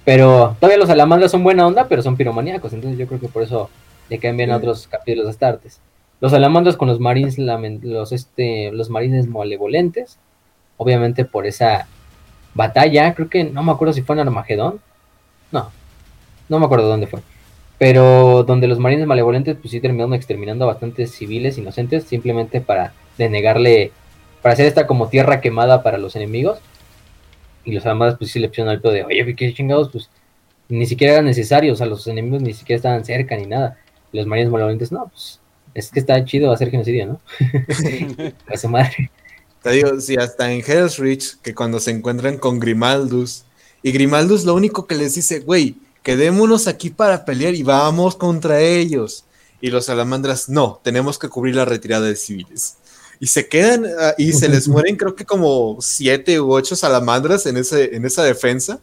Pero todavía los salamandras son buena onda, pero son piromaníacos, entonces yo creo que por eso le bien a otros capítulos de Astartes. Los salamandras con los marines, los, este, los marines malevolentes, obviamente por esa batalla, creo que no me acuerdo si fue en Armagedón, no, no me acuerdo dónde fue, pero donde los marines malevolentes pues sí terminaron exterminando a bastantes civiles inocentes simplemente para denegarle, para hacer esta como tierra quemada para los enemigos. Y los armadas pues sí le pusieron al de, oye, qué chingados, pues ni siquiera era necesario, o sea, los enemigos ni siquiera estaban cerca ni nada. Los marines malevolentes, no, pues es que está chido hacer genocidio, ¿no? a su madre. Te digo, sí, hasta en Hell's Reach, que cuando se encuentran con Grimaldus, y Grimaldus lo único que les dice, güey, quedémonos aquí para pelear y vamos contra ellos. Y los salamandras, no, tenemos que cubrir la retirada de civiles. Y se quedan ah, y se les mueren creo que como siete u ocho salamandras en, ese, en esa defensa.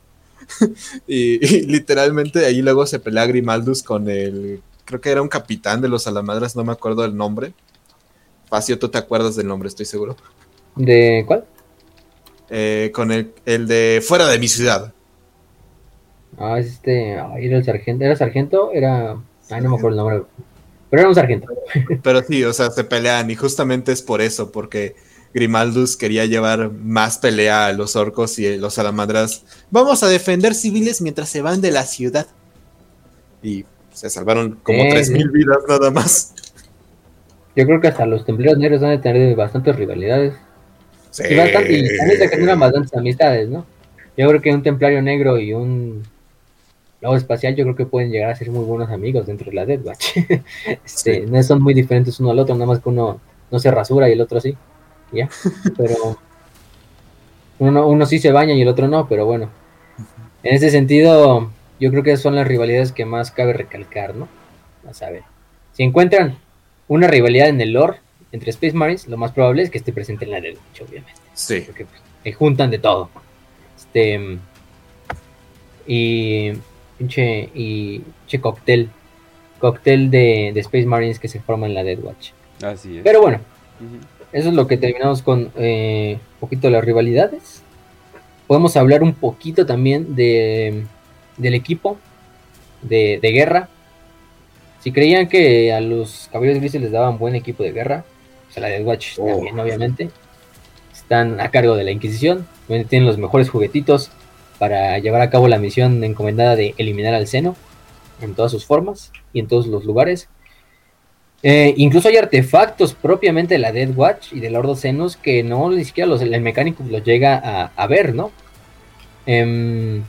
y, literalmente ahí luego se pelea Grimaldus con el, creo que era un capitán de los salamandras, no me acuerdo del nombre. Facio, tú te acuerdas del nombre, estoy seguro. ¿De cuál? Eh, con el, el de fuera de mi ciudad. Ah, es este. era el sargento. ¿Era sargento? Era. Ay, no me acuerdo el nombre. Pero era un sargento. Pero sí, o sea, se pelean. Y justamente es por eso, porque Grimaldus quería llevar más pelea a los orcos y los salamandras. Vamos a defender civiles mientras se van de la ciudad. Y se salvaron como 3.000 vidas nada más. Yo creo que hasta los templarios negros van a tener bastantes rivalidades. Sí. Y, bastante, y también se generan bastantes amistades, ¿no? Yo creo que un templario negro y un Luego espacial yo creo que pueden llegar a ser muy buenos amigos dentro de la Death Watch. este, No son muy diferentes uno al otro, nada más que uno no se rasura y el otro sí. Ya, pero uno, uno sí se baña y el otro no, pero bueno. En ese sentido, yo creo que son las rivalidades que más cabe recalcar, ¿no? A saber. Si encuentran una rivalidad en el lore entre Space Marines, lo más probable es que esté presente en la Death Watch, obviamente. Sí. Porque pues, juntan de todo. Este. Y pinche y pinche cóctel cóctel de, Space Marines que se forma en la Dead Watch. Así es. Pero bueno, eso es lo que terminamos con eh, un poquito de las rivalidades. Podemos hablar un poquito también de, del equipo de, guerra. Si creían que a los caballeros grises les daban buen equipo de guerra, pues a la Dead Watch oh. también, obviamente. Están a cargo de la Inquisición, tienen los mejores juguetitos, para llevar a cabo la misión encomendada de eliminar al seno en todas sus formas y en todos los lugares. Eh, incluso hay artefactos propiamente de la Dead Watch y del Ordo Senos que no ni siquiera los, el mecánico los llega a, ver, ¿no? Em,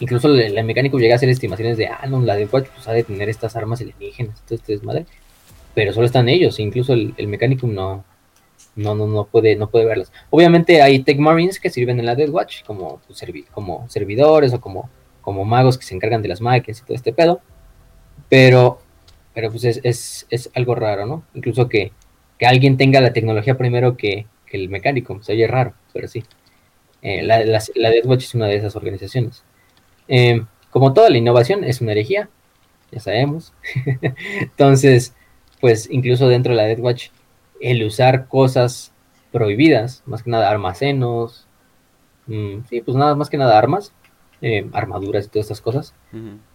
incluso el, mecánico llega a hacer estimaciones de, ah, no, la Dead Watch pues, ha de tener estas armas alienígenas, todo este desmadre. Pero solo están ellos, incluso el, el mecánico no, no, no, no puede, no puede verlas. Obviamente hay Tech Marines que sirven en la Dead Watch como, pues, como servidores o como, como magos que se encargan de las máquinas y todo este pedo. Pero, pero pues es, algo raro, ¿no? Incluso que, alguien tenga la tecnología primero que, el mecánico. Se oye raro, pero sí. Eh, la, la, Dead Watch es una de esas organizaciones. Eh, como toda la innovación es una herejía, ya sabemos. Entonces, pues incluso dentro de la Dead Watch el usar cosas prohibidas, más que nada almacenos, mm, sí, pues nada, más que nada armas, eh, armaduras y todas estas cosas,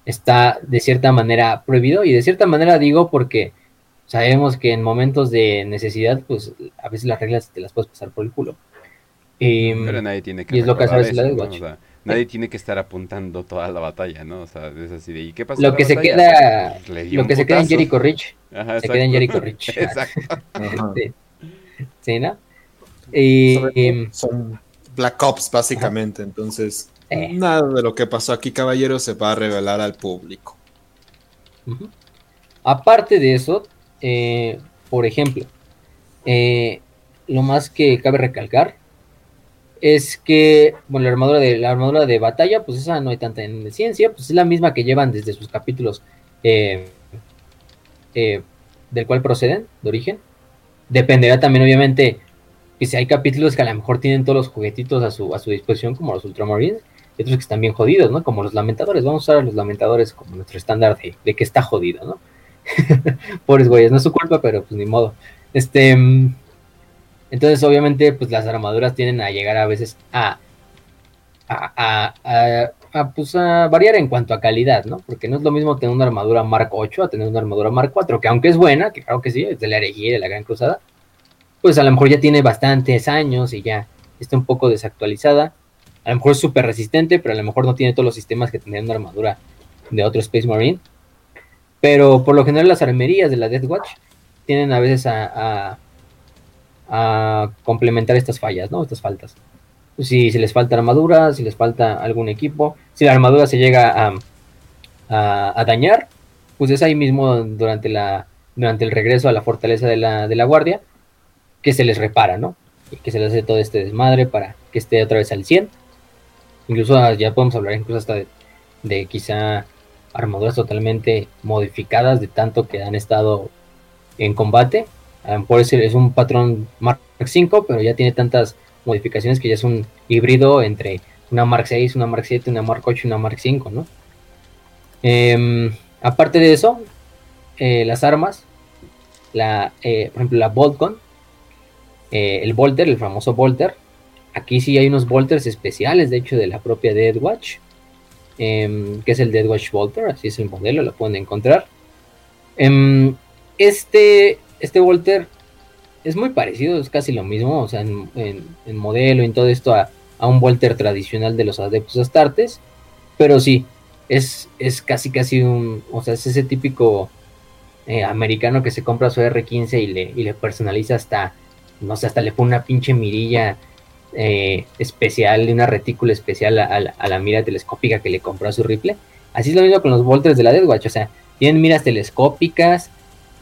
está de cierta manera prohibido y de cierta manera digo porque sabemos que en momentos de necesidad, pues a veces las reglas te las puedes pasar por el culo. Pero nadie tiene que y es lo que hace la nadie tiene que estar apuntando toda la batalla, ¿no? O sea, es así de, ¿y qué pasa? Lo que se queda, pues, lo que se queda en Jericho Rich, se queda en Jericho Rich. exacto. sí. ¿no? Y, son, Black Ops, básicamente, entonces, eh. nada de lo que pasó aquí, caballero, se va a revelar al público. Aparte de eso, eh, por ejemplo, eh, lo más que cabe recalcar es que, bueno, la armadura de la armadura de batalla, pues esa no hay tanta en ciencia, pues es la misma que llevan desde sus capítulos eh, eh, del cual proceden, de origen. Dependerá también, obviamente, que si hay capítulos que a lo mejor tienen todos los juguetitos a su, a su disposición, como los Ultramarines, y otros que están bien jodidos, ¿no? Como los lamentadores. Vamos a usar a los lamentadores como nuestro estándar de, que está jodido, ¿no? Pobres güeyes, no es su culpa, pero pues ni modo. Este. Entonces, obviamente, pues las armaduras tienden a llegar a veces a, a, a, a, pues, a variar en cuanto a calidad, ¿no? Porque no es lo mismo tener una armadura Mark 8 a tener una armadura Mark 4, que aunque es buena, que claro que sí, es de la herejía de la Gran Cruzada, pues a lo mejor ya tiene bastantes años y ya está un poco desactualizada. A lo mejor es súper resistente, pero a lo mejor no tiene todos los sistemas que tendría una armadura de otro Space Marine. Pero por lo general las armerías de la Death Watch tienen a veces a, complementar estas fallas, ¿no? Estas faltas. Si, si, les falta armadura, si les falta algún equipo, si la armadura se llega a, a, dañar, pues es ahí mismo durante, la, durante el regreso a la fortaleza de la, de la guardia que se les repara, ¿no? Y que se les hace todo este desmadre para que esté otra vez al 100. Incluso ah, ya podemos hablar incluso hasta de, de quizá armaduras totalmente modificadas de tanto que han estado en combate. A lo mejor es, un patrón Mark 5, pero ya tiene tantas modificaciones que ya es un híbrido entre una Mark 6, una Mark 7, una Mark 8 y una Mark 5, ¿no? Em, aparte de eso, eh, las armas, eh, por ejemplo, la Boltgun, eh, el Volter, el famoso Volter. Aquí sí hay unos Volters especiales, de hecho, de la propia Dead Watch. Em, que es el Dead Watch Volter, así es el modelo, lo pueden encontrar. Em, este, este Volter es muy parecido, es casi lo mismo, o sea, en, modelo y en todo esto a, un Volter tradicional de los adeptos astartes, pero sí, es, es casi casi un, o sea, es ese típico eh, americano que se compra su R15 y le, y le personaliza hasta, no sé, hasta le pone una pinche mirilla eh, especial, una retícula especial a, la mira telescópica que le compró a su rifle. Así es lo mismo con los Volters de la Death Watch, o sea, tienen miras telescópicas,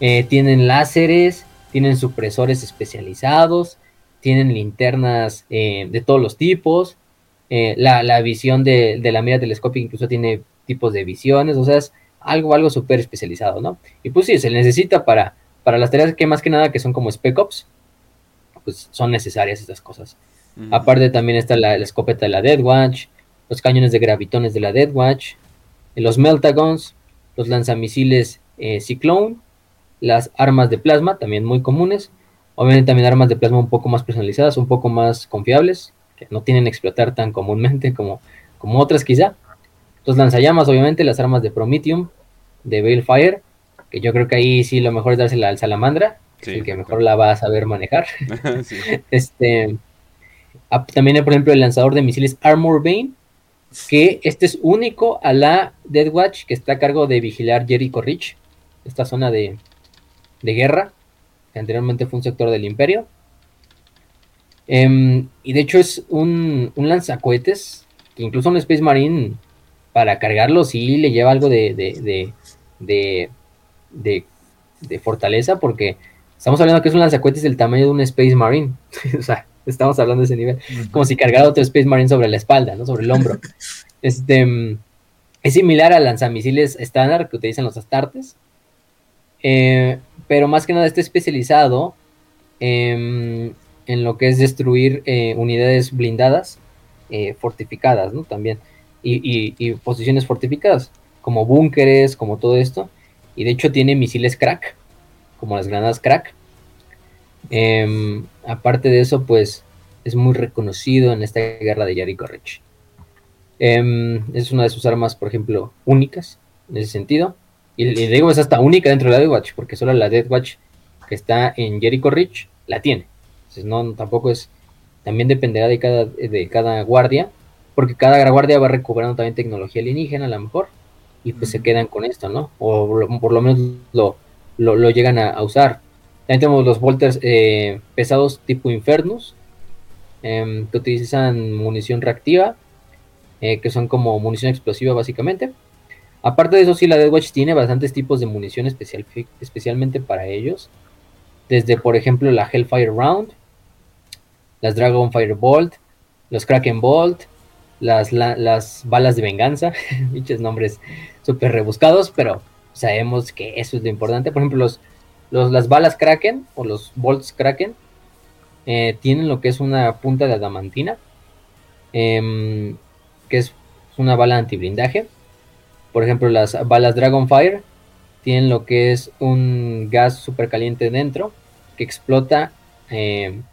eh, tienen láseres, tienen supresores especializados, tienen linternas eh, de todos los tipos, la, visión de, la mira telescópica incluso tiene tipos de visiones, o sea, es algo, algo súper especializado, ¿no? Y pues sí, se necesita para, para las tareas que más que nada que son como Spec Ops, pues son necesarias estas cosas. Aparte también está la, escopeta de la Dead Watch, los cañones de gravitones de la Dead Watch, los Meltagons, los lanzamisiles eh, Cyclone, las armas de plasma, también muy comunes. Obviamente también armas de plasma un poco más personalizadas, un poco más confiables, que no tienen que explotar tan comúnmente como, como otras quizá. Los lanzallamas, obviamente, las armas de Prometheum, de Balefire, que yo creo que ahí sí lo mejor es dársela al Salamandra, el que mejor la va a saber manejar. Este Ah, también hay, por ejemplo, el lanzador de misiles Armor Bane, que este es único a la Dead Watch, que está a cargo de vigilar Jericho Ridge, esta zona de, guerra, que anteriormente fue un sector del Imperio. Em, y de hecho es un, un, lanzacohetes, que incluso un Space Marine, para cargarlo, sí le lleva algo de, de, de, de, de fortaleza, porque estamos hablando que es un lanzacohetes del tamaño de un Space Marine. o sea, estamos hablando de ese nivel, como si cargara otro Space Marine sobre la espalda, ¿no? Sobre el hombro. este, mm, es similar al lanzamisiles estándar que utilizan los Astartes, eh, pero más que nada está especializado en lo que es destruir eh, unidades blindadas, eh, fortificadas, ¿no? También, y, posiciones fortificadas, como búnkeres, como todo esto, y de hecho tiene misiles crack, como las granadas crack, Em, aparte de eso, pues es muy reconocido en esta guerra de Jericho Ridge. Em, es una de sus armas, por ejemplo, únicas en ese sentido. Y, le digo, es hasta única dentro de la Death Watch, porque solo la Death Watch que está en Jericho Ridge la tiene. Entonces, no, tampoco es. También dependerá de cada, de cada guardia, porque cada guardia va recuperando también tecnología alienígena, a lo mejor, y pues se quedan con esto, ¿no? O por lo, menos lo, lo, llegan a usar también tenemos los volters eh, pesados tipo Infernus, em, que utilizan munición reactiva, eh, que son como munición explosiva básicamente. Aparte de eso, sí, la Dead Watch tiene bastantes tipos de munición especial, especialmente para ellos. Desde, por ejemplo, la Hellfire Round, las Dragonfire Bolt, los Kraken Bolt, las, las balas de venganza, dichos nombres súper rebuscados, pero sabemos que eso es lo importante. Por ejemplo, los las balas Kraken o los bolts Kraken eh, tienen lo que es una punta de adamantina, em, que es una bala antiblindaje. Por ejemplo, las balas Dragonfire tienen lo que es un gas super caliente dentro que explota em,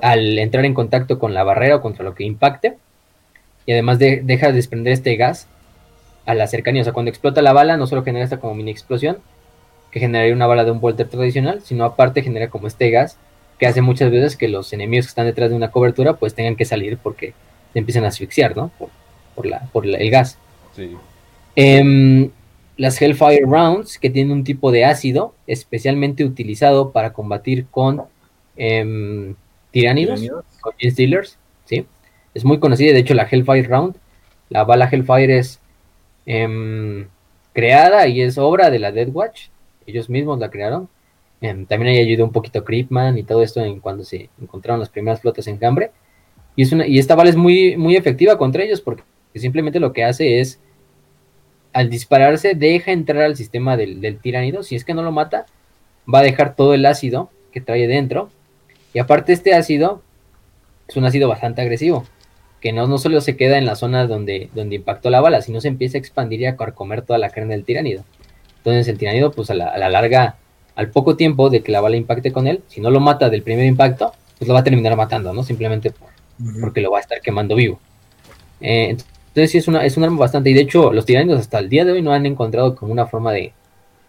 al entrar en contacto con la barrera o contra lo que impacte. Y además deja de desprender este gas a la cercanía. O sea, cuando explota la bala, no solo genera esta como mini explosión, que generaría una bala de un volter tradicional, sino aparte genera como este gas que hace muchas veces que los enemigos que están detrás de una cobertura pues tengan que salir porque se empiezan a asfixiar, ¿no? Por, la, por el gas. Sí. Em, las Hellfire Rounds, que tienen un tipo de ácido especialmente utilizado para combatir con eh, tiránidos, con Steelers, ¿sí? Es muy conocida, de hecho la Hellfire Round, la bala Hellfire es em, creada y es obra de la Dead Watch, ellos mismos la crearon. Em, también ahí ayudó un poquito Creepman y todo esto en cuando se encontraron las primeras flotas en Cambre. Y, es una, y esta bala es muy, muy efectiva contra ellos porque simplemente lo que hace es al dispararse deja entrar al sistema del, del tiránido. Si es que no lo mata, va a dejar todo el ácido que trae dentro. Y aparte este ácido es un ácido bastante agresivo, que no, no solo se queda en la zona donde, donde impactó la bala, sino se empieza a expandir y a comer toda la carne del tiránido. Entonces el tiránido, pues a la, larga, al poco tiempo de que la bala impacte con él, si no lo mata del primer impacto, pues lo va a terminar matando, ¿no? Simplemente porque lo va a estar quemando vivo. Eh, entonces sí es una, es un arma bastante, y de hecho los tiranidos hasta el día de hoy no han encontrado como una forma de,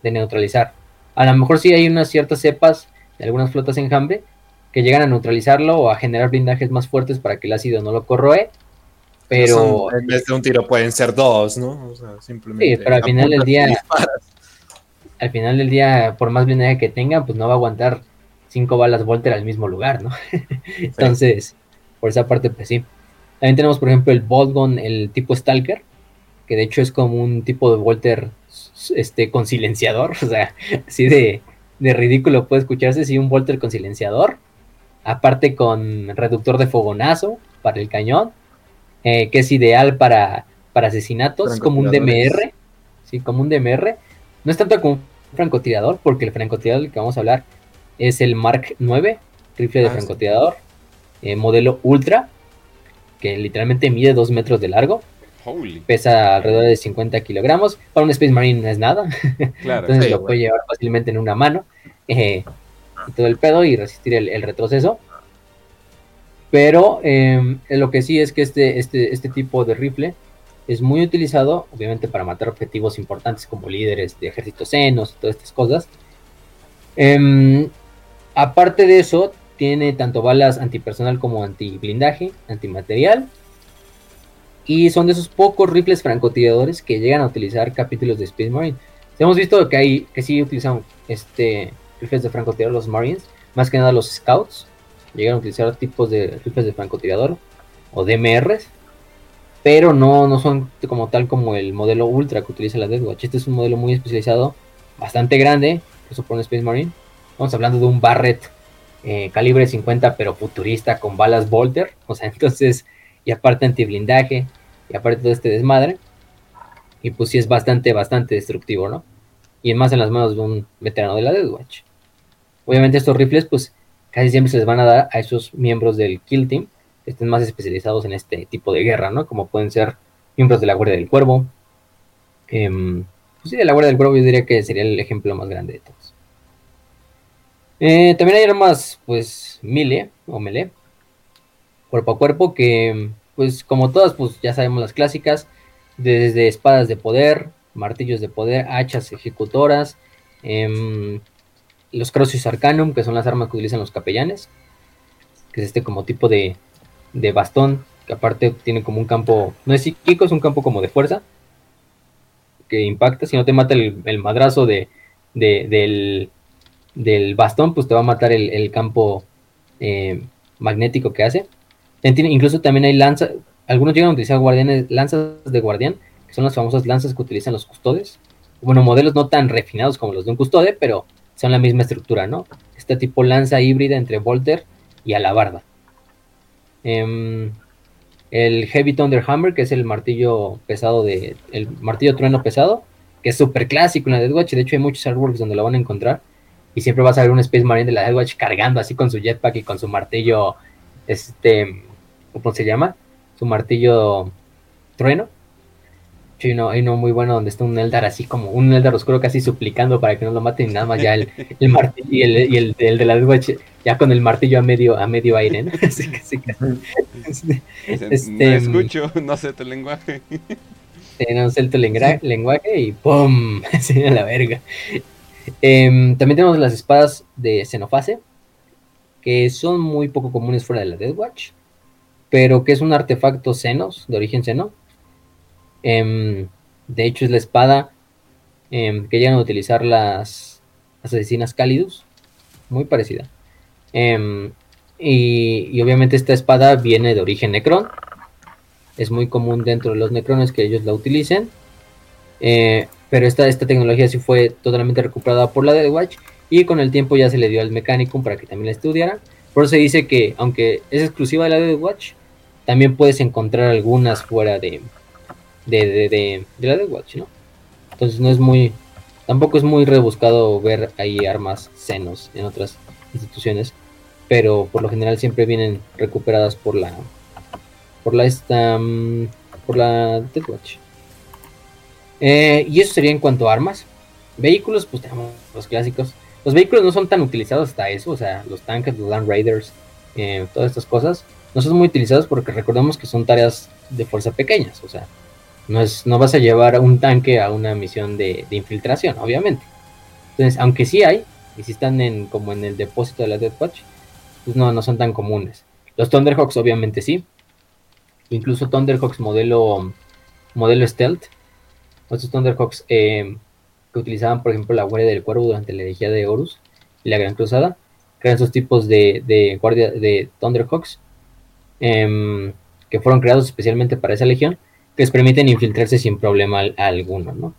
neutralizar. A lo mejor sí hay unas ciertas cepas de algunas flotas enjambre que llegan a neutralizarlo o a generar blindajes más fuertes para que el ácido no lo corroe. Pero. en vez de un tiro pueden ser dos, ¿no? O sea, simplemente. Sí, pero al final del día. Al final del día, por más blindaje que tengan, pues no va a aguantar cinco balas Volter al mismo lugar, ¿no? Entonces, por esa parte, pues sí. También tenemos, por ejemplo, el Boltgun, el tipo Stalker, que de hecho es como un tipo de Volter este, con silenciador, o sea, así de, ridículo puede escucharse, si un Volter con silenciador, aparte con reductor de fogonazo para el cañón, eh, que es ideal para, para asesinatos, como un DMR, sí, como un DMR, no es tanto como un francotirador, porque el francotirador del que vamos a hablar es el Mark 9, rifle de ah, francotirador, eh, modelo Ultra, que literalmente mide 2 metros de largo. Pesa alrededor de 50 kilogramos. Para un Space Marine no es nada. Entonces lo puede llevar fácilmente en una mano. Eh, y todo el pedo y resistir el, retroceso. Pero em, lo que sí es que este, este, este tipo de rifle es muy utilizado, obviamente, para matar objetivos importantes como líderes de ejércitos senos y todas estas cosas. Em, aparte de eso, tiene tanto balas antipersonal como anti-blindaje, antimaterial. Y son de esos pocos rifles francotiradores que llegan a utilizar capítulos de Space Marine. Hemos visto que hay que sí utilizan este rifles de francotirador los Marines, más que nada los Scouts. Llegan a utilizar tipos de rifles de francotirador o DMRs, pero no, no son como tal como el modelo Ultra que utiliza la Death Watch. Este es un modelo muy especializado, bastante grande, eso por un Space Marine. Estamos hablando de un Barrett eh, calibre 50 pero futurista con balas Volter, o sea, entonces, y aparte anti-blindaje, y aparte todo este desmadre, y pues sí es bastante, bastante destructivo, ¿no? Y más en las manos de un veterano de la Death Watch. Obviamente estos rifles, pues casi siempre se les van a dar a esos miembros del Kill Team, que estén más especializados en este tipo de guerra, ¿no? Como pueden ser miembros de la Guardia del Cuervo. Em, pues sí, de la Guardia del Cuervo yo diría que sería el ejemplo más grande de todos. Eh, también hay armas, pues, mile o melee, cuerpo a cuerpo, que, pues, como todas, pues, ya sabemos las clásicas, desde espadas de poder, martillos de poder, hachas ejecutoras, em, los Crossius Arcanum, que son las armas que utilizan los capellanes, que es este como tipo de, de bastón, que aparte tiene como un campo, no es psíquico, es un campo como de fuerza, que impacta, si no te mata el, madrazo de, del, del bastón, pues te va a matar el, campo eh, magnético que hace. Incluso también hay lanzas, algunos llegan a utilizar guardianes, lanzas de guardián, que son las famosas lanzas que utilizan los custodios. Bueno, modelos no tan refinados como los de un custode, pero son la misma estructura, ¿no? Este tipo lanza híbrida entre Volter y Alabarda. Em, el Heavy Thunder Hammer, que es el martillo pesado de. el martillo trueno pesado, que es súper clásico en la Deathwatch. De hecho, hay muchos artworks donde lo van a encontrar y siempre vas a ver un Space Marine de la Deathwatch cargando así con su jetpack y con su martillo, este, ¿cómo se llama? Su martillo trueno. hay uno, hay uno muy bueno donde está un Eldar así como un Eldar oscuro casi suplicando para que no lo maten y nada más ya el, el martillo y el, y el, el de la Death Watch ya con el martillo a medio, a medio aire, ¿no? Así que, sí que- Dicen, Este, no escucho, no sé tu lenguaje. tenemos el lengra- lenguaje y ¡pum! Así a la verga. Em, también tenemos las espadas de Xenofase, que son muy poco comunes fuera de la Death Watch, pero que es un artefacto Xenos, de origen Xeno. Em, de hecho, es la espada em, que llegan a utilizar las, asesinas Calidus, muy parecida. Y, y obviamente esta espada viene de origen Necron, es muy común dentro de los necrones que ellos la utilicen. Pero esta, esta tecnología sí fue totalmente recuperada por la Death Watch y con el tiempo ya se le dio al Mechanicum para que también la estudiara. Por eso se dice que, aunque es exclusiva de la Death Watch, también puedes encontrar algunas fuera de, de, de, de- de la Death Watch, ¿no? Entonces no es muy, tampoco es muy rebuscado ver ahí armas senos en otras instituciones, pero por lo general siempre vienen recuperadas por la, por la esta, mm, por la Death Watch. Eh, y eso sería en cuanto a armas. Vehículos, pues tenemos los clásicos. Los vehículos no son tan utilizados hasta eso, o sea, los tanques, los Land Raiders, eh, todas estas cosas, no son muy utilizados porque recordemos que son tareas de fuerza pequeñas, o sea, no, es, no vas a llevar un tanque a una misión de, infiltración, obviamente. Entonces, aunque sí hay, y si están en, como en el depósito de la Death Watch, pues no, no son tan comunes. Los Thunderhawks obviamente sí, incluso Thunderhawks modelo, modelo Stealth, estos Thunderhawks eh, que utilizaban, por ejemplo, la Guardia del Cuervo durante la herejía de Horus y la Gran Cruzada, eran esos tipos de, guardia de Thunderhawks em, que fueron creados especialmente para esa legión, que les permiten infiltrarse sin problema al- alguno, ¿no?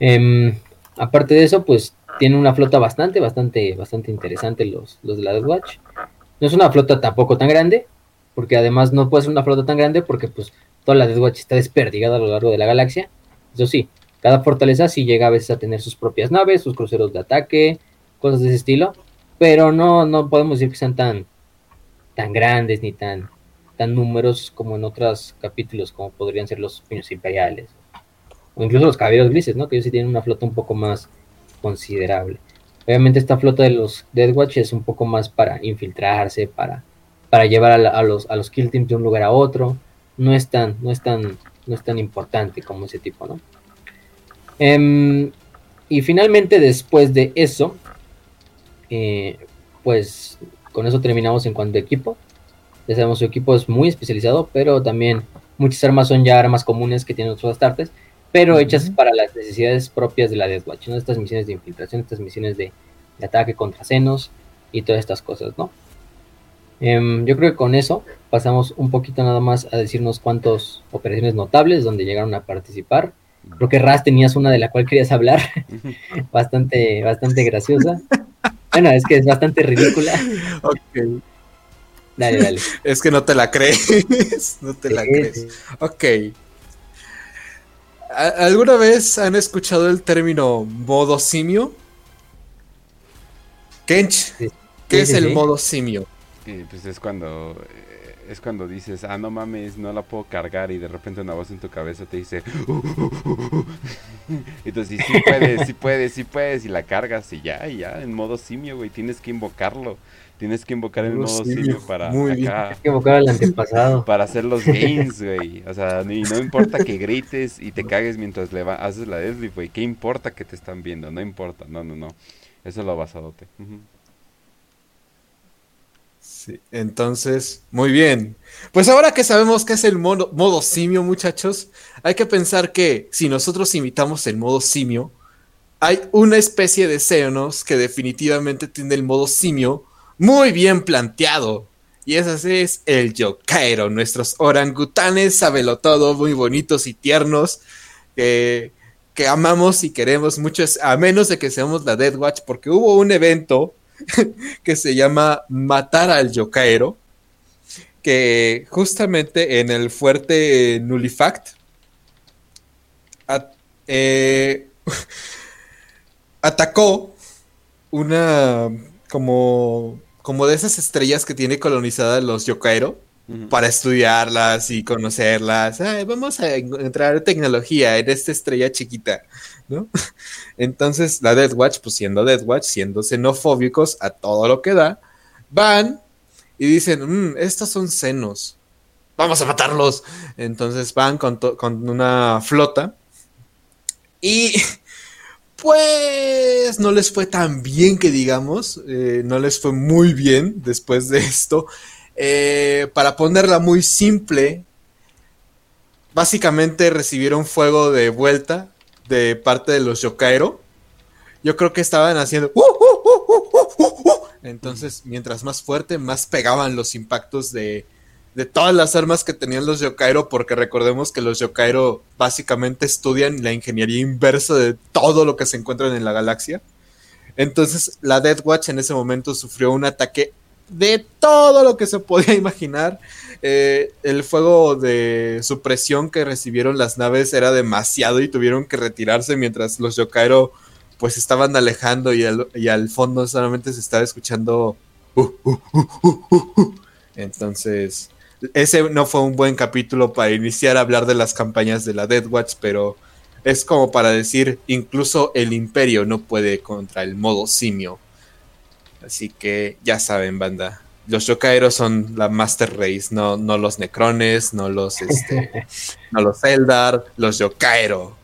Em, aparte de eso, pues tienen una flota bastante, bastante, bastante interesante los, los de la Death Watch. No es una flota tampoco tan grande, porque además no puede ser una flota tan grande porque pues toda la Death Watch está desperdigada a lo largo de la galaxia. Eso sí, cada fortaleza sí llega a veces a tener sus propias naves, sus cruceros de ataque, cosas de ese estilo, pero no, no podemos decir que sean tan, tan grandes ni tan, tan numerosos como en otros capítulos, como podrían ser los puños imperiales, o incluso los caballeros grises, ¿no? Que ellos sí tienen una flota un poco más considerable. Obviamente esta flota de los Death Watch es un poco más para infiltrarse, para, para llevar a, los, a los kill teams de un lugar a otro. No es tan, no es tan, no es tan importante como ese tipo, ¿no? Em, y finalmente, después de eso, eh, pues con eso terminamos en cuanto a equipo. Ya sabemos, su equipo es muy especializado, pero también muchas armas son ya armas comunes que tienen otros astartes, pero hechas para las necesidades propias de la Death Watch, ¿no? Estas misiones de infiltración, estas misiones de, de ataque contra senos y todas estas cosas, ¿no? Em, yo creo que con eso pasamos un poquito nada más a decirnos cuántas operaciones notables donde llegaron a participar. Creo que Raz tenías una de la cual querías hablar, bastante, bastante graciosa. Bueno, es que es bastante ridícula. Ok. Dale, dale. Es que no te la crees. No te la crees. sí. Ok. ¿A- ¿Alguna vez han escuchado el término modo simio? Kench. ¿qué Sí, es el modo simio? Y pues es cuando eh, es cuando dices, ah, no mames, no la puedo cargar y de repente una voz en tu cabeza te dice, "Uh, uh, uh, uh". y tú dices, sí puedes, sí puedes, sí puedes y la cargas y ya, y ya, en modo simio, güey, tienes que invocarlo, tienes que invocar el Modo simio, simio para muy acá, que al antepasado. para hacer los gains, güey, o sea, y no importa que grites y te cagues mientras le va- haces la deadlift, güey, ¿qué importa que te están viendo? No importa, no, no, no, eso es lo basadote. Ujú. Entonces, muy bien. Pues ahora que sabemos qué es el modo, simio, muchachos, hay que pensar que si nosotros imitamos el modo simio, hay una especie de Xenos que definitivamente tiene el modo simio muy bien planteado. Y ese es el Yokairo, nuestros orangutanes todo, muy bonitos y tiernos, que, amamos y queremos mucho, a menos de que seamos la Death Watch, porque hubo un evento que se llama Matar al Yokaero, que justamente en el fuerte Nullifact at- eh, atacó una como, como de esas estrellas que tiene colonizadas los Yokaero, para estudiarlas y conocerlas. vamos a entrar tecnología en esta estrella chiquita, Entonces la Death Watch, pues siendo Death Watch, siendo xenofóbicos a todo lo que da, van y dicen, mm, estos son senos, vamos a matarlos. Entonces van con, con una flota y pues no les fue tan bien que digamos, eh, no les fue muy bien después de esto. Eh, para ponerla muy simple, básicamente recibieron fuego de vuelta de parte de los Yokairo. Yo creo que estaban haciendo... Uh, uh, uh, Entonces, mientras más fuerte, más pegaban los impactos de, de todas las armas que tenían los Yokairo, porque recordemos que los Yokairo básicamente estudian la ingeniería inversa de todo lo que se encuentran en la galaxia. Entonces, la Death Watch en ese momento sufrió un ataque de todo lo que se podía imaginar. Eh, el fuego de supresión que recibieron las naves era demasiado y tuvieron que retirarse mientras los Yokairo pues estaban alejando y al, fondo solamente se estaba escuchando. Uh, uh, uh, Entonces, ese no fue un buen capítulo para iniciar a hablar de las campañas de la Dead Watch, pero es como para decir, incluso el imperio no puede contra el modo simio. Así que ya saben, banda. Los Yokaeros son la Master Race, no, no los Necrones, no los este, no los Eldar, los Yokaero.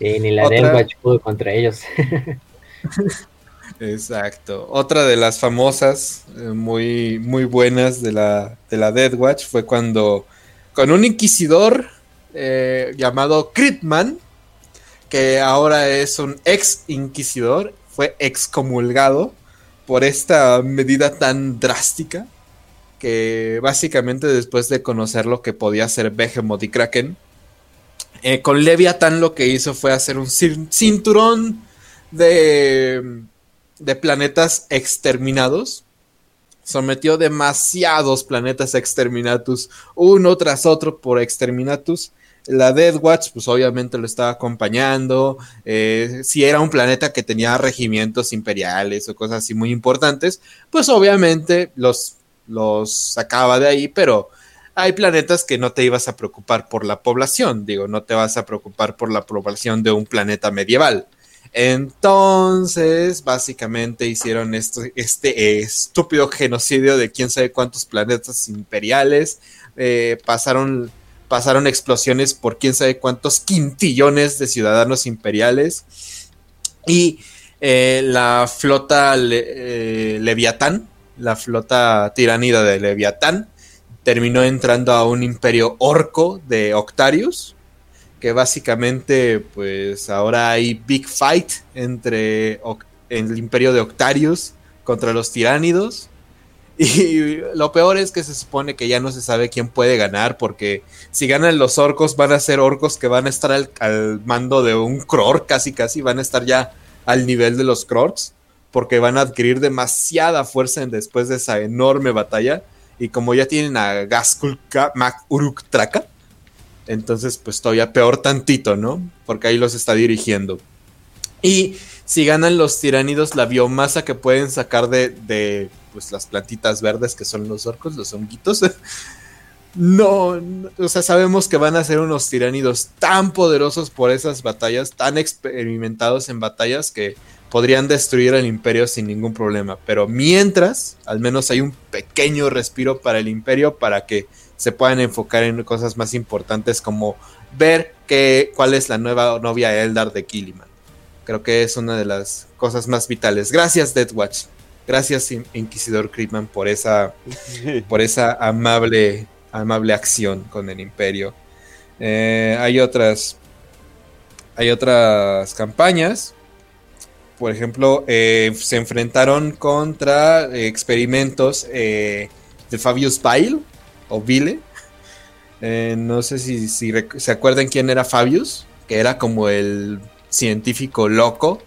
ni la Otra... pudo contra ellos. Exacto. Otra de las famosas, eh, muy, muy buenas de la, de la Dead Watch fue cuando con un inquisidor eh, llamado Critman, que ahora es un ex inquisidor, fue excomulgado por esta medida tan drástica que básicamente después de conocer lo que podía hacer Behemoth y Kraken, eh, con Leviathan lo que hizo fue hacer un cinturón de, de planetas exterminados. Sometió demasiados planetas exterminatus, uno tras otro por exterminatus la Death Watch, pues obviamente lo estaba acompañando. Eh, si era un planeta que tenía regimientos imperiales o cosas así muy importantes, pues obviamente los, los sacaba de ahí, pero hay planetas que no te ibas a preocupar por la población, digo, no te vas a preocupar por la población de un planeta medieval. Entonces, básicamente hicieron este estúpido genocidio de quién sabe cuántos planetas imperiales. Eh, pasaron pasaron explosiones por quién sabe cuántos quintillones de ciudadanos imperiales. Y eh, la flota eh, Leviatán, la flota tiránida de Leviatán, terminó entrando a un imperio orco de Octarius, que básicamente pues ahora hay big fight entre el imperio de Octarius contra los tiránidos Y lo peor es que se supone que ya no se sabe quién puede ganar, porque si ganan los orcos, van a ser orcos que van a estar al, mando de un Kror, casi casi, van a estar ya al nivel de los Krorks, porque van a adquirir demasiada fuerza después de esa enorme batalla. Y como ya tienen a Gaskulka Mac Traka, entonces pues todavía peor tantito, ¿no? Porque ahí los está dirigiendo. Y si ganan los tiránidos, la biomasa que pueden sacar de pues las plantitas verdes que son los orcos, los honguitos. No, o sea, sabemos que van a ser unos tiránidos tan poderosos por esas batallas, tan experimentados en batallas que podrían destruir el imperio sin ningún problema. Pero mientras, al menos hay un pequeño respiro para el imperio para que se puedan enfocar en cosas más importantes como ver que, cuál es la nueva novia Eldar de Killiman. Creo que es una de las cosas más vitales. Gracias, Deathwatch. Gracias, Inquisidor Creepman, por esa, por esa amable, amable acción con el Imperio. Eh, hay otras. Hay otras campañas. Por ejemplo, eh, se enfrentaron contra experimentos eh, de Fabius Bile o Vile. no sé si, si se acuerdan quién era Fabius, que era como el científico loco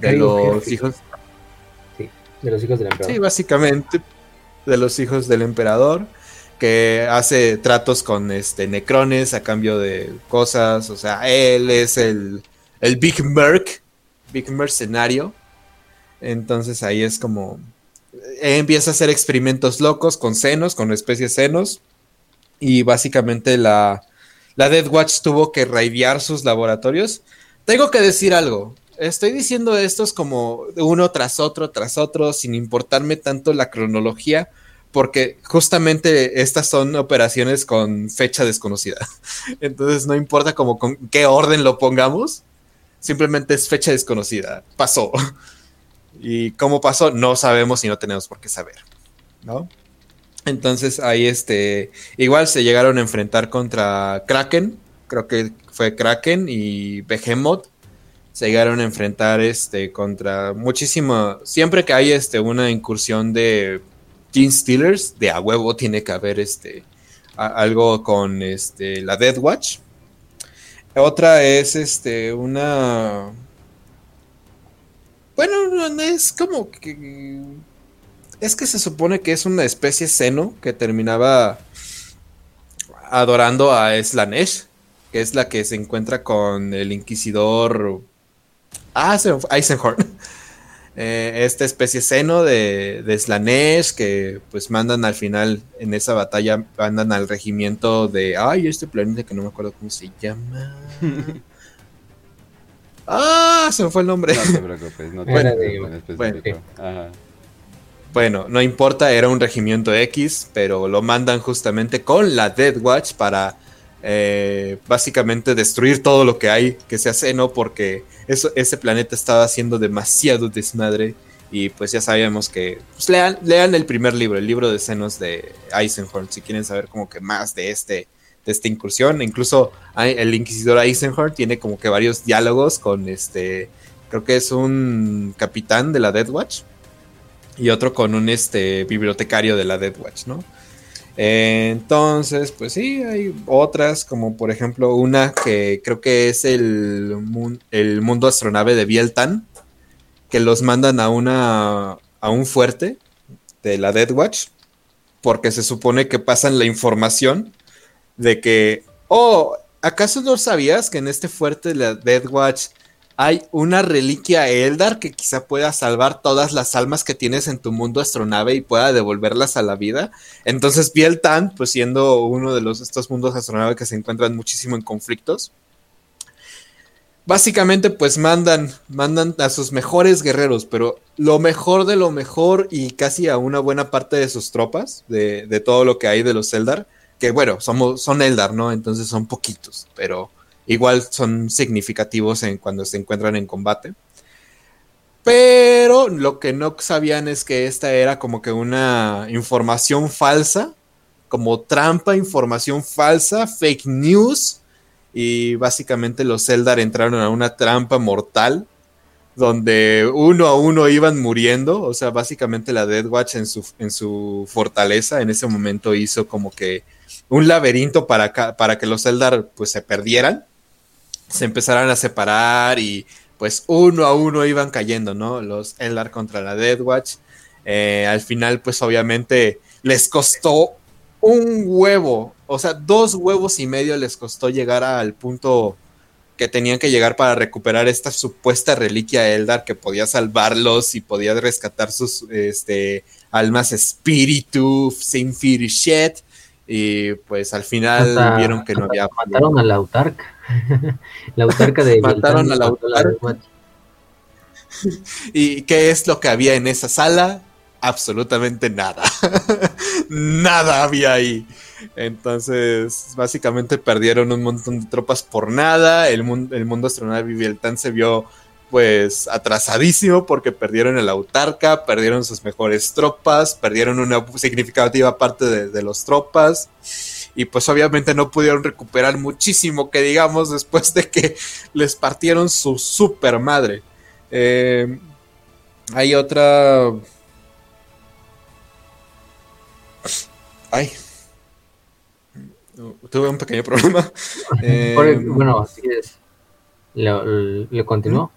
de los hijos de los hijos del emperador. Sí, básicamente de los hijos del emperador que hace tratos con este necrones a cambio de cosas, o sea, él es el, el Big Merc, Big Mercenario. Entonces ahí es como empieza a hacer experimentos locos con senos, con especies senos y básicamente la, la Death Watch tuvo que raidear sus laboratorios. Tengo que decir algo. Estoy diciendo estos como uno tras otro, tras otro, sin importarme tanto la cronología, porque justamente estas son operaciones con fecha desconocida. Entonces no importa como con qué orden lo pongamos, simplemente es fecha desconocida. Pasó. Y cómo pasó, no sabemos y no tenemos por qué saber. ¿No? Entonces ahí este, igual se llegaron a enfrentar contra Kraken, creo que fue Kraken y Behemoth. Se llegaron a enfrentar este contra muchísimo, siempre que hay este una incursión de Team Steelers, de a huevo tiene que haber este algo con este la Dead Watch. Otra es este una bueno, es como que es que se supone que es una especie seno que terminaba adorando a Slanesh, que es la que se encuentra con el inquisidor ah, Eisenhorn. Eh, esta especie seno de, de, Slanesh que pues mandan al final en esa batalla, mandan al regimiento de, ay, este planeta que no me acuerdo cómo se llama. ah, se me fue el nombre. No te preocupes, no te preocupes. Bueno, Ajá. Bueno, no importa, era un regimiento X, pero lo mandan justamente con la Dead Watch para eh, básicamente destruir todo lo que hay que se hace, ¿no? Porque eso, ese planeta estaba haciendo demasiado desmadre. Y pues ya sabíamos que. Pues lean, lean el primer libro, el libro de senos de Eisenhorn, si quieren saber como que más de este. De esta incursión. Incluso el Inquisidor Eisenhorn tiene como que varios diálogos con este. Creo que es un capitán de la Dead Watch y otro con un este, bibliotecario de la Dead Watch, ¿no? Entonces, pues sí, hay otras, como por ejemplo una que creo que es el, el mundo astronave de Bieltan, que los mandan a, una, a un fuerte de la Dead Watch, porque se supone que pasan la información de que, oh, ¿acaso no sabías que en este fuerte de la Dead Watch hay una reliquia Eldar que quizá pueda salvar todas las almas que tienes en tu mundo astronave y pueda devolverlas a la vida. Entonces, Bieltan, pues siendo uno de los, estos mundos astronave que se encuentran muchísimo en conflictos, básicamente pues mandan, mandan a sus mejores guerreros, pero lo mejor de lo mejor y casi a una buena parte de sus tropas, de, de todo lo que hay de los Eldar, que bueno, somos, son Eldar, ¿no? Entonces son poquitos, pero igual son significativos en cuando se encuentran en combate. Pero lo que no sabían es que esta era como que una información falsa, como trampa, información falsa, fake news. Y básicamente los Eldar entraron a una trampa mortal donde uno a uno iban muriendo. O sea, básicamente la Dead Watch en su, en su fortaleza en ese momento hizo como que un laberinto para, para que los Eldar pues se perdieran se empezaron a separar y pues uno a uno iban cayendo, ¿no? Los Eldar contra la Dead Watch. Eh, al final, pues obviamente les costó un huevo, o sea, dos huevos y medio les costó llegar al punto que tenían que llegar para recuperar esta supuesta reliquia Eldar que podía salvarlos y podía rescatar sus este, almas espíritu sin fear shit. Y pues al final vieron que no había. Mataron a la autarca. la autarca de. Mataron a la autarca. ¿Y qué es lo que había en esa sala? Absolutamente nada. nada había ahí. Entonces, básicamente perdieron un montón de tropas por nada. El, mundo, el mundo astronauta Vivieltan se vio pues atrasadísimo porque perdieron el autarca, perdieron sus mejores tropas, perdieron una significativa parte de, los tropas y pues obviamente no pudieron recuperar muchísimo que digamos después de que les partieron su super madre. Eh, hay otra... Ay. Tuve un pequeño problema. Eh, bueno, así es. ¿Le, continuó?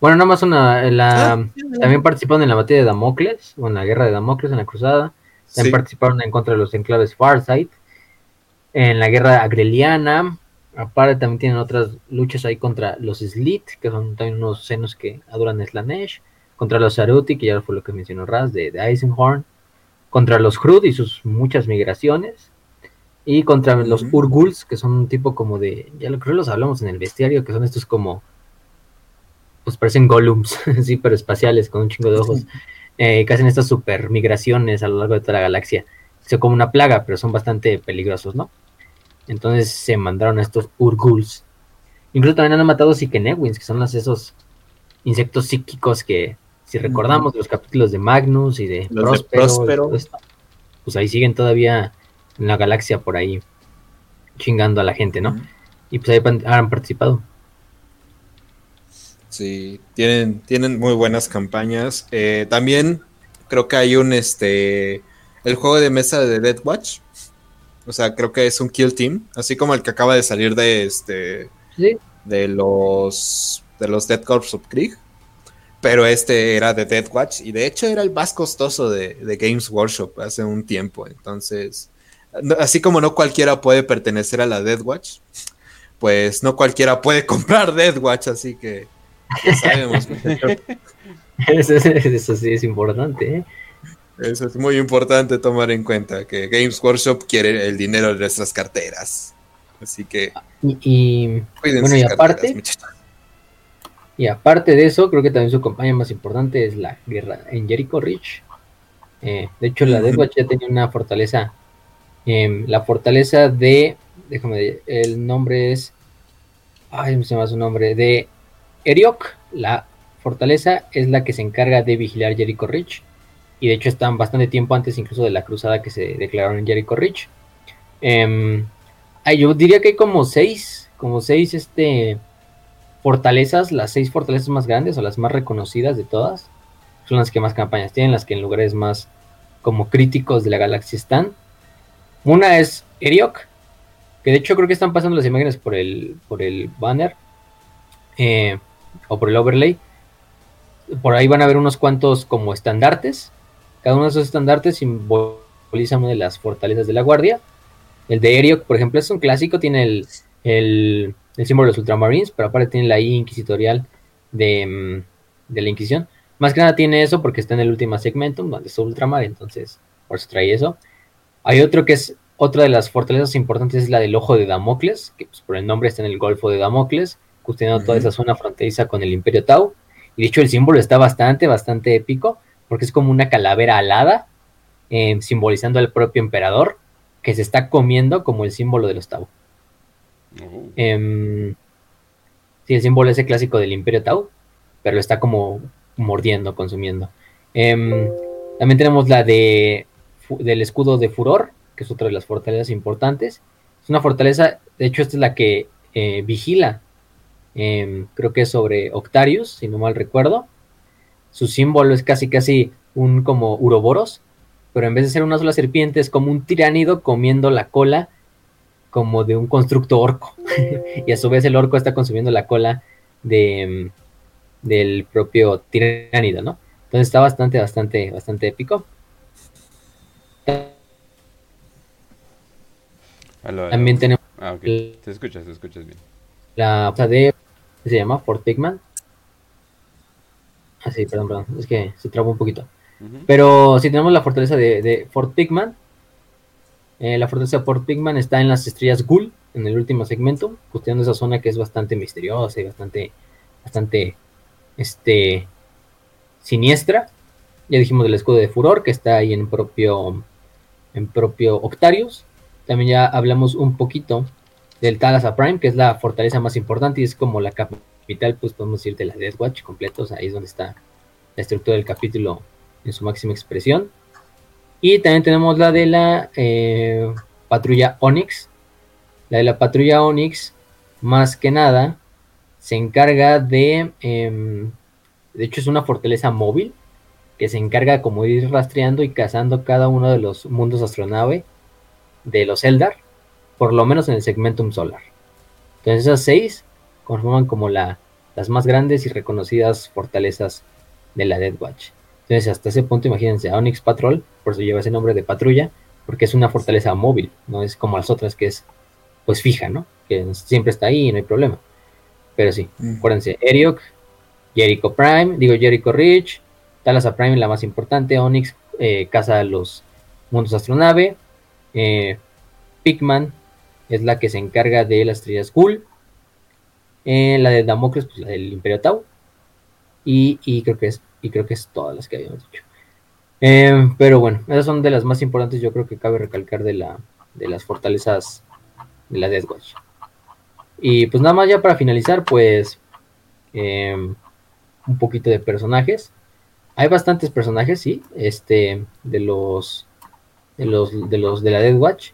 Bueno, nada más una. La, ah, también participaron en la batalla de Damocles, o en la guerra de Damocles, en la cruzada. También participaron en contra de los enclaves Farsight. En la guerra agreliana. Aparte, también tienen otras luchas ahí contra los Slit, que son también unos senos que adoran Slanesh. Contra los Saruti, que ya fue lo que mencionó Raz, de, Eisenhorn. Contra los Hrud y sus muchas migraciones. Y contra los. Urguls, que son un tipo como de. Ya lo creo los hablamos en el bestiario, que son estos como. Pues parecen golems, sí, pero espaciales, con un chingo de ojos. eh, que hacen estas super migraciones a lo largo de toda la galaxia. Son como una plaga, pero son bastante peligrosos, ¿no? Entonces se mandaron a estos Urguls. Incluso también han matado Sikenewins, que son los, esos insectos psíquicos que, si recordamos los capítulos de Magnus y de Los Próspero, esto, pues ahí siguen todavía en la galaxia por ahí chingando a la gente, ¿no? Y pues ahí han participado. Sí, tienen, tienen muy buenas campañas. Eh, también creo que hay un este el juego de mesa de Dead Watch. O sea, creo que es un kill team, así como el que acaba de salir de este Sí, de los de los Dead Corps of Krieg. Pero este era de Dead Watch y de hecho era el más costoso de, de Games Workshop hace un tiempo. Entonces, no- así como no cualquiera puede pertenecer a la Dead Watch, pues no cualquiera puede comprar Dead Watch, así que ya sabemos. muchachos. eso, eso sí es importante, ¿eh? Eso es muy importante tomar en cuenta, que Games Workshop quiere el dinero de nuestras carteras. Así que Y, y, cuiden Bueno, sus y aparte- carteras, y aparte de eso, creo que también su campaña más importante es la guerra en Jericho Ridge. Eh, de hecho, la Death Watch ya tenía una fortaleza. em, la fortaleza de. Déjame, el nombre es. Ay, se me va su nombre. De Eriok. La fortaleza es la que se encarga de vigilar Jericho Ridge. Y de hecho, están bastante tiempo antes, incluso de la cruzada que se declararon en Jericho Ridge. Em, yo diría que hay como seis. Como seis este, fortalezas. Las seis fortalezas más grandes o las más reconocidas de todas son las que más campañas tienen, las que en lugares más como críticos de la galaxia están. Una es Eriok, que de hecho creo que están pasando las imágenes por el, por el banner eh, o por el overlay. Por ahí van a ver unos cuantos como estandartes. Cada uno de esos estandartes simboliza una de las fortalezas de la guardia. El de Eriok, por ejemplo, es un clásico, tiene el, el, el símbolo de los ultramarines, pero aparte tiene la I inquisitorial de, mm, de la Inquisición. Más que nada tiene eso porque está en el último segmentum, donde está Ultramar, entonces por eso trae eso. Hay otro que es otra de las fortalezas importantes, es la del Ojo de Damocles, que pues, por el nombre está en el Golfo de Damocles, custodiando toda Ujú. esa zona fronteriza con el Imperio Tau. Y de hecho el símbolo está bastante, bastante épico, porque es como una calavera alada, eh, simbolizando al propio emperador, que se está comiendo como el símbolo de los Tau. Oh. Em, sí, el símbolo ese clásico del Imperio Tau, pero lo está como mordiendo, consumiendo. Em, también tenemos la de del escudo de furor, que es otra de las fortalezas importantes. Es una fortaleza, de hecho, esta es la que eh, vigila, em, creo que es sobre Octarius, si no mal recuerdo. Su símbolo es casi casi un como uroboros, pero en vez de ser una sola serpiente, es como un tiránido comiendo la cola como de un constructo orco. y a su vez el orco está consumiendo la cola de, mm, del propio tiránido, ¿no? Entonces está bastante, bastante, bastante épico. También tenemos Ah, ok. Te escuchas, te escuchas bien. La de ¿qué se llama Fort Pigman. Ah, sí, perdón, perdón, es que se trabó un poquito. Pero si tenemos la fortaleza de, de Fort Pigman. Eh, la fortaleza de Fort Pigman está en las estrellas Ghoul, en el último segmento, custodiando esa zona que es bastante misteriosa y bastante, bastante, este, siniestra. Ya dijimos del escudo de Furor, que está ahí en propio, en propio Octarius. También ya hablamos un poquito del Talasa Prime, que es la fortaleza más importante y es como la capital, pues podemos decir, de la Death Watch completos. Ahí es donde está la estructura del capítulo en su máxima expresión. Y también tenemos la de la eh, patrulla Onyx. La de la patrulla Onyx, más que nada, se encarga de... em, de hecho, es una fortaleza móvil que se encarga como de ir rastreando y cazando cada uno de los mundos astronave de los Eldar, por lo menos en el segmentum solar. Entonces, esas seis conforman como la, las más grandes y reconocidas fortalezas de la Dead Watch. Entonces, hasta ese punto, imagínense, Onyx Patrol, por eso lleva ese nombre de patrulla, porque es una fortaleza móvil, no es como las otras que es pues fija, ¿no? Que siempre está ahí y no hay problema. Pero sí, Mm. acuérdense, Eriok, Jericho Prime, digo Jericho Ridge, Talasa Prime la más importante, Onyx, eh, casa los mundos astronave, eh, Pigman es la que se encarga de las estrellas Ghoul. Eh, la de Damocles, pues la del Imperio Tau. Y, creo que es, y creo que es todas las que habíamos dicho. Eh, pero bueno, esas son de las más importantes, yo creo que cabe recalcar de, la, de las fortalezas de la Death Watch. Y pues nada más ya para finalizar, pues eh, un poquito de personajes. Hay bastantes personajes, sí, este, de los de los de los de la Death Watch.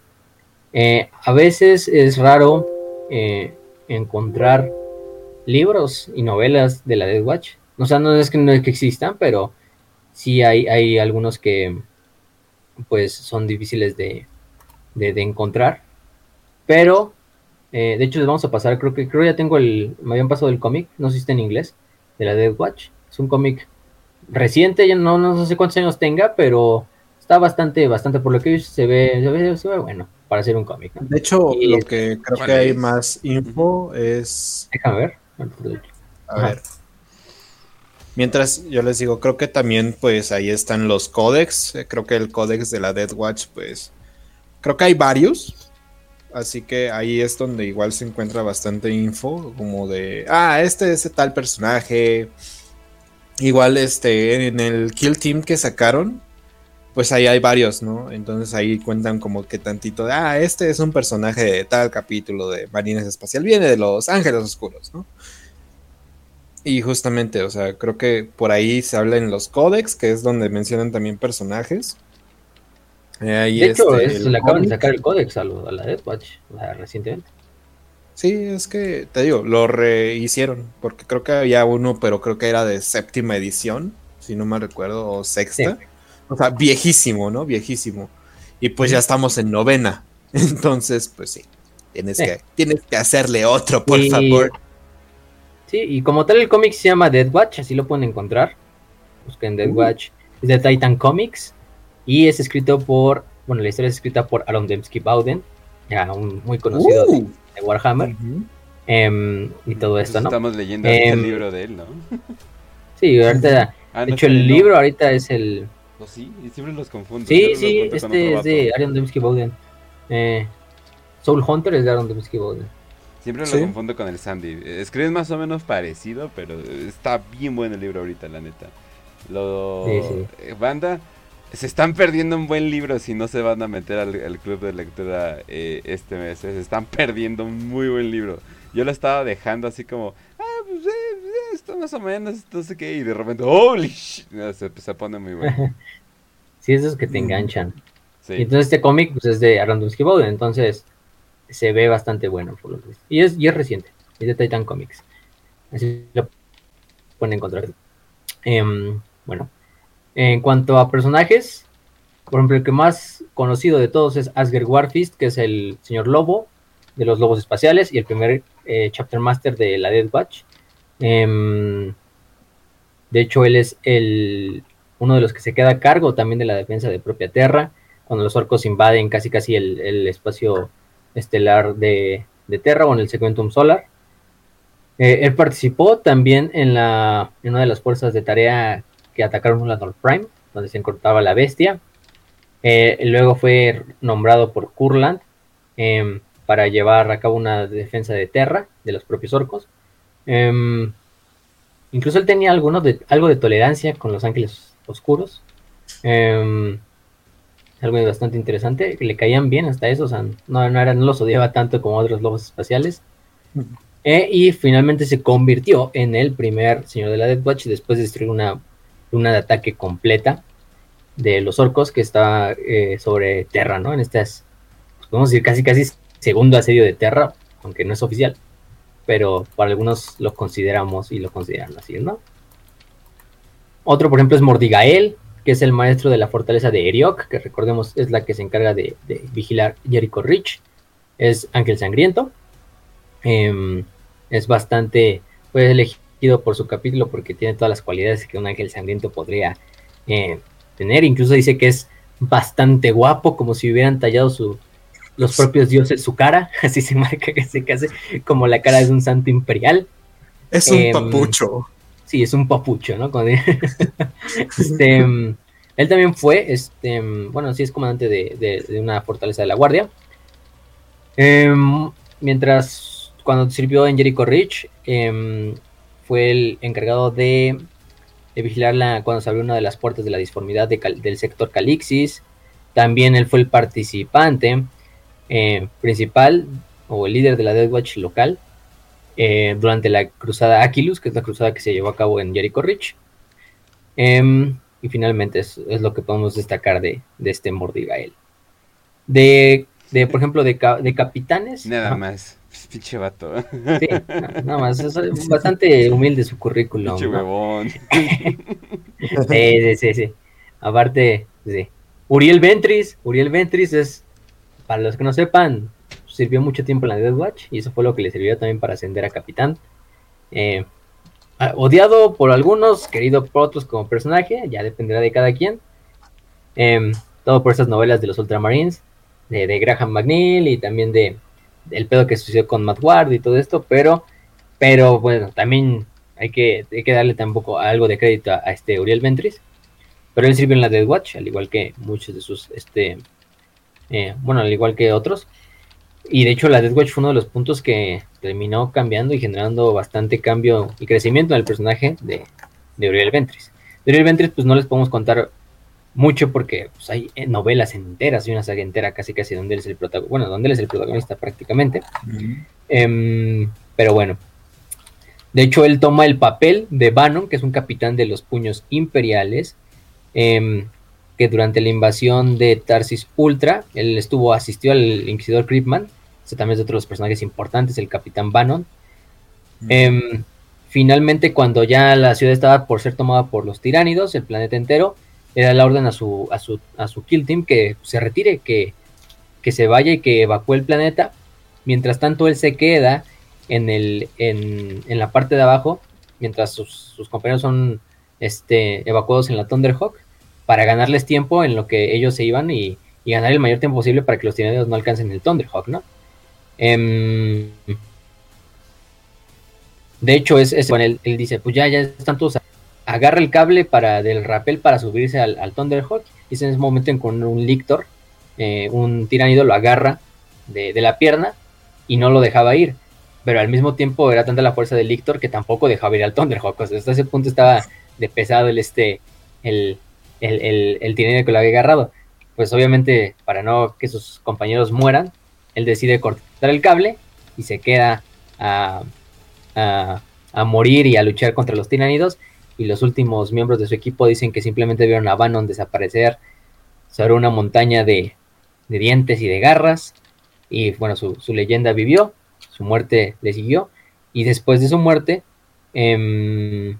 Eh, a veces es raro encontrar libros y novelas de la Death Watch. O sea, no es que no es que existan, pero sí hay, hay algunos que pues son difíciles de, encontrar. Pero, eh, de hecho, les vamos a pasar, creo que creo ya tengo el, me habían pasado el cómic, no está en inglés, de la Dead Watch. Es un cómic reciente, ya no, no sé cuántos años tenga, pero está bastante, bastante, por lo que se ve, se ve, se ve bueno para hacer un cómic. De hecho, lo que creo que hay más info es... Déjame ver. A ver. Mientras yo les digo, creo que también pues ahí están los códex. Eh, creo que el códex de la Death Watch pues creo que hay varios. Así que ahí es donde igual se encuentra bastante info como de, ah, este es tal personaje. Igual este en el Kill Team que sacaron, pues ahí hay varios, ¿no? Entonces ahí cuentan como que tantito de, ah, este es un personaje de tal capítulo de Marines Espacial, viene de los Ángeles Oscuros, ¿no? Y justamente, o sea, creo que por ahí se habla en los códex, que es donde mencionan también personajes. Eh, de hecho, este, le acaban de sacar el códex a, la Death Watch recientemente. Sí, es que te digo, lo rehicieron, porque creo que había uno, pero creo que era de séptima edición, si no me recuerdo, o sexta. O sea, viejísimo, ¿no? Viejísimo. Y pues ya estamos en novena. Entonces, pues sí, tienes, Que, tienes que hacerle otro, por favor. Sí, y como tal el cómic se llama Dead Watch, así lo pueden encontrar. Busquen Dead uh. Watch. Es de Titan Comics. Y es escrito por, bueno, la historia es escrita por Aaron Dembski Bowden, ya un muy conocido de, uh. Warhammer. Em, y todo esto, ¿no? Estamos leyendo el em, libro de él, ¿no? sí, ahorita, ah, de hecho el libro ahorita es el... ¿Oh, sí? Y siempre los confundo. Sí, sí, este es de Aaron Dembski Bowden. Eh, Soul Hunter es de Aaron Dembski Bowden. Siempre lo confundo con el Sandy. Escribes más o menos parecido, pero está bien bueno el libro ahorita, la neta. Lo... Eh, banda, se están perdiendo un buen libro si no se van a meter al, club de lectura eh, este mes. Se están perdiendo un muy buen libro. Yo lo estaba dejando así como, ah, pues eh, esto más o menos, no sé qué. Y de repente, holy shit, se, se pone muy bueno. sí, esos que te enganchan. Y entonces este cómic pues, es de Aaron Bowden, entonces se ve bastante bueno por lo que y es, y es reciente, es de Titan Comics. Así lo pueden encontrar. Em, bueno, en cuanto a personajes, por ejemplo, el que más conocido de todos es Asger Warfist, que es el señor lobo de los lobos espaciales y el primer eh, chapter master de la Dead Watch. Em, de hecho, él es el, uno de los que se queda a cargo también de la defensa de propia Tierra, cuando los orcos invaden casi casi el, el espacio estelar de, de Terra o en el Sequentum Solar. Eh, él participó también en, la, en una de las fuerzas de tarea que atacaron la North Prime, donde se encontraba la bestia. Eh, luego fue nombrado por Kurland em, para llevar a cabo una defensa de Terra, de los propios orcos. Em, incluso él tenía algunos de, algo de tolerancia con los ángeles oscuros. Em, algo bastante interesante, le caían bien hasta eso, o sea, no, no, era, no los odiaba tanto como otros lobos espaciales. Eh, y finalmente se convirtió en el primer señor de la Death Watch después de destruir una luna de ataque completa de los orcos que estaba eh, sobre Terra, ¿no? En estas, pues, podemos decir casi casi segundo asedio de Terra, aunque no es oficial, pero para algunos lo consideramos y lo consideran así, ¿no? Otro, por ejemplo, es Mordigael, que es el maestro de la fortaleza de Eriok, que recordemos es la que se encarga de, vigilar Jericho Rich. Es Ángel Sangriento. Em, es bastante, fue elegido por su capítulo porque tiene todas las cualidades que un ángel sangriento podría eh, tener. Incluso dice que es bastante guapo, como si hubieran tallado su, los propios dioses su cara. Así se marca que se case como la cara de un santo imperial. Es un em, papucho. Sí, es un papucho, ¿no? este, él también fue, este, bueno, sí es comandante de, una fortaleza de la Guardia. Em, mientras cuando sirvió en Jericho Ridge, em, fue el encargado de, vigilar la, cuando se abrió una de las puertas de la disformidad del sector Calixis. También él fue el participante eh, principal o el líder de la Death Watch local eh, durante la cruzada Aquilus, que es la cruzada que se llevó a cabo en Jericho Ridge. Em, y finalmente es, lo que podemos destacar de, este Mordigael. De, de, por ejemplo, de, de capitanes. Nada más. Pinche vato. Sí, nada más. Es bastante humilde su currículum. Pinche huevón. sí, sí, sí, sí. Aparte, sí. Uriel Ventris. Uriel Ventris es, para los que no sepan, sirvió mucho tiempo en la Death Watch y eso fue lo que le sirvió también para ascender a capitán. Eh, odiado por algunos, querido por otros como personaje, ya dependerá de cada quien. Em, todo por esas novelas de los Ultramarines, de, Graham McNeil y también de el pedo que sucedió con Matt Ward y todo esto, pero, pero bueno, también hay que, darle tampoco algo de crédito a, este Uriel Ventris. Pero él sirvió en la Dead Watch, al igual que muchos de sus, este, eh, bueno, al igual que otros. Y de hecho la Death Watch fue uno de los puntos que terminó cambiando y generando bastante cambio y crecimiento en el personaje de, de Uriel Ventris. De Uriel Ventris pues no les podemos contar mucho porque pues, hay eh, novelas enteras y una saga entera casi casi donde él es el protagonista, bueno, donde él es el protagonista prácticamente. Em, pero bueno, de hecho él toma el papel de Bannon, que es un capitán de los puños imperiales, em, que durante la invasión de Tarsis Ultra, él estuvo, asistió al Inquisidor Creepman, ese también es otro de los personajes importantes, el Capitán Bannon. Em, finalmente, cuando ya la ciudad estaba por ser tomada por los tiránidos, el planeta entero, le da la orden a su, a su, a su kill team que se retire, que, que se vaya y que evacúe el planeta. Mientras tanto, él se queda en, el, en, en la parte de abajo, mientras sus, sus compañeros son este, evacuados en la Thunderhawk para ganarles tiempo en lo que ellos se iban y, ganar el mayor tiempo posible para que los tiranidos no alcancen el Thunderhawk, ¿no? Em, de hecho, es, es él, dice, pues ya, ya están todos, agarra el cable para del rappel para subirse al, Thunderhawk, y es en ese momento en con un Lictor, eh, un tiranido lo agarra de, la pierna y no lo dejaba ir, pero al mismo tiempo era tanta la fuerza del Lictor que tampoco dejaba ir al Thunderhawk, o sea, hasta ese punto estaba de pesado el este, el, el, el, que lo había agarrado. Pues obviamente, para no que sus compañeros mueran, él decide cortar el cable y se queda a, a, morir y a luchar contra los tiranidos. Y los últimos miembros de su equipo dicen que simplemente vieron a Bannon desaparecer sobre una montaña de, de dientes y de garras. Y bueno, su, su, leyenda vivió, su muerte le siguió. Y después de su muerte, eh,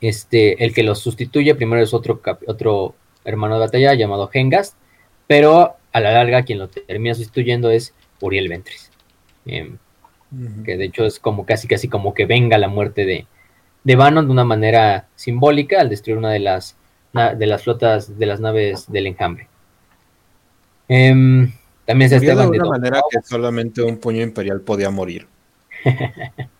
este, el que los sustituye primero es otro, otro hermano de batalla llamado Hengast, pero a la larga quien lo termina sustituyendo es Uriel Ventris. Em, que de hecho es como casi casi como que venga la muerte de, de Bannon de una manera simbólica al destruir una de las, de las flotas de las naves del enjambre. Em, también se de una manera que solamente un puño imperial podía morir.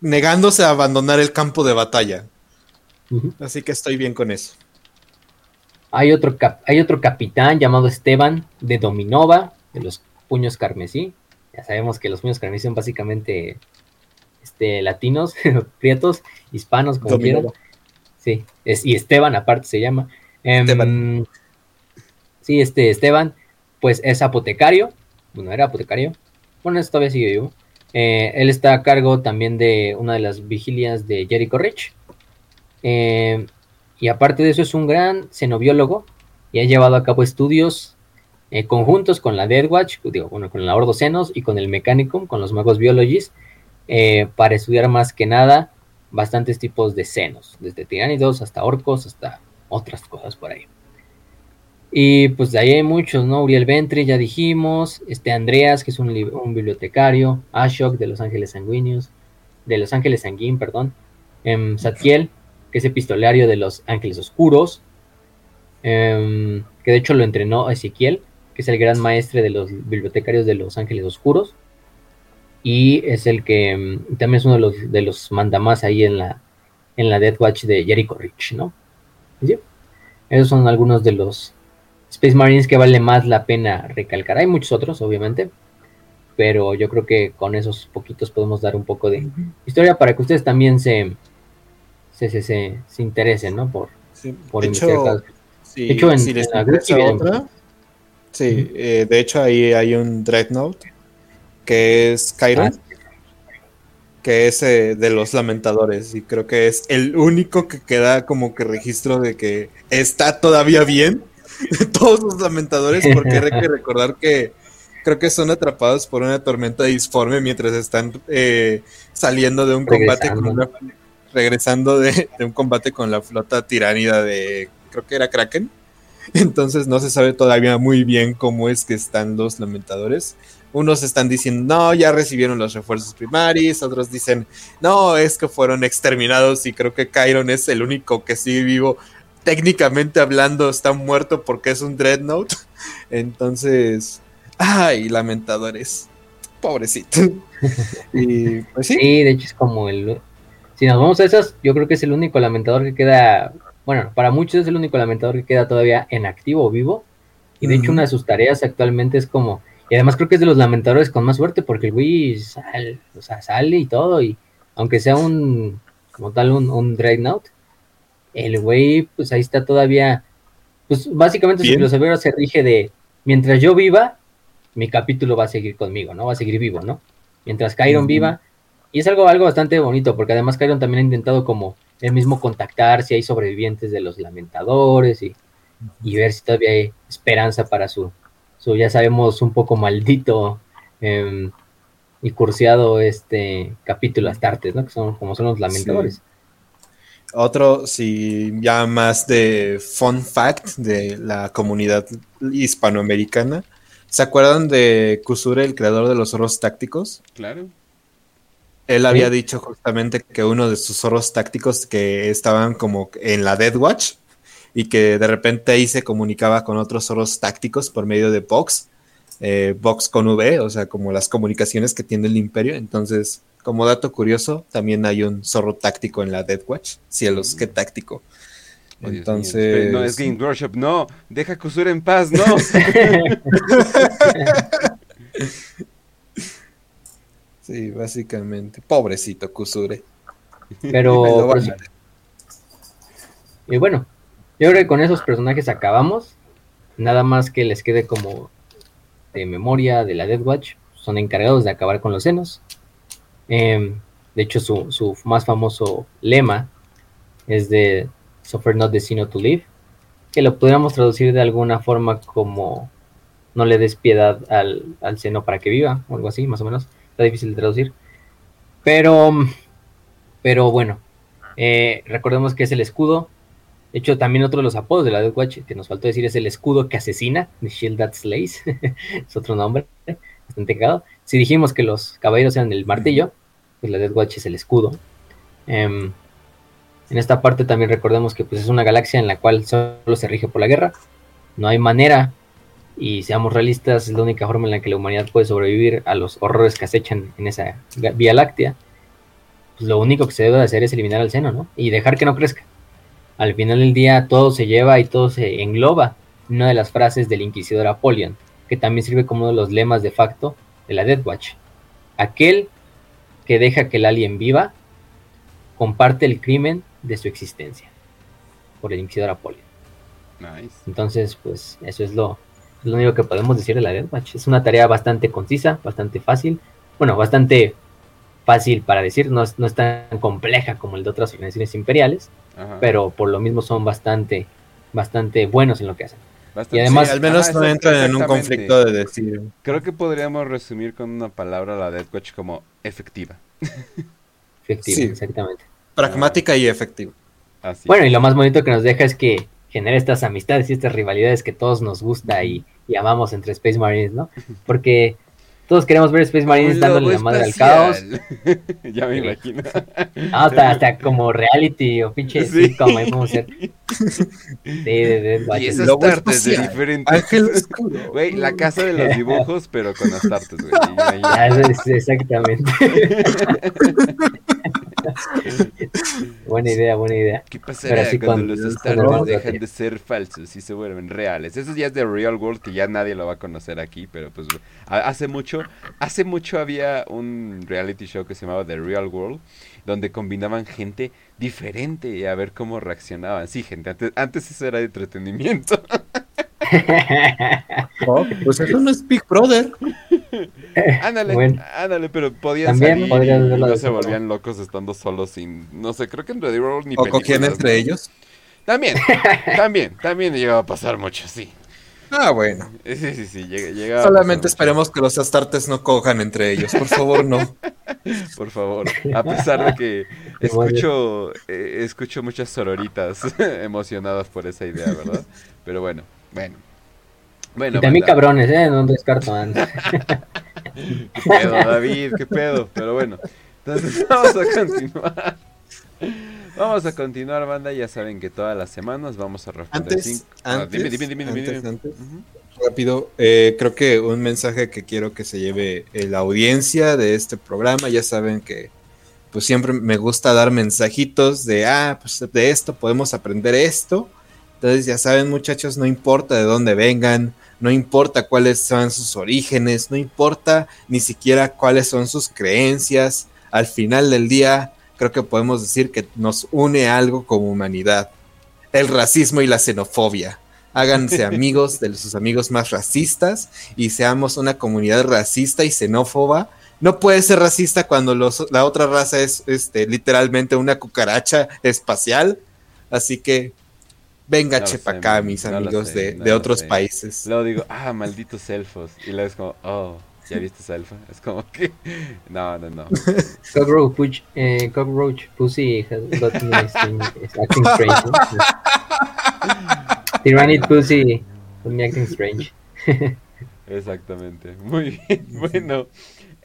negándose a abandonar el campo de batalla. Así que estoy bien con eso. Hay otro, hay otro capitán llamado Esteban de Dominova, de los puños carmesí. Ya sabemos que los puños carmesí son básicamente este, latinos, prietos, hispanos, como quieran. Sí, es, y Esteban aparte se llama. Em, sí, este Esteban, pues es apotecario. Bueno, era apotecario. Bueno, esto todavía sigue vivo. Eh, él está a cargo también de una de las vigilias de Jericho Rich. Eh, y aparte de eso es un gran xenobiólogo y ha llevado a cabo estudios eh, conjuntos con la Dead Watch, digo, bueno, con la Ordo Xenos y con el Mechanicum, con los magos biologists, para estudiar más que nada bastantes tipos de senos, desde tiránidos hasta orcos, hasta otras cosas por ahí. Y pues de ahí hay muchos, ¿no? Uriel Ventre, ya dijimos, este Andreas, que es un, un bibliotecario, Ashok de Los Ángeles Sanguíneos, de Los Ángeles Sanguín, perdón, eh, Satiel, que es epistolario de Los Ángeles Oscuros, em, que de hecho lo entrenó Ezequiel, que es el gran maestre de los bibliotecarios de Los Ángeles Oscuros, y es el que em, también es uno de los, de los mandamás ahí en la, en la Death Watch de Jericho Rich, ¿no? Esos son algunos de los Space Marines que vale más la pena recalcar. Hay muchos otros, obviamente, pero yo creo que con esos poquitos podemos dar un poco de historia para que ustedes también se, se, se, se, se interesen, ¿no? Por, Sí, por de cada- hecho, sí, De hecho, en- si les en la otra, sí, eh, de hecho ahí hay un Dreadnought que es Chiron, Ah, que es eh, de los lamentadores y creo que es el único que queda como que registro de que está todavía bien todos los lamentadores porque hay que recordar que creo que son atrapados por una tormenta disforme mientras están eh, saliendo de un combate con Regresando. una- regresando de, de un combate con la flota tiránida de creo que era Kraken entonces no se sabe todavía muy bien cómo es que están los lamentadores unos están diciendo, no, ya recibieron los refuerzos primarios, otros dicen, no, es que fueron exterminados y creo que Chiron es el único que sigue vivo. Técnicamente hablando, está muerto porque es un Dreadnought. Entonces, ay, lamentadores. Pobrecito. y pues sí, Sí, de hecho es como el... Si nos vamos a esas, yo creo que es el único lamentador que queda... Bueno, para muchos es el único lamentador que queda todavía en activo o vivo. Y de hecho una de sus tareas actualmente es como... Y además creo que es de los lamentadores con más suerte porque el güey sal- o sea, sale y todo. Y aunque sea un... Como tal, un, un Dreadnought. El güey, pues ahí está todavía... Pues básicamente su Bien. filosofía se rige de... Mientras yo viva, mi capítulo va a seguir conmigo, ¿no? Va a seguir vivo, ¿no? Mientras Ujú. viva, y es algo, algo bastante bonito, porque además Chiron también ha intentado como él mismo contactar si hay sobrevivientes de los lamentadores y, y ver si todavía hay esperanza para su, su ya sabemos, un poco maldito em, y cursiado este capítulo Astartes, ¿no? Que son como son los lamentadores. Otro, sí, ya más de fun fact de la comunidad hispanoamericana. ¿Se acuerdan de Kusure, el creador de los zorros tácticos? Claro. Él Sí. había dicho justamente que uno de sus zorros tácticos que estaban como en la Dead Watch y que de repente ahí se comunicaba con otros zorros tácticos por medio de Vox, eh, Vox con V, o sea, como las comunicaciones que tiene el Imperio. Entonces, como dato curioso, también hay un zorro táctico en la Dead Watch. Cielos, qué táctico. Oh, Dios mío. Entonces, no, es Game Workshop. No, deja Kusura en paz, no. sí, básicamente, pobrecito Kusure. Pero, Me lo pero van sí. a- Y bueno, yo creo que con esos personajes acabamos. Nada más que les quede como de memoria de la Death Watch. Son encargados de acabar con los senos. Em, de hecho, su, su más famoso lema es de Suffer not the sino to live. Que lo podríamos traducir de alguna forma como no le des piedad al, al seno para que viva, o algo así, más o menos. Está difícil de traducir. Pero, pero bueno, eh, recordemos que es el escudo. De hecho, también otro de los apodos de la Death Watch que nos faltó decir es el escudo que asesina, The Shield That Slays. es otro nombre, bastante cagado. Si dijimos que los caballeros eran el martillo, pues la Death Watch es el escudo. Em, en esta parte también recordemos que pues, es una galaxia en la cual solo se rige por la guerra. No hay manera, y seamos realistas, es la única forma en la que la humanidad puede sobrevivir a los horrores que acechan en esa Vía Láctea. Pues, lo único que se debe de hacer es eliminar al seno, ¿no? Y dejar que no crezca. Al final del día todo se lleva y todo se engloba en una de las frases del inquisidor Apollon, que también sirve como uno de los lemas de facto de la Death Watch. Aquel que deja que el alien viva comparte el crimen de su existencia. Por el inquisidor Apollon. Nice. Entonces, pues eso es lo, es lo único que podemos decir de la Death Watch. Es una tarea bastante concisa, bastante fácil. Bueno, bastante fácil para decir, no es, no es tan compleja como el de otras organizaciones imperiales, Ajá. pero por lo mismo son bastante, bastante buenos en lo que hacen. Bastante- y además- Sí, al menos no entran en un conflicto de decir. Creo que podríamos resumir con una palabra la Death Watch como efectiva. Efectivo, Sí. exactamente. Pragmática y efectiva. Así. Bueno, y lo más bonito que nos deja es que genera estas amistades y estas rivalidades que todos nos gusta y, y amamos entre Space Marines, ¿no? Porque todos queremos ver Space Marines dándole la madre al caos. ya me imagino. Ah, hasta, hasta como reality o pinche Sí. sitcom, ahí podemos ser. Sí, de. Y esas tartes de diferentes. Ángel oscuro. Güey, la casa de los dibujos, pero con astartes, güey. Ah, exactamente. buena idea, buena idea. ¿Qué pasará sí, cuando, cuando- los cuando Star Wars vamos a dejan de ser falsos y se vuelven reales? Eso ya es de Real World que ya nadie lo va a conocer aquí, pero pues hace mucho, hace mucho había un reality show que se llamaba The Real World, donde combinaban gente diferente y a ver cómo reaccionaban. Sí, gente, antes, antes eso era de entretenimiento. Pues eso no es Big Brother. ándale, Bueno. ándale, pero podían También salir y no de se volvían locos estando solos sin, no sé, creo que en Real World ni O cogían entre ¿no? ellos. También, también, también llegaba a pasar mucho, sí. Ah, bueno. Sí, sí, sí, llega, llega Solamente esperemos que los astartes no cojan entre ellos. Por favor, no. por favor. A pesar de que escucho, eh, escucho muchas sororitas emocionadas por esa idea, ¿verdad? Pero bueno, bueno. Bueno, y también banda, cabrones, ¿eh? No descarto antes. ¿Qué pedo, David? ¿Qué pedo? Pero bueno, entonces vamos a continuar. Vamos a continuar, banda. Ya saben que todas las semanas vamos a responder Antes, cinco- antes, Ah, dime, dime, dime, dime, antes, antes. Rápido. eh, creo que un mensaje que quiero que se lleve eh, la audiencia de este programa. Ya saben que pues siempre me gusta dar mensajitos de, ah, pues de esto podemos aprender esto. Entonces ya saben muchachos, no importa de dónde vengan, no importa cuáles son sus orígenes, no importa ni siquiera cuáles son sus creencias. Al final del día, creo que podemos decir que nos une algo como humanidad. El racismo y la xenofobia háganse amigos de sus amigos más racistas y seamos una comunidad racista y xenófoba. No puede ser racista cuando los- la otra raza es este, literalmente una cucaracha espacial. Así que venga No lo che sé, pa' acá, mis no amigos sé, de, no de otros sé. países. Luego digo, ah, malditos elfos. Y luego es como, oh, ¿ya viste esa elfa? Es como que, no, no, no. Cockroach, eh, Cockroach Pussy has got me acting, strange. ¿no? Tyrannid Pussy got me acting strange. Exactamente. Muy bien. Bueno,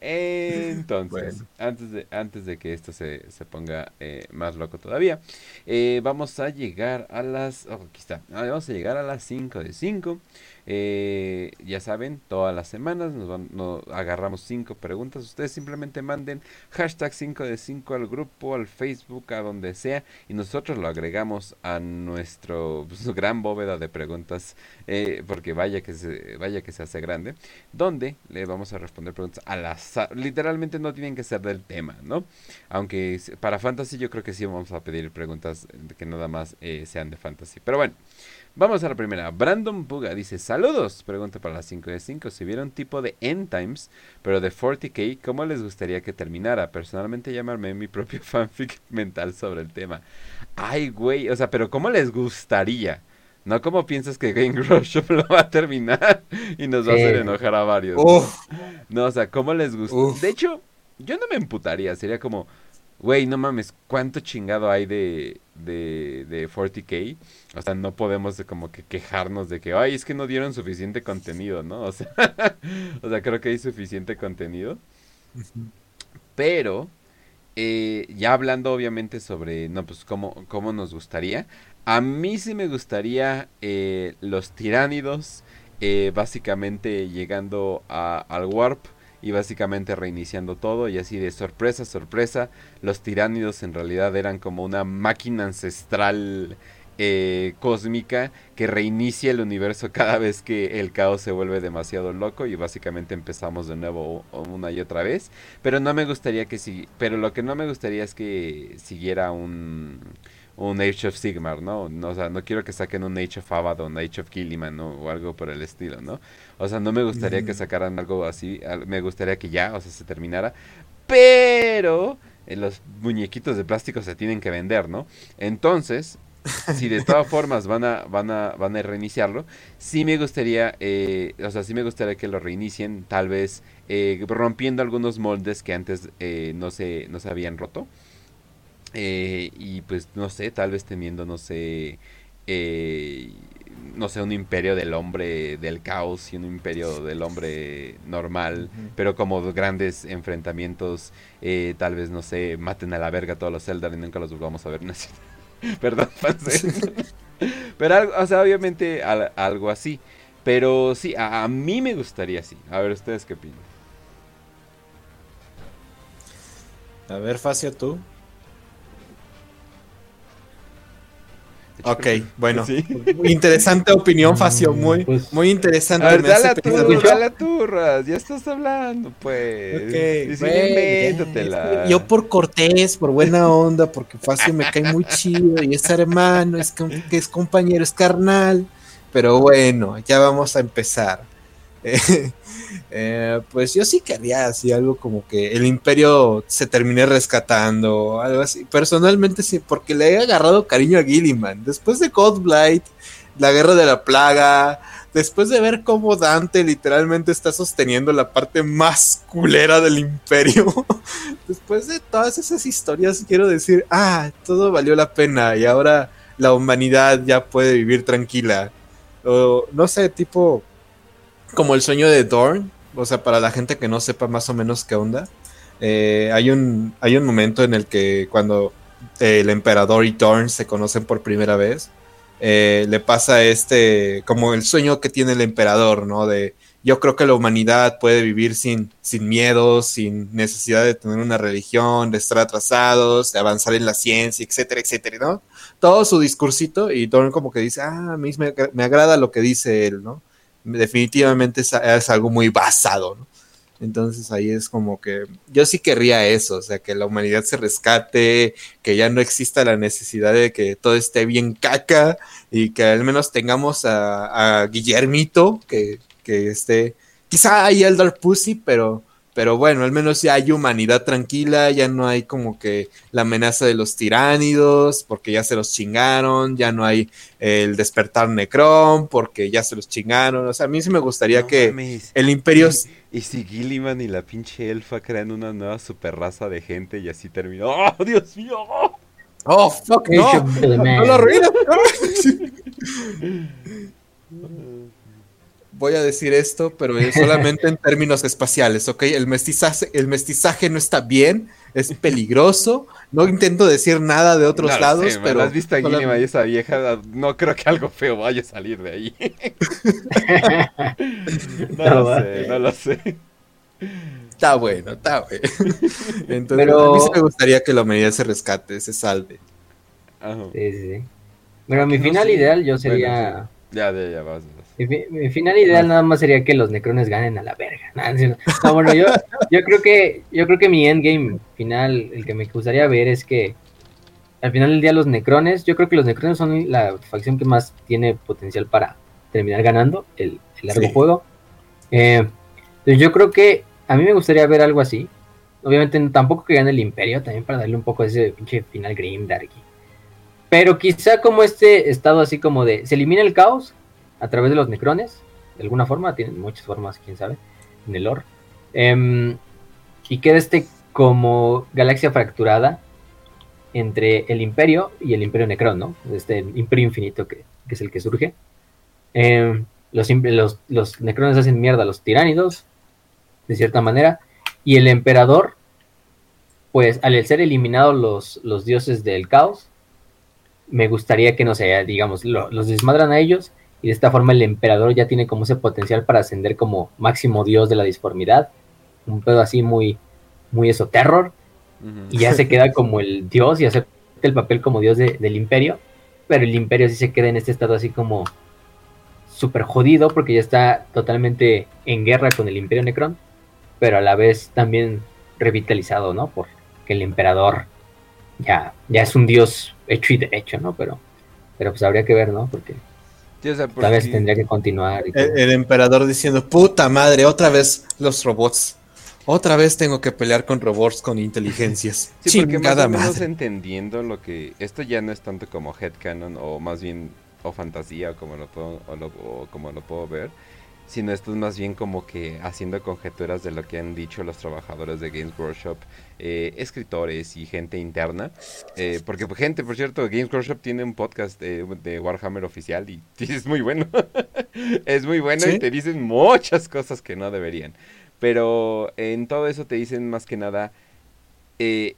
entonces, Bueno. antes, de, antes de que esto se, se ponga eh, más loco todavía, eh, vamos a llegar a las... oh, aquí está. Ah, Vamos a llegar a las 5 de 5. Eh, ya saben, todas las semanas nos, van- nos agarramos 5 preguntas. Ustedes simplemente manden hashtag 5 de 5 al grupo, al Facebook, a donde sea, y nosotros lo agregamos a nuestro pues, gran bóveda de preguntas eh, porque vaya que se vaya que se hace grande, donde le vamos a responder preguntas al azar. Literalmente no tienen que ser del tema, ¿no? Aunque para fantasy yo creo que sí vamos a pedir preguntas que nada más eh, sean de fantasy. Pero bueno, vamos a la primera. Brandon Puga dice, saludos, pregunta para las 5 de 5. Si hubiera un tipo de End Times, pero de 40k, ¿cómo les gustaría que terminara? Personalmente llamarme mi propio fanfic mental sobre el tema. Ay, güey, o sea, pero ¿cómo les gustaría? No como piensas que Game Workshop lo va a terminar y nos va a hacer enojar a varios. ¿no? Uf, No, o sea, ¿cómo les gusta? Uf. De hecho, yo no me emputaría, sería como, güey, no mames, ¿cuánto chingado hay de, de, de 40k? O sea, no podemos de como que quejarnos de que, ay, es que no dieron suficiente contenido, ¿no? O sea, o sea creo que hay suficiente contenido. Pero, eh, ya hablando obviamente sobre, no, pues cómo, cómo nos gustaría. A mí sí me gustaría eh, los tiránidos, eh, básicamente llegando a- al warp y básicamente reiniciando todo y así de sorpresa, sorpresa. Los tiránidos en realidad eran como una máquina ancestral eh, cósmica que reinicia el universo cada vez que el caos se vuelve demasiado loco y básicamente empezamos de nuevo una y otra vez. Pero no me gustaría que si, pero lo que no me gustaría es que siguiera un un Age of Sigmar, ¿no? No, O sea, no quiero que saquen un Age of Abaddon, Age of Gilliman ¿no? o algo por el estilo, ¿no? O sea, no me gustaría que sacaran algo así, me gustaría que ya, o sea, se terminara, pero eh, los muñequitos de plástico se tienen que vender, ¿no? Entonces, si de todas formas van a, van a, van a reiniciarlo, sí me gustaría, eh, o sea, sí me gustaría que lo reinicien, tal vez eh, rompiendo algunos moldes que antes eh, no se, no se habían roto. Eh, y pues no sé, tal vez teniendo, no sé, eh, no sé, un imperio del hombre del caos y un imperio del hombre normal, pero como grandes enfrentamientos, eh, tal vez, no sé, maten a la verga a todos los Zelda y nunca los volvamos a ver. No. Perdón, pero o sea, obviamente al- algo así. Pero sí, a, a mí me gustaría así. A ver, ¿ustedes qué opinan? a ver, Facio, tú. Ok, bueno. Sí. Interesante opinión, Facio. Muy, Pues- muy interesante. A ver, ya estás hablando, pues. Ok, Y sí, Yo por cortés, por buena onda, porque Facio me cae muy chido y es hermano, es que es compañero, es carnal. Pero bueno, ya vamos a empezar. Eh, pues yo sí quería así algo como que el imperio se termine rescatando, algo así. Personalmente sí, porque le he agarrado cariño a Gilliman. Después de Godblight, la guerra de la plaga, después de ver cómo Dante literalmente está sosteniendo la parte más culera del imperio, después de todas esas historias, quiero decir, ah, todo valió la pena y ahora la humanidad ya puede vivir tranquila. O no sé, tipo como el sueño de Dorn, o sea, para la gente que no sepa más o menos qué onda, eh, hay, un, hay un momento en el que cuando eh, el emperador y Dorn se conocen por primera vez, eh, le pasa este, como el sueño que tiene el emperador, ¿no? De yo creo que la humanidad puede vivir sin, sin miedos, sin necesidad de tener una religión, de estar atrasados, de avanzar en la ciencia, etcétera, etcétera, ¿no? Todo su discursito y Dorn como que dice, ah, a mí me, me agrada lo que dice él, ¿no? Definitivamente es, es algo muy basado, ¿no? Entonces ahí es como que yo sí querría eso, o sea, que la humanidad se rescate, que ya no exista la necesidad de que todo esté bien caca y que al menos tengamos a, Guillermito, que, que esté, quizá hay Elder Pussy, pero, pero bueno, al menos ya hay humanidad tranquila, ya no hay como que la amenaza de los tiránidos, porque ya se los chingaron, ya no hay el despertar Necron, porque ya se los chingaron, o sea, a mí sí me gustaría No que mames. el imperio... Y si Gilliman y la pinche elfa crean una nueva super raza de gente y así terminó. ¡Oh, Dios mío! Oh, fuck, no. No lo arruines. Voy a decir esto, pero es solamente en términos espaciales, ¿ok? El mestizaje, el mestizaje no está bien, es peligroso. No intento decir nada de otros No lo lados, pero. ¿Has visto a Gilliman y esa vieja? No creo que algo feo vaya a salir de ahí. no No lo va. sé, no lo sé. Está bueno, está bueno. Entonces, Pero- a mí sí me gustaría que la humanidad se rescate, se salve. Ajá. Sí, sí, sí. Pero mi No final sé. ideal yo Bueno, sería... Ya, ya, ya, vas. Mi final ideal nada más sería que los necrones ganen a la verga. No, bueno, yo, yo creo que yo creo que mi endgame final, el que me gustaría ver es que al final del día los necrones, yo creo que los necrones son la facción que más tiene potencial para terminar ganando el, el largo Sí. juego. Eh, yo creo que a mí me gustaría ver algo así. Obviamente tampoco que gane el imperio, también para darle un poco ese pinche final grimdark. Pero quizá como este estado así como de se elimina el caos a través de los necrones, de alguna forma, tienen muchas formas, quién sabe, en el lore. Em, y queda este como galaxia fracturada entre el imperio y el imperio necrón, ¿no? Este imperio infinito que, que es el que surge. Em, los, los, los necrones hacen mierda a los tiránidos, de cierta manera, y el emperador, pues al ser eliminados los, los dioses del caos, me gustaría que, no sé, digamos, lo- los desmadran a ellos y de esta forma el emperador ya tiene como ese potencial para ascender como máximo dios de la disformidad, un pedo así muy, muy eso, terror, y ya se queda como el dios y acepta el papel como dios de- del imperio, pero el imperio sí se queda en este estado así como súper jodido porque ya está totalmente en guerra con el imperio Necron, pero a la vez también revitalizado, ¿no? Porque el emperador ya, ya es un dios hecho y derecho, ¿no? Pero, pero pues habría que ver, ¿no? Porque O sea, por tal vez tendría que continuar. y. El, el emperador diciendo, puta madre, otra vez los robots. Otra vez tengo que pelear con robots con inteligencias. Sí, porque más o menos madre. entendiendo lo que... Esto ya no es tanto como headcanon o más bien o fantasía o como lo puedo, o lo- o como lo puedo ver, sino esto es más bien como que haciendo conjeturas de lo que han dicho los trabajadores de Games Workshop, eh, escritores y gente interna. eh, porque pues, gente, por cierto, Games Workshop tiene un podcast eh, de Warhammer oficial y es muy bueno. es muy bueno y te dicen muchas cosas que no deberían. Pero en todo eso te dicen más que nada eh,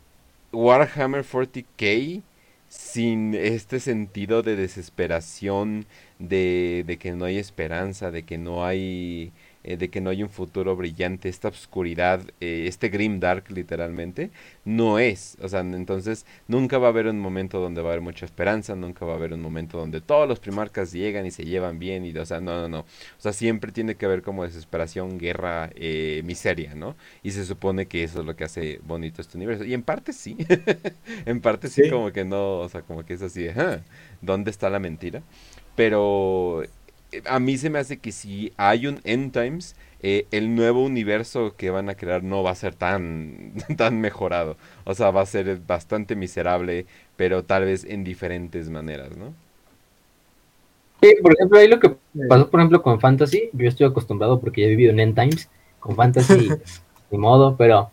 Warhammer 40k sin este sentido de desesperación, de, de que no hay esperanza, de que no hay eh, de que no hay un futuro brillante, esta oscuridad, eh, este grim dark literalmente, no es. O sea, entonces nunca va a haber un momento donde va a haber mucha esperanza, nunca va a haber un momento donde todos los primarcas llegan y se llevan bien, y o sea, no, no, no. O sea, siempre tiene que haber como desesperación, guerra, eh, miseria, ¿no? Y se supone que eso es lo que hace bonito este universo. Y en parte sí, en parte sí, como que no, o sea, como que es así, ¿dónde está la mentira? Pero a mí se me hace que si hay un End Times, eh, el nuevo universo que van a crear no va a ser tan, tan mejorado. O sea, va a ser bastante miserable, pero tal vez en diferentes maneras, ¿no? Sí, por ejemplo, ahí lo que pasó, por ejemplo, con Fantasy, yo estoy acostumbrado porque ya he vivido en End Times, con Fantasy, ni modo, pero,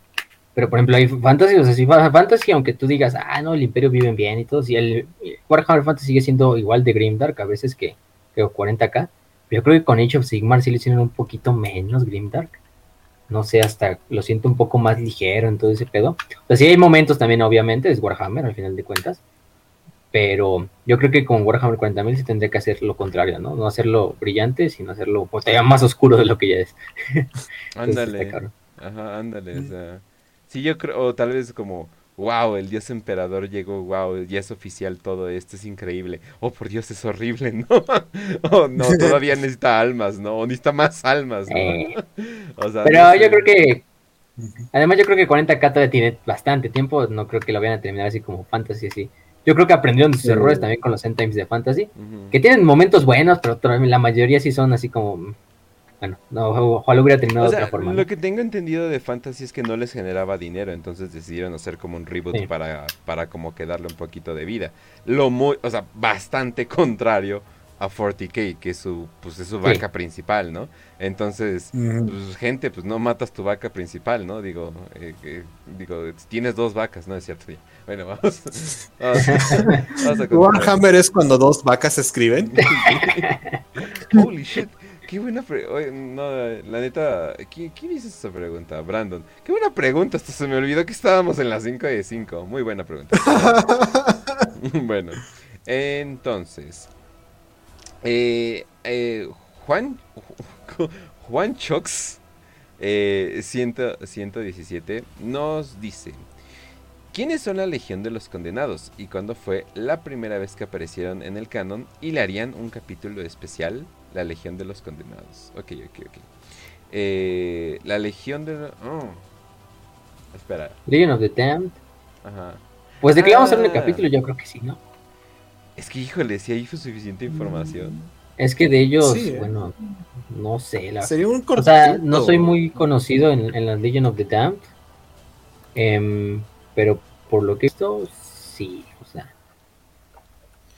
pero por ejemplo, hay Fantasy, o sea, si Fantasy, aunque tú digas, ah, no, el Imperio viven bien y todo, si el Warhammer Fantasy sigue siendo igual de Grimdark a veces que, que 40k, yo creo que con Age of Sigmar sí le hicieron un poquito menos Grimdark. No sé, hasta lo siento un poco más ligero en todo ese pedo. O sea, sí hay momentos también, obviamente, es Warhammer al final de cuentas. Pero yo creo que con Warhammer 40.000 se tendría que hacer lo contrario, ¿no? No hacerlo brillante, sino hacerlo pues, todavía más oscuro de lo que ya es. ándale. Ajá, ándale. O sea, sí, yo creo, o tal vez como wow, el dios emperador llegó, wow, ya es oficial todo esto, es increíble. Oh, por Dios, es horrible, ¿no? oh, no, todavía necesita almas, ¿no? O necesita más almas, ¿no? Eh, pero yo creo que, además yo creo que 40k todavía tiene bastante tiempo, no creo que lo vayan a terminar así como fantasy, así. Yo creo que aprendieron de sus errores también con los end times de fantasy, que tienen momentos buenos, pero la mayoría sí son así como bueno, no, ojalá hubiera terminado de otra forma. Lo que tengo entendido de Fantasy es que no les generaba dinero, entonces decidieron hacer como un reboot para, para como que darle un poquito de vida. Lo muy, o sea, bastante contrario a 40k, que es su, pues es su vaca principal, ¿no? Entonces, pues, gente, pues no matas tu vaca principal, ¿no? Digo, eh, digo, tienes dos vacas, ¿no? Es cierto. Bueno, vamos. vamos, Warhammer es cuando dos vacas se escriben. Holy shit. Qué buena pregunta. No, la neta. ¿quién, hizo esa pregunta? Brandon. Qué buena pregunta. Hasta se me olvidó que estábamos en las 5 de 5. Muy buena pregunta. bueno, entonces. Eh, eh, Juan. Juan Chox. Eh, 117 nos dice. ¿Quiénes son la Legión de los Condenados? ¿Y cuándo fue la primera vez que aparecieron en el canon? ¿Y le harían un capítulo especial? La Legión de los Condenados. Ok, ok, ok. Eh, la Legión de... Oh. Espera. Legion of the Damned. Ajá. Pues de que vamos a hacer un ah. capítulo, yo creo que sí, ¿no? Es que, híjole, si hay suficiente información. Es que de ellos, ¿eh? bueno, no sé. La... Sería un O sea, no soy muy conocido en, en la Legion of the Damned. Em, pero por lo que he visto, sí.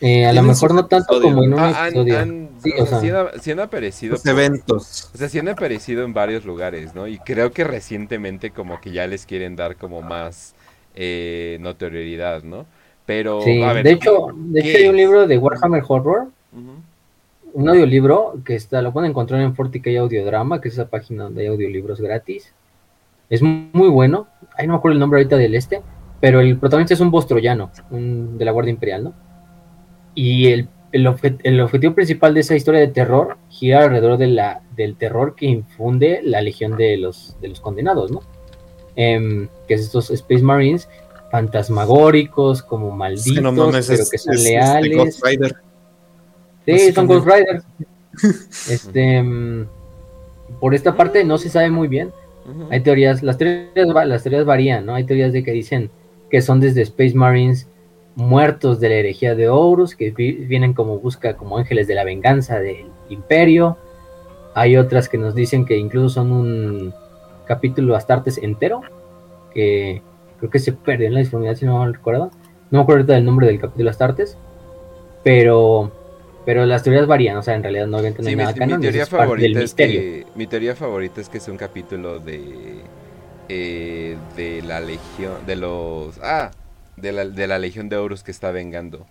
Eh, a lo mejor no tanto como en un ah, episodio. sí, o sea, sí, han, aparecido. eventos. O sea, sí han aparecido en varios lugares, ¿no? Y creo que recientemente como que ya les quieren dar como más eh, notoriedad, ¿no? Pero, a ver, de hecho, de hecho hay un libro de Warhammer Horror, un audiolibro que está, lo pueden encontrar en 40k Audiodrama, que es esa página donde hay audiolibros gratis. Es muy bueno. Ahí no me acuerdo el nombre ahorita del este, pero el protagonista es un bostroyano, un, de la Guardia Imperial, ¿no? Y el, el, objetivo principal de esa historia de terror gira alrededor de la, del terror que infunde la legión de los, de los condenados, ¿no? Em, que es estos Space Marines fantasmagóricos, como malditos, pero que son leales. Sí, son Ghost Rider. este, em, por esta parte no se sabe muy bien. Hay teorías, las teorías, las teorías varían, ¿no? Hay teorías de que dicen que son desde Space Marines muertos de la herejía de Horus, que vienen como busca como ángeles de la venganza del imperio. Hay otras que nos dicen que incluso son un capítulo Astartes entero, que creo que se perdió en la disponibilidad, si no recuerdo. No me acuerdo ahorita del nombre del capítulo Astartes, pero pero las teorías varían, o sea, en realidad no había sí, nada mi, mi teoría favorita es que, mi teoría favorita es que es un capítulo de eh, de la legión de los ah de la, de la Legión de Horus que está vengando.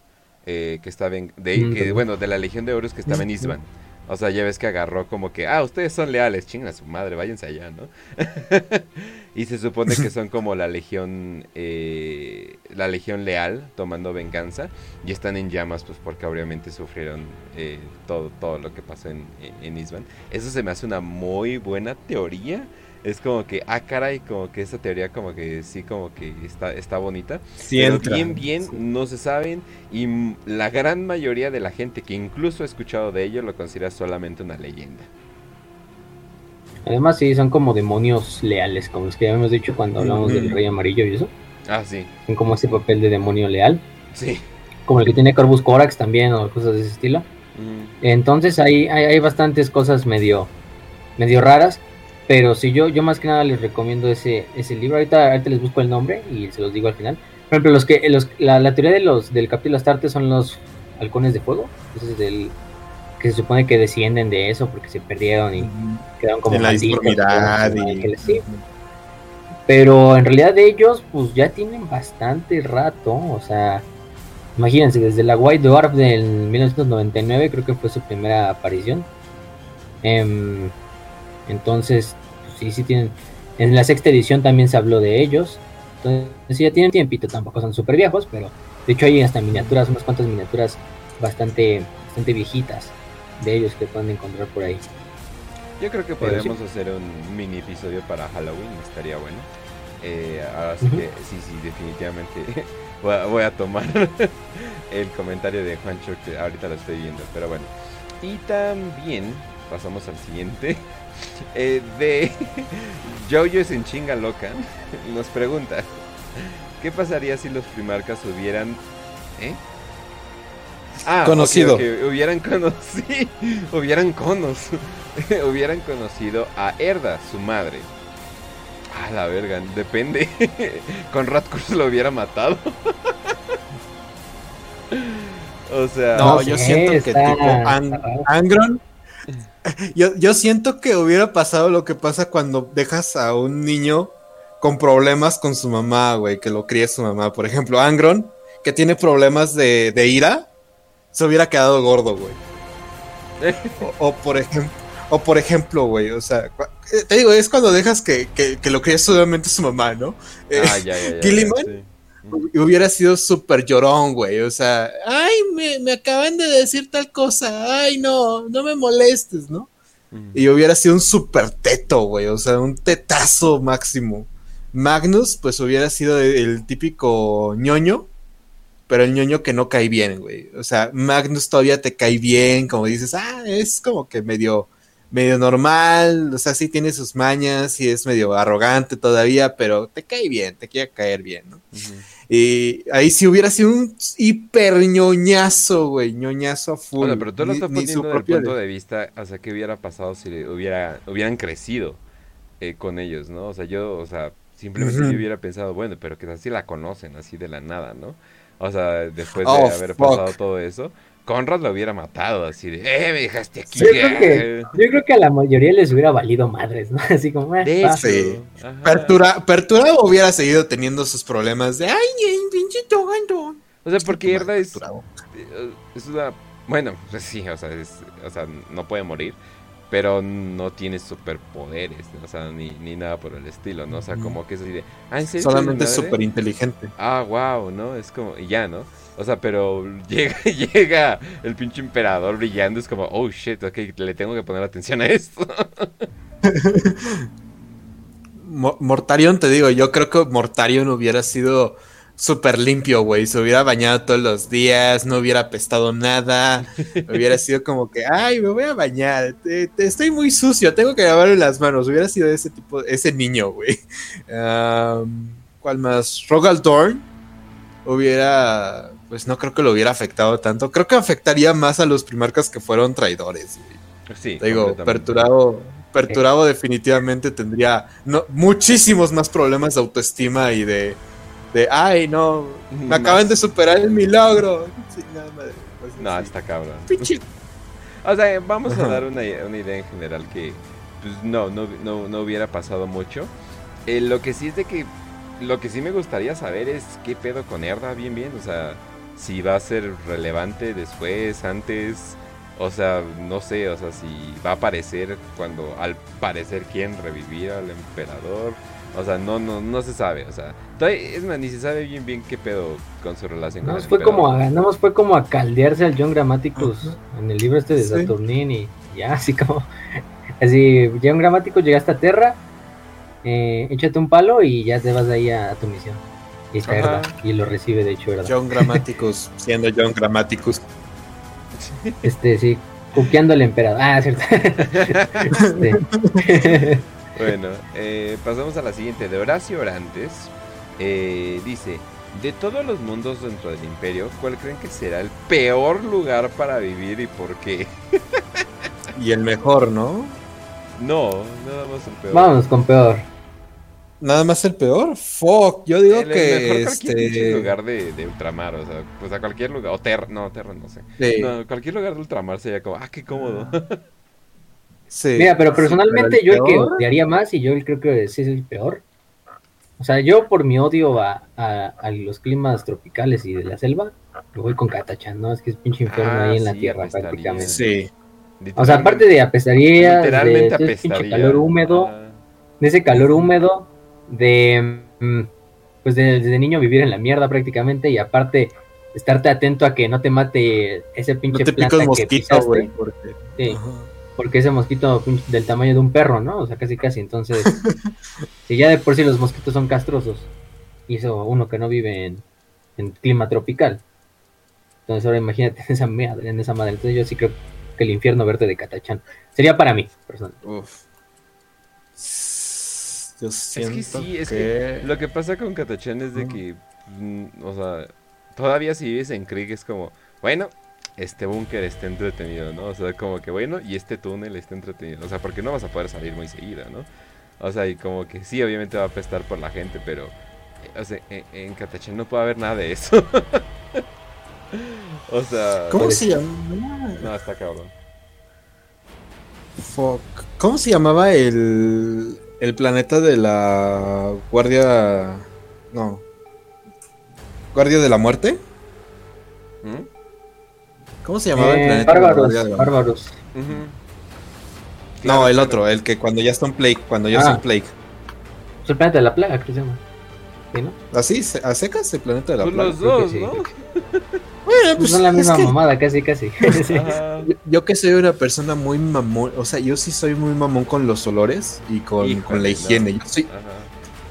Eh, que está ven de, mm, que, bueno, de la Legión de Horus que estaba en Isban. O sea, ya ves que agarró como que, ah, ustedes son leales, chingan a su madre, váyanse allá, ¿no? y se supone que son como la legión, eh, la legión leal, tomando venganza, y están en llamas, pues porque obviamente sufrieron eh, todo, todo lo que pasó en, en Isban. Eso se me hace una muy buena teoría es como que, ah, caray, como que esa teoría como que sí, como que está, está bonita. Sí pero entra, bien, bien, sí. no se saben. Y la gran mayoría de la gente que incluso ha escuchado de ello lo considera solamente una leyenda. Además, sí, son como demonios leales, como los que ya hemos dicho cuando hablamos del. Rey Amarillo y eso. Ah, sí, Son como ese papel de demonio leal. sí. Como el que tiene Corvus Corax también, o cosas de ese estilo. Mm, Entonces hay, hay, hay bastantes cosas medio, medio raras. Pero si yo, yo más que nada les recomiendo ese, ese libro. Ahorita, ahorita les busco el nombre y se los digo al final. Por ejemplo, los que, los, la, la teoría de los, del capítulo Astarte son los halcones de fuego. Entonces, del, que se supone que descienden de eso porque se perdieron y quedaron como en la malditos, y... sí. Pero en realidad de ellos, pues ya tienen bastante rato. O sea, imagínense, desde la White Dwarf del 1999, creo que fue su primera aparición. Em, entonces, sí, sí tienen. En la sexta edición también se habló de ellos. Entonces, sí, ya tienen tiempito, tampoco son súper viejos, pero de hecho hay hasta miniaturas, unas cuantas miniaturas bastante, bastante viejitas de ellos que pueden encontrar por ahí. Yo creo que sí. podríamos hacer un mini episodio para Halloween, estaría bueno. Eh, así Ujú. que sí, sí, definitivamente voy a, voy a tomar el comentario de Juancho que ahorita lo estoy viendo, pero bueno. Y también pasamos al siguiente. Eh, de Jojo es en chinga loca. Nos pregunta: ¿Qué pasaría si los primarcas hubieran. ¿Eh? Ah, Conocido. ok, hubieran conocido. hubieran conos. hubieran conocido a Erda, su madre. Ah, la verga, depende. Con Radcurs lo hubiera matado. o sea, No, No yo sé, siento que está- tipo Ang-. Angron. Yo, yo siento que hubiera pasado lo que pasa cuando dejas a un niño con problemas con su mamá, güey, que lo cría su mamá. Por ejemplo, Angron, que tiene problemas de, de ira, se hubiera quedado gordo, güey. O, o por ejemplo, o por ejemplo, güey, o sea, eh, te digo, es cuando dejas que, que, que lo críe solamente su mamá, ¿no? Eh, Ah, ya, ya, ya, ya, Gilliman, sí. Y hubiera sido súper llorón, güey. O sea, ay, me, me acaban de decir tal cosa. Ay, no, no me molestes, ¿no? Mm. Y hubiera sido un súper teto, güey. O sea, un tetazo máximo. Magnus, pues hubiera sido el típico ñoño, pero el ñoño que no cae bien, güey. O sea, Magnus todavía te cae bien, como dices, ah, es como que medio, medio normal. O sea, sí tiene sus mañas y es medio arrogante todavía, pero te cae bien, te quiere caer bien, ¿no? Y ahí sí hubiera sido un hiper ñoñazo, güey, ñoñazo a full. Bueno, pero tú lo estás poniendo desde el punto de vista, o sea, ¿qué hubiera pasado si hubiera, hubieran crecido eh, con ellos, ¿no? O sea, yo, o sea, simplemente yo hubiera pensado, bueno, pero que así la conocen, así de la nada, ¿no? O sea, después Oh, de haber fuck. pasado todo eso, Conrad lo hubiera matado, así de, ¡eh, me dejaste aquí! Yo creo, que, eh". yo creo que a la mayoría les hubiera valido madres, ¿no? Así como, eh, Sí. Pertura, Perturabo hubiera seguido teniendo sus problemas de, ay, pinche togando. O sea, porque Erda es, Perturabo. eh, es una... Bueno, pues sí, o sea, es- o sea, no puede morir, pero no tiene superpoderes, ¿no? o sea, ni, ni nada por el estilo, ¿no? O sea, como que es así de... Ah, ¿en serio Solamente es súper inteligente. Ah, wow, ¿no? Es como... Y ya, ¿no? O sea, pero llega, llega el pinche emperador brillando, es como, oh, shit, ok, le tengo que poner atención a esto. Mo- Mortarion, te digo, yo creo que Mortarion hubiera sido súper limpio, güey. Se hubiera bañado todos los días, no hubiera apestado nada. hubiera sido como que, ay, me voy a bañar. te- te- estoy muy sucio, tengo que lavarme las manos. Hubiera sido ese tipo, ese niño, güey. ¿Cuál más? Rogaldorn hubiera, pues no creo que lo hubiera afectado tanto. Creo que afectaría más a los primarcas que fueron traidores, güey. Sí, Te digo. Perturabo, Perturabo definitivamente tendría no, muchísimos más problemas de autoestima y de, de ay, no, me acaban de superar el milagro. Sí, nada, madre, pues, No, sí. está cabrón. O sea, vamos a dar una, una idea en general que pues, no, no, no, no hubiera pasado mucho. Eh, lo que sí es de que lo que sí me gustaría saber es qué pedo con Erda bien bien, o sea, si va a ser relevante después, antes O sea, no sé, o sea, si va a aparecer cuando al parecer quieren revivir al emperador. O sea, no, no, no se sabe, o sea, todavía- es más, ni se sabe bien bien qué pedo con su relación Nada con el fue emperador. como a, nada más fue como a caldearse al John Grammaticus en el libro este de Sí. Saturnin y ya, así como. Así, John Grammaticus llegaste a Terra, eh, échate un palo y ya te vas de ahí a, a tu misión. Y Ajá. Lo recibe de hecho Erda. John Grammaticus, siendo John Grammaticus. Este, sí, cuqueando al emperador. Ah, cierto. Este, Bueno, eh, pasamos a la siguiente, de Horacio Orantes. Eh, dice, de todos los mundos dentro del imperio, ¿cuál creen que será el peor lugar para vivir y por qué? Y el mejor, ¿no? No, nada más el peor. Vámonos con peor. Nada más el peor. Fuck, yo digo el, el que mejor este. lugar de, de ultramar, o sea, pues a cualquier lugar, o Terra, no, Terra no sé. sí, No, cualquier lugar de ultramar sería como, ah, qué cómodo. sí. Mira, pero personalmente pero el yo el que peor- odiaría más y yo creo que sí es el peor. O sea, yo por mi odio a, a- a los climas tropicales y de la selva, me voy con Katachan, ¿no? Es que es pinche infierno Ah, ahí en la tierra apestaría. prácticamente. Sí. O sea, aparte de apestarías, de, literalmente de ese pinche apestaría. calor húmedo, Ajá. de ese calor húmedo, de mm, pues de- desde niño vivir en la mierda prácticamente y aparte estarte atento a que no te mate ese No pinche te pica planta el que mosquito, pisaste. Porque... Sí. Porque ese mosquito del tamaño de un perro, ¿no? O sea, casi casi. Entonces, si ya de por sí los mosquitos son castrosos, y eso uno que no vive en, en clima tropical. Entonces ahora imagínate en esa madre, en esa madre. Entonces yo sí creo que el infierno verde de Catachán sería para mí, personal. Uf. Yo siento Es que sí, es que lo que pasa con Katachan es de que, mm, o sea, todavía si vives en Krieg es como, bueno, este búnker está entretenido, ¿no? O sea, como que bueno, y este túnel está entretenido. O sea, porque no vas a poder salir muy seguido, ¿no? O sea, y como que sí, obviamente va a apestar por la gente, pero, eh, o sea, en, en Katachan no puede haber nada de eso. o sea, ¿Cómo se llama? no, está cabrón. Fuck. ¿Cómo se llamaba el, el planeta de la Guardia... No. ¿Guardia de la Muerte? ¿Mm? ¿Cómo se llamaba el Eh, planeta de la bárbaros, Guardia de la Muerte? bárbaros. No, Claro, el claro. otro, el que cuando ya está en Plague, cuando ya Ah. está en Plague. Es el planeta de la plaga, que se llama. ¿Sí, no? ¿Así? ¿A secas el planeta de la Pues Plague? los dos, sí, ¿no? Bueno, Pues son la es misma que mamada, casi, casi. Sí. Yo, yo que soy una persona muy mamón, o sea, yo sí soy muy mamón con los olores y con, Híjole, con la no. higiene. Yo soy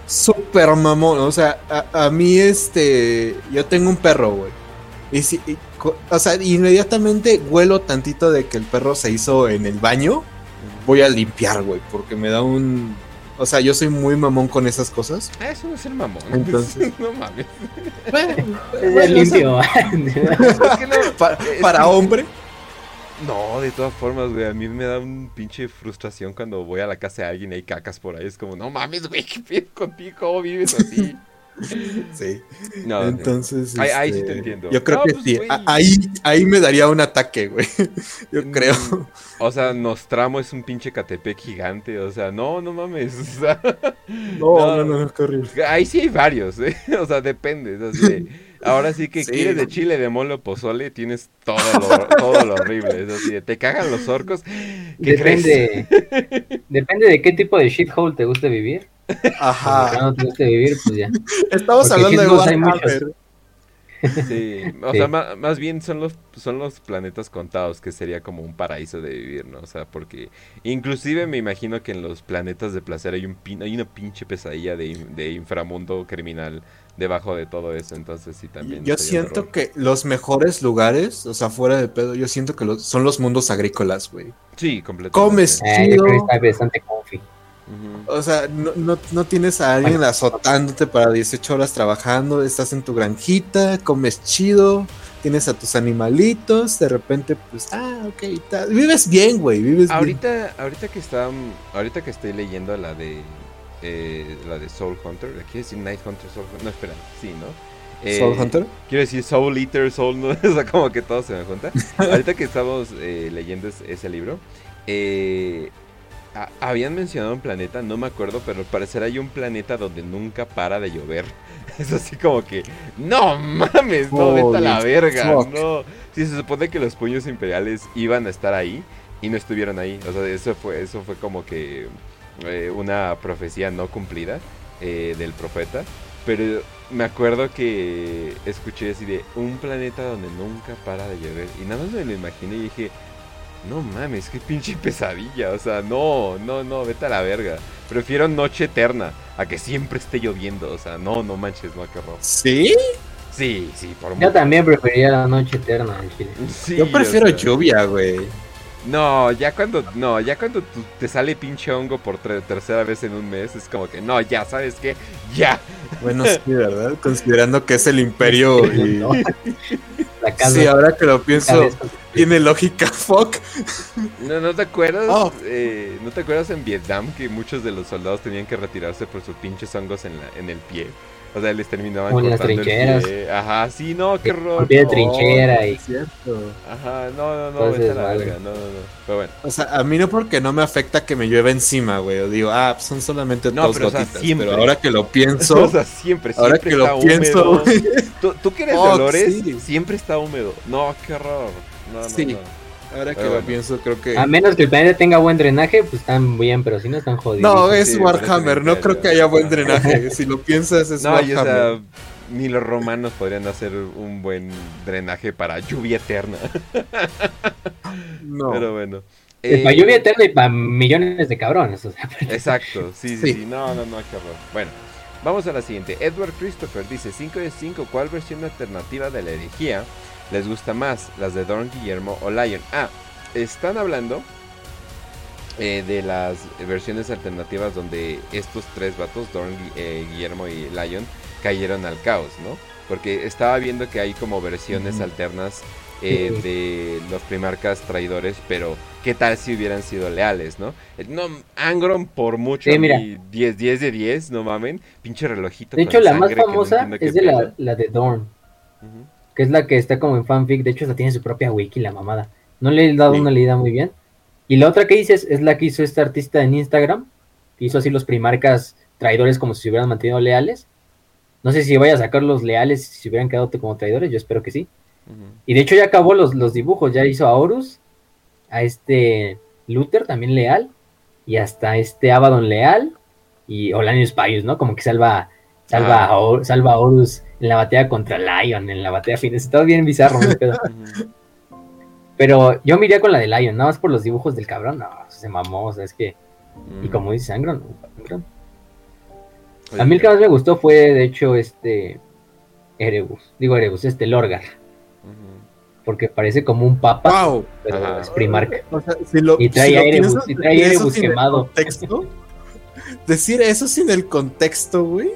súper mamón, o sea, a, a mí este, yo tengo un perro, güey. Y si, y o sea, inmediatamente huelo tantito de que el perro se hizo en el baño, voy a limpiar, güey, porque me da un... O sea, yo soy muy mamón con esas cosas. Ah, eso no es el mamón. Entonces- no mames. Es Bueno, limpio. Es que no, Pa- es para que- hombre. No, de todas formas, güey, a mí me da un pinche frustración cuando voy a la casa de alguien y hay cacas por ahí. Es como, no mames, güey, ¿qué pedo contigo? ¿Cómo vives así? Sí. No, Entonces. Ahí- ahí sí este, te entiendo. Yo creo No, que pues, sí. Ahí, ahí me daría un ataque, güey. Yo Mm, creo. O sea, Nostramo es un pinche Catepec gigante. O sea, no, no mames. O sea, No, no, no, no, qué horrible. ahí sí hay varios, ¿eh? O sea, depende. así de, ahora sí que Sí. quieres de chile, de mole o pozole, tienes todo lo, todo lo horrible. Es así de, te cagan los orcos. ¿Qué crees? Depende, depende de qué tipo de shithole te guste vivir. Si Ajá. no te guste vivir, pues ya. Estamos Porque hablando de Warhammer. Sí, o Sí. sea, más, bien son los, son los planetas contados, que sería como un paraíso de vivir, ¿no? O sea, porque inclusive me imagino que en los planetas de placer hay, un pin- hay una pinche pesadilla de inframundo criminal debajo de todo eso, entonces sí también. Yo siento que los mejores lugares, o sea, fuera de pedo, yo siento que los, son los mundos agrícolas, güey. Sí, completamente. Comes. Eh, bastante comfy. O sea, no, no, no tienes a alguien azotándote para 18 horas trabajando, estás en tu granjita, comes chido, tienes a tus animalitos, de repente, pues, ah, ok, tal. vives bien, güey, vives bien. Ahorita, ahorita que está, ahorita que estoy leyendo la de eh, la de Soul Hunter, quiero decir Night Hunter Soul Hunter, no espera, sí, ¿no? Eh, Soul Hunter. Quiero decir Soul Eater, Soul, ¿no? o sea, como que todo se me junta. Ahorita que estamos eh, leyendo es- ese libro, eh, habían mencionado un planeta, no me acuerdo, pero al parecer hay un planeta donde nunca para de llover. Es así como que, no mames, no, vete a la verga, fuck. no. Sí, se supone que los puños imperiales iban a estar ahí y no estuvieron ahí. O sea, eso fue, eso fue como que eh, una profecía no cumplida eh, del profeta. Pero me acuerdo que escuché así de un planeta donde nunca para de llover. Y nada más me lo imaginé y dije, no mames, qué pinche pesadilla. O sea, no, no, no, vete a la verga. Prefiero noche eterna a que siempre esté lloviendo. O sea, no, no manches, no, qué horror. ¿Sí? Sí, sí, por Yo mucho. también preferiría la noche eterna en Chile. Sí, Yo prefiero o sea, lluvia, güey. No, ya cuando, no, ya cuando te sale pinche hongo por tercera vez en un mes, es como que, no, ya, ¿sabes qué? Ya. Bueno, sí, ¿verdad? Considerando que es el imperio y... No. La casa. Sí, ahora que lo pienso, tiene lógica, fuck. ¿No, no te acuerdas? Oh. eh, ¿No te acuerdas en Vietnam que muchos de los soldados tenían que retirarse por sus pinches hongos en, la- en el pie? O sea, les terminaban Como en las cortando el trincheras. pie. Ajá, sí, no, qué Con horror. pie de no. trinchera y Es cierto. Ajá, no, no, no, Entonces, vete a la vale. verga, no, no, no. Pero bueno. O sea, a mí no porque no me afecta que me llueva encima, güey. O digo, ah, son solamente No, dos pero, o sea, gotitas. siempre. Pero ahora que lo o pienso, sea, siempre, ahora siempre que está lo pienso. Tú, tú que eres de Oh, olores, sí. siempre está húmedo. No, qué horror. No, no, Sí. no. Ahora que lo bueno. pienso, creo que. A menos que el planeta tenga buen drenaje, pues están bien, pero si no están jodidos. No, es Sí, Warhammer. No que creo que haya buen drenaje. Si lo piensas, es No, y o Warhammer. sea, ni los romanos podrían hacer un buen drenaje para lluvia eterna. no. Pero bueno. Es para Eh, lluvia eterna y para millones de cabrones. O sea, Exacto, sí, sí, Sí. sí. No, no, no, horror. Bueno, vamos a la siguiente. Edward Christopher dice: 5 de 5, ¿cuál versión alternativa de la herejía les gusta más? ¿Las de Don Guillermo o Lion? Ah, están hablando eh, de las versiones alternativas donde estos tres vatos, Don, eh, Guillermo y Lion, cayeron al caos, ¿no? Porque estaba viendo que hay como versiones alternas eh, de los primarcas traidores, pero ¿qué tal si hubieran sido leales, no? Eh, No, Angron por mucho, Sí, mira. mí, 10, 10 de 10, no mamen, pinche relojito. de hecho, la más no famosa qué es de la, la de Dorn. Que es la que está como en fanfic. De hecho, esa tiene su propia wiki, la mamada. No le he dado Sí. una leída muy bien. Y la otra que dices es la que hizo este artista en Instagram, que hizo así los primarcas traidores como si se hubieran mantenido leales. No sé si vaya a sacar los leales si se hubieran quedado como traidores, yo espero que sí. Y de hecho ya acabó los, los dibujos, ya hizo a Horus, a este Luther también leal, y hasta este Abaddon leal, y Olanius Pius, ¿no? Como que salva, salva, Ah. a, salva a Horus en la batalla contra Lion, en la batalla final. Está bien bizarro. Pero, pero yo me iría con la de Lion, nada más por los dibujos del cabrón, no, se mamó, o sea, es que, y Ujú. como dice Angron, Angron. Oye, A mí el que más me gustó fue, de hecho, este Erebus, digo Erebus, este Lorgar, porque parece como un papa, Wow. pero Ajá. es Primarca. O sea, si lo, Y trae si Erebus, y trae Erebus quemado. contexto, decir eso sin el contexto, güey.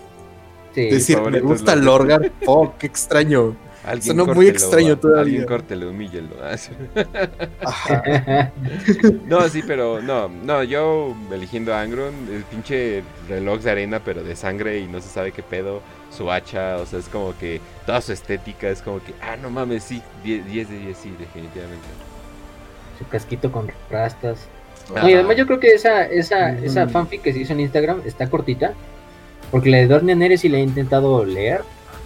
Sí, decir, me gusta Lorgar. Lorgar. Oh, qué extraño. Alguien Sonó muy extraño a- todavía. Alguien córtelo, humíllelo. Ah. No, sí, pero no, no, yo eligiendo a Angron, el pinche reloj de arena, pero de sangre y no se sabe qué pedo, su hacha, o sea, es como que toda su estética es como que, ah, no mames, sí, 10, 10 de 10, sí, definitivamente. su casquito con rastas. No, y además yo creo que esa, esa, Ujú. esa fanfic que se hizo en Instagram está cortita. Porque la de Dornian Eres sí la he intentado leer.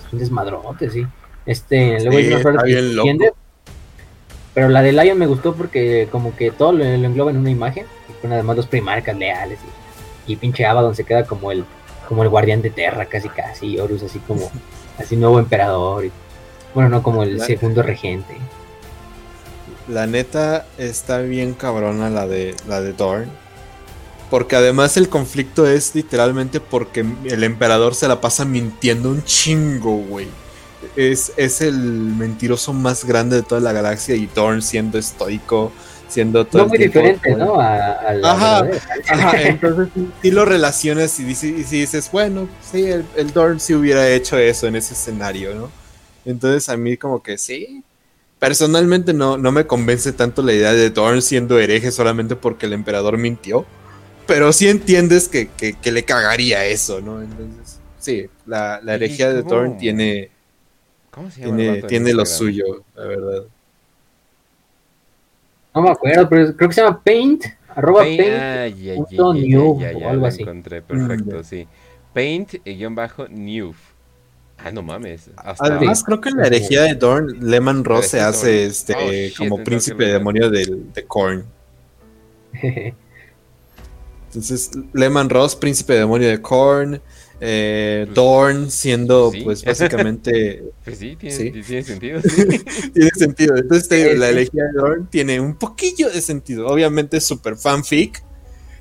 Es un desmadrote, sí. Este, luego Sí, hay partes que entiende. Pero la de Lion me gustó porque como que todo lo, lo engloba en una imagen. Y con además los primarcas leales. Y, y pinche Abaddon se queda como el, como el guardián de Terra, casi casi. Y Horus así como, así nuevo emperador. y- bueno, no como el La- segundo regente. La neta está bien cabrona la de la de Dorn. Porque además el conflicto es literalmente porque el emperador se la pasa mintiendo un chingo, güey. Es, es el mentiroso más grande de toda la galaxia y Dorn siendo estoico, siendo todo No muy tiempo- diferente, ¿no? A, a la Ajá. Ajá, entonces sí lo relacionas y dices, y sí dices, bueno, sí, el, el Dorn sí hubiera hecho eso en ese escenario, ¿no? Entonces a mí como que sí. Personalmente no, no me convence tanto la idea de Dorn siendo hereje solamente porque el emperador mintió. Pero sí entiendes que, que- que le cagaría eso, ¿no? Entonces, sí, la, la ¿Y herejía de? Dorn tiene, ¿Cómo se llama? tiene, tiene lo suyo, la verdad. No me acuerdo, pero creo que se llama Paint, arroba Paint- paint ah, ya, ya, punto ya, ya, new ya, o ya, algo lo así. encontré, perfecto, Mm. sí. Paint eh, guion bajo new. Ah, no mames. Hasta Además, creo que en la herejía de Dorn, Lehman Ross se hace Dorn. este Oh, shit, como príncipe demonio del, de Korn. Entonces, Lehman Ross, príncipe demonio de Korn. eh, Pues, Dorn siendo, sí. pues básicamente Pues sí, tiene, Sí. tiene sentido. sí. tiene sentido. Entonces, te la elegía de Dorn tiene un poquillo de sentido. Obviamente es súper fanfic.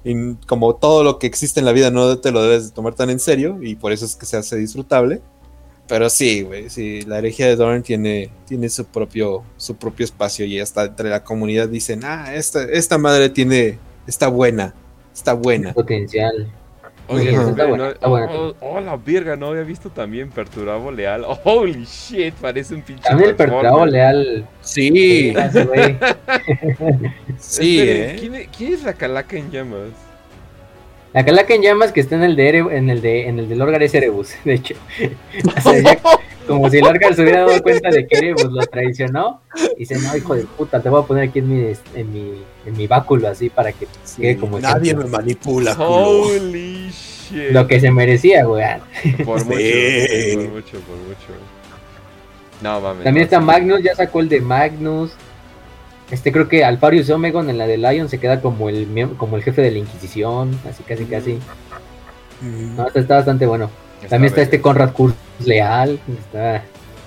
Y como todo lo que existe en la vida no te lo debes de tomar tan en serio. Y por eso es que se hace disfrutable. Pero sí, güey, sí, la herejía de Dorn tiene, tiene su propio, su propio espacio. Y hasta entre la comunidad dicen, ah, esta, esta madre tiene, está buena, está buena. Potencial. Oye, Sí, no, está buena, está buena. oh, oh, la verga, no había visto también Perturabo Leal. Holy shit, parece un pinche. También el. Perturabo Leal. Sí, sí, Esperen, eh. ¿quién, es- quién es la calaca en llamas? La calaca en llamas que está en el de Ere- en el de en el de Lorgar es Erebus, de hecho. O sea, ya como si Lorgar se hubiera dado cuenta de que Erebus lo traicionó y dice, no, hijo de puta, te voy a poner aquí en mi, en mi, en mi báculo así para que Sí, quede como nadie ejemplo. me manipula, culo. Holy shit. lo que se merecía, güey. Por mucho, Sí. por mucho, por mucho. No mames. También no, está sí. Magnus, ya sacó el de Magnus. Este creo que Alfarius Omegon en la de Lion se queda como el como el jefe de la Inquisición, así casi casi. Mm. No, está, está bastante bueno. También está este Conrad Kurz leal, está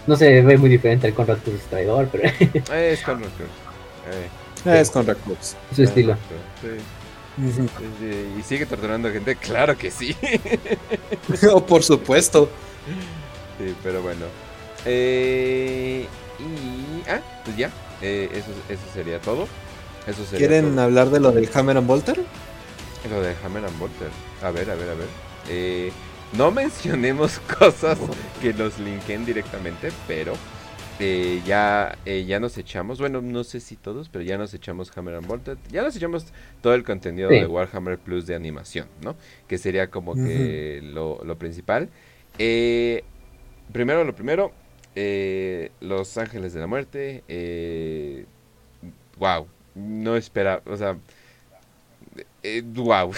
no se ve muy diferente al Conrad Kurz traidor, pero es Eh, es Conrad Kurz. Eh, Es con Recluse. su estilo. Sí. Sí, sí, Y sigue torturando gente, claro que sí. oh, por supuesto. Sí, pero bueno. Eh, y. Ah, pues ya. Eh, eso, eso sería todo. Eso sería ¿Quieren todo. hablar de lo del Hammer and Bolter? Lo de Hammer and Bolter. A ver, a ver, a ver. Eh, no mencionemos cosas que nos linken directamente, pero eh, ya, eh, ya nos echamos. Bueno, no sé si todos, pero ya nos echamos Hammer and Bolter. Ya nos echamos todo el contenido Sí. de Warhammer Plus de animación, ¿no? Que sería como que lo, lo principal. Eh, primero, lo primero. eh, Los Ángeles de la Muerte. Eh, wow. No espera, o sea. Eh, wow.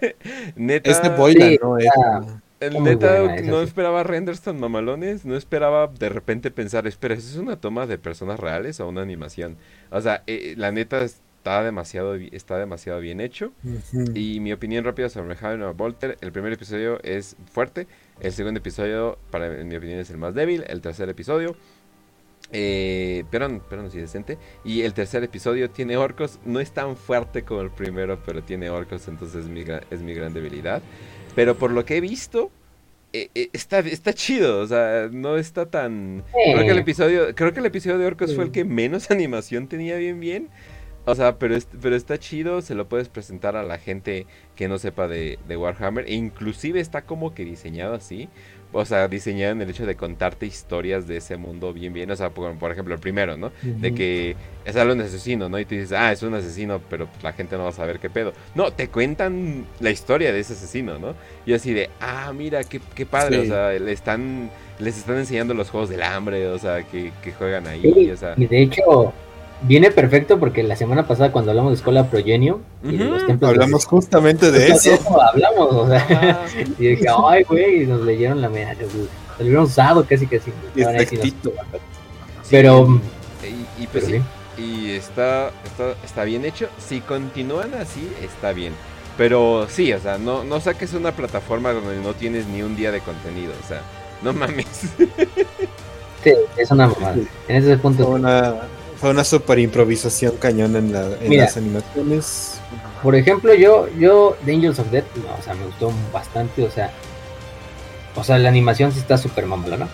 Neta. Este Boylan, Sí, ¿no? El muy neta, buena no sí. esperaba renders tan mamalones. No esperaba de repente pensar, espera, ¿eso es una toma de personas reales o una animación? O sea, eh, la neta está demasiado, está demasiado bien hecho. Y mi opinión rápida sobre Hammer and Bolter, el primer episodio es fuerte, el segundo episodio, para en mi opinión, es el más débil, el tercer episodio, eh, pero, pero no sí decente, y el tercer episodio tiene orcos, no es tan fuerte como el primero, pero tiene orcos, entonces es mi, es mi gran debilidad. Pero por lo que he visto, eh, eh, está, está chido, o sea, no está tan... Creo que el episodio, creo que el episodio de Orcos fue el que menos animación tenía bien bien. O sea, pero, es- pero está chido, se lo puedes presentar a la gente que no sepa de, de Warhammer. E inclusive está como que diseñado así. O sea, diseñado en el hecho de contarte historias de ese mundo bien bien. O sea, por, por ejemplo, el primero, ¿no? De que sale un asesino, ¿no? Y tú dices, ah, es un asesino, pero la gente no va a saber qué pedo. No, te cuentan la historia de ese asesino, ¿no? Y así de, ah, mira, qué, qué padre. Sí. O sea, le están, les están enseñando los juegos del hambre, o sea, que, que juegan ahí, Sí, o sea. y de hecho viene perfecto porque la semana pasada cuando hablamos de Escuela Progenio y de los templos de- Hablamos justamente de eso. hablamos, o sea, Ah, y dije, ay, güey, y nos leyeron la medalla, lo hubieran usado casi casi. Y Ahora sí Pero, Y, y pues pero sí, sí. y está, está, está bien hecho. Si continúan así, está bien. Pero sí, o sea, no, no saques una plataforma donde no tienes ni un día de contenido, o sea, no mames. Sí, es una mamada. En ese punto, una, fue una super improvisación cañón en, la, en Mira. las animaciones. por ejemplo, yo, yo, The Angels of Death, no, o sea, me gustó bastante, o sea, o sea, la animación sí está súper mamalona.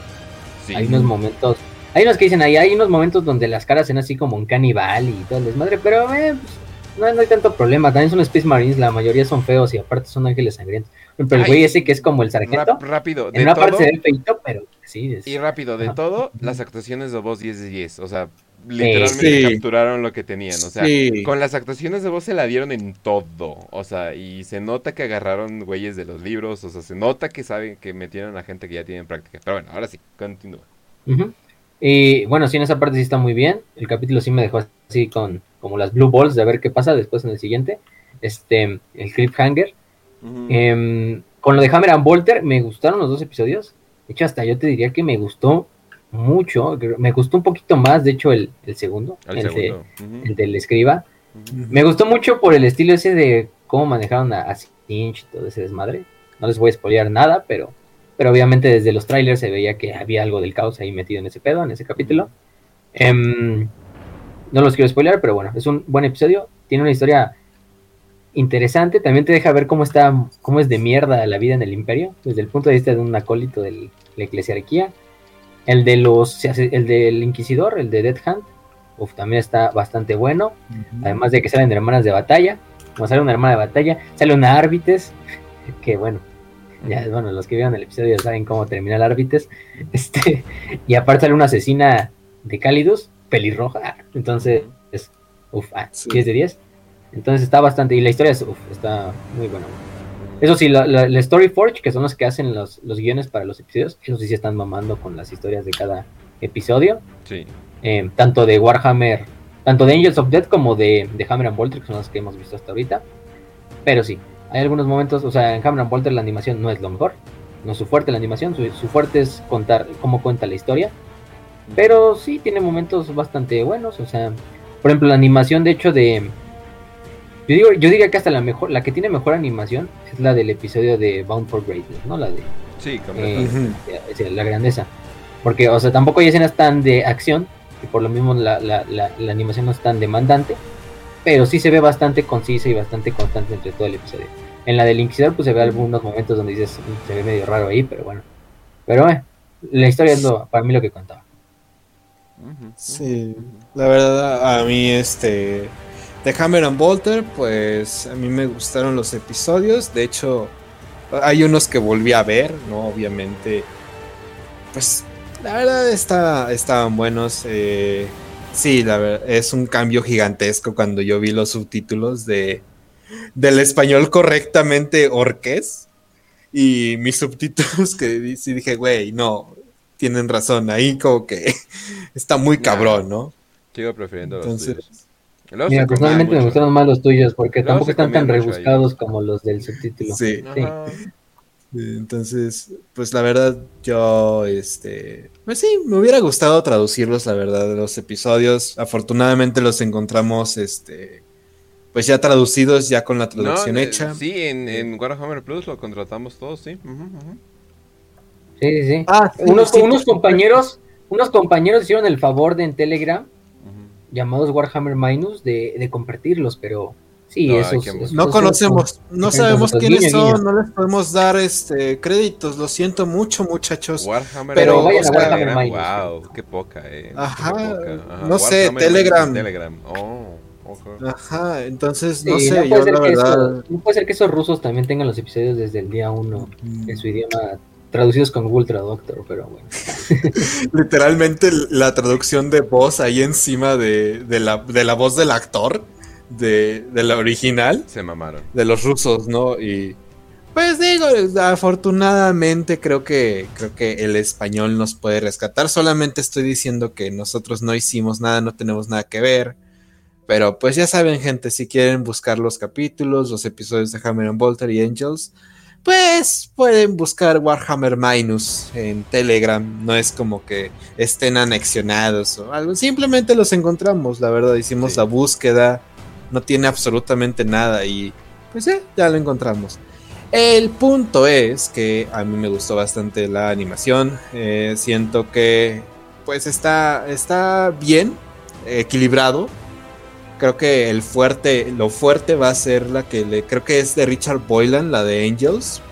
Sí. Hay unos momentos, hay unos que dicen ahí, hay unos momentos donde las caras son así como un canibal y todo el desmadre, pero eh, pues, no, no hay tanto problema. También son Space Marines, la mayoría son feos y aparte son ángeles sangrientos. Pero el güey ese que es como el sargento, rápido, en de una todo, parte se ve feito, pero sí, es- y rápido, de todo, las actuaciones de voz 10 de 10, o sea, literalmente Sí. capturaron lo que tenían, o sea, sí. Con las actuaciones de voz se la dieron en todo, o sea, y se nota que agarraron güeyes de los libros, o sea, se nota que saben que metieron a gente que ya tiene práctica. Pero bueno, ahora sí, continúa. Y bueno, sí, en esa parte sí está muy bien. El capítulo sí me dejó así con como las blue balls de a ver qué pasa después en el siguiente. este, el cliffhanger. Em, con lo de Hammer and Bolter, me gustaron los dos episodios. De hecho, hasta yo te diría que me gustó mucho. Me gustó un poquito más, de hecho, el, el segundo, El el, de- segundo. Ujú. el del escriba. Me gustó mucho por el estilo ese de cómo manejaron a, a Sinch y todo ese desmadre. No les voy a spoilear nada, pero, pero obviamente desde los trailers se veía que había algo del caos ahí metido en ese pedo, en ese capítulo. Em, no los quiero spoilear, pero bueno, es un buen episodio. Tiene una historia interesante. También te deja ver cómo está, cómo es de mierda la vida en el imperio, desde el punto de vista de un acólito de la eclesiarquía. El de los, el del inquisidor, el de Dead Hand, uf, también está bastante bueno. Además de que salen hermanas de batalla. Como sale una hermana de batalla, sale una árbites. Que bueno, ya, bueno, los que vieron el episodio saben cómo termina el árbites. Este, y aparte sale una asesina de Cálidus, pelirroja. Entonces, es, uf, ah, Sí. 10 de 10. Entonces está bastante. Y la historia es, uf, está muy buena. Eso sí, la, la, la Story Forge, que son los que hacen los, los guiones para los episodios, eso sí se están mamando con las historias de cada episodio Sí. eh, tanto de Warhammer, tanto de Angels of Death como de, de Hammer and Bolter, que son los que hemos visto hasta ahorita. Pero sí, hay algunos momentos, o sea, en Hammer and Bolter la animación no es lo mejor, no es su fuerte la animación, su, su fuerte es contar cómo cuenta la historia. Pero sí tiene momentos bastante buenos, o sea, por ejemplo, la animación de hecho de... Yo, digo, yo diría que hasta la mejor, la que tiene mejor animación es la del episodio de Bound for Greatness, ¿no? La de Sí, eh, eh, la grandeza. Porque, o sea, tampoco hay escenas tan de acción, y por lo mismo la, la, la, la animación no es tan demandante, pero sí se ve bastante concisa y bastante constante entre todo el episodio. En la del Inquisidor, pues se ve algunos momentos donde dices, "Mm, se ve medio raro ahí, pero bueno. Pero, eh, la historia es lo, para mí lo que contaba. Sí, la verdad a mí este de Hammer and Bolter, pues a mí me gustaron los episodios, de hecho hay unos que volví a ver, no obviamente pues la verdad está estaban buenos eh, sí, la verdad es un cambio gigantesco cuando yo vi los subtítulos de del español correctamente orqués y mis subtítulos que sí dije, güey, no, tienen razón, ahí como que está muy cabrón, ¿no? Sigo prefiriendo los Entonces, tuyos. Mira, personalmente me gustaron más los tuyos, porque Luego tampoco están tan ahí. rebuscados como los del subtítulo. Sí. Entonces, pues la verdad, yo, este, pues sí, me hubiera gustado traducirlos, la verdad, los episodios. Afortunadamente los encontramos, este, pues ya traducidos, ya con la traducción No, eh, hecha. Sí, en, en Warhammer Plus lo contratamos todos, sí. Sí, sí, sí. Ah, sí, unos, sí, unos compañeros, unos compañeros hicieron el favor de en Telegram. Llamados Warhammer Minus, de, de compartirlos, pero sí, No, esos, que esos- No esos- conocemos, no sabemos quiénes guiño, son, guiño. no les podemos dar este créditos, lo siento mucho, muchachos. Warhammer Pero vayan a Warhammer Minus. Wow, qué poca, eh. Ajá, qué poca. no sé, Warhammer Telegram. Telegram. Oh. Ajá, entonces, Sí, no sé, puede yo ser la que verdad. eso- no puede ser que esos rusos también tengan los episodios desde el día uno en su idioma, traducidos con Google Traductor, pero bueno. Literalmente la traducción de voz ahí encima de, de la, de la voz del actor, de, de la original, Se mamaron. de los rusos, ¿no? Y pues digo, afortunadamente creo que, creo que el español nos puede rescatar. Solamente estoy diciendo que nosotros no hicimos nada, no tenemos nada que ver. Pero pues ya saben, gente, si quieren buscar los capítulos, los episodios de Hammer and Bolter y Angels, pues pueden buscar Warhammer Minus en Telegram. No es como que estén anexionados o algo. Simplemente los encontramos, la verdad. Hicimos Sí. la búsqueda. No tiene absolutamente nada y pues ya, ya lo encontramos. El punto es que a mí me gustó bastante la animación. Eh, siento que pues está, está bien, equilibrado. Creo que el fuerte, lo fuerte va a ser la que le, creo que es de Richard Boylan, la de Angels,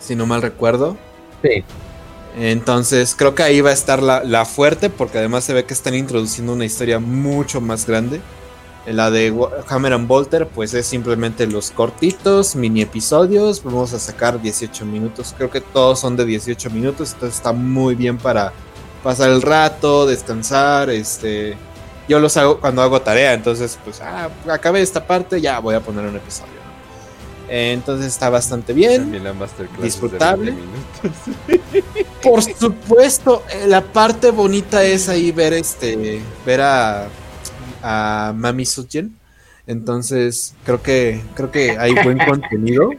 si no mal recuerdo. Sí, Entonces creo que ahí va a estar la, la fuerte, porque además se ve que están introduciendo una historia mucho más grande. La de Hammer and Bolter, pues es simplemente los cortitos, mini episodios. Vamos a sacar 18 minutos. Creo que todos son de 18 minutos. Entonces está muy bien para pasar el rato, descansar. Este, yo los hago cuando hago tarea. Entonces, pues, ah, acabé esta parte, ya voy a poner un episodio. ¿no? Eh, Entonces está bastante bien. Disfrutable. 20 minutos. Por supuesto, eh, la parte bonita es ahí ver este ver a, a Mami Sujin Entonces, creo que, creo que hay buen contenido.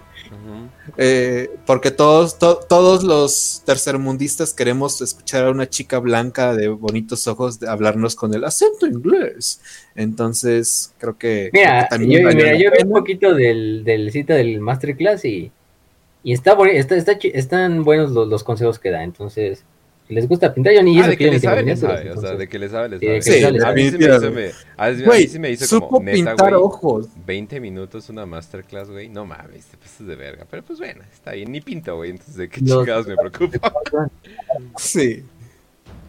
Eh, porque todos, todos los tercermundistas queremos escuchar a una chica blanca de bonitos ojos de hablarnos con el acento inglés. Entonces, creo que. Mira, yo, mira, yo vi un poquito del, del cita del masterclass y, y está, está, está, están buenos los, los consejos que da. Entonces, les gusta pintar, yo ni ah, de que les sabe, les sabe, o sea, de que les sabe, les sabe. Sí, a mí sí me hizo, me, a mí sí me hizo como, neta, güey, ojos. 20 minutos una masterclass, güey, no mames, te pasas de verga, pero pues bueno, está bien, ni pinto, güey, entonces de qué chingados me preocupa. sí.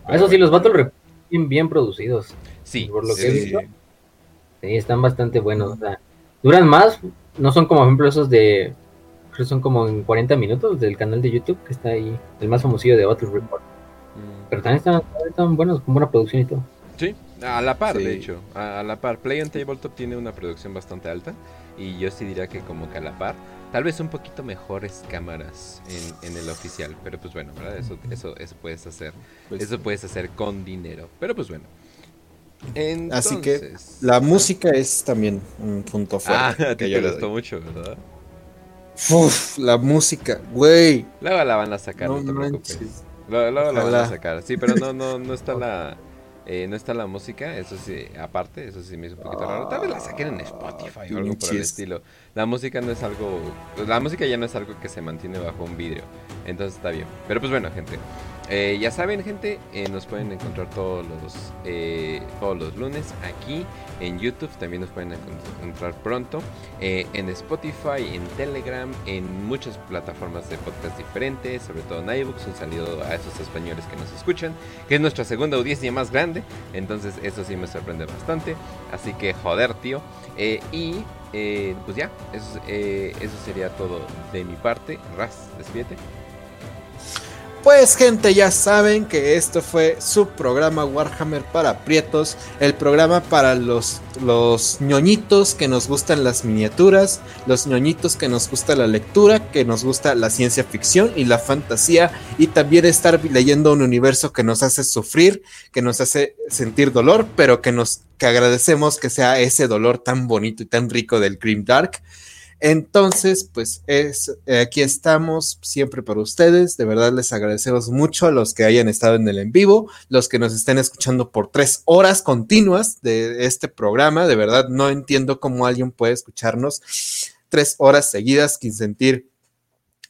Eso sí, los battles bien, bien producidos. Sí, por lo que he visto. Sí, están bastante buenos, o sea, duran más, no son como, por ejemplo, esos de, creo que son como en 40 minutos del canal de YouTube que está ahí, el más famosillo de Battle Report. Pero también están, buenos, con buena producción y todo. Sí, a la par, de hecho. A, la par. Play on Tabletop tiene una producción bastante alta. Y yo sí diría que como que a la par. Tal vez un poquito mejores cámaras en, el oficial. Pero pues bueno, ¿verdad? Eso, eso, eso puedes hacer. Pues eso puedes hacer con dinero. Pero pues bueno. Así que la música es también un punto fuerte. Ah, que te gustó mucho, ¿verdad? Uf, la música, güey. Luego la van a sacar, no, te preocupes. Luego, la van a sacar. Sí, pero no, no, no está la. Eh, no está la música, eso sí, aparte, eso sí me hizo un poquito raro. Tal vez la saquen en Spotify o algo por el estilo. La música no es algo. La música ya no es algo que se mantiene bajo un vidrio. Entonces está bien. Pero pues bueno, gente. Eh, ya saben, gente, eh, nos pueden encontrar todos los, eh, todos los lunes aquí en YouTube. También nos pueden encontrar pronto en Spotify, en Telegram, en muchas plataformas de podcast diferentes, sobre todo en iBooks. Un saludo a esos españoles que nos escuchan, que es nuestra segunda audiencia más grande. Entonces, eso sí me sorprende bastante. Así que, joder, tío. y pues ya, eso, eso sería todo de mi parte. Raz, despídete. Pues gente, ya saben que esto fue su programa Warhammer para Prietos, el programa para los, los ñoñitos que nos gustan las miniaturas, los ñoñitos que nos gusta la lectura, que nos gusta la ciencia ficción y la fantasía, y también estar leyendo un universo que nos hace sufrir, que nos hace sentir dolor, pero que nos que agradecemos que sea ese dolor tan bonito y tan rico del Grim Dark. Entonces, pues es, eh, aquí estamos siempre para ustedes. De verdad les agradecemos mucho a los que hayan estado en el en vivo, los que nos estén escuchando por tres horas continuas de este programa. De verdad no entiendo cómo alguien puede escucharnos tres horas seguidas sin sentir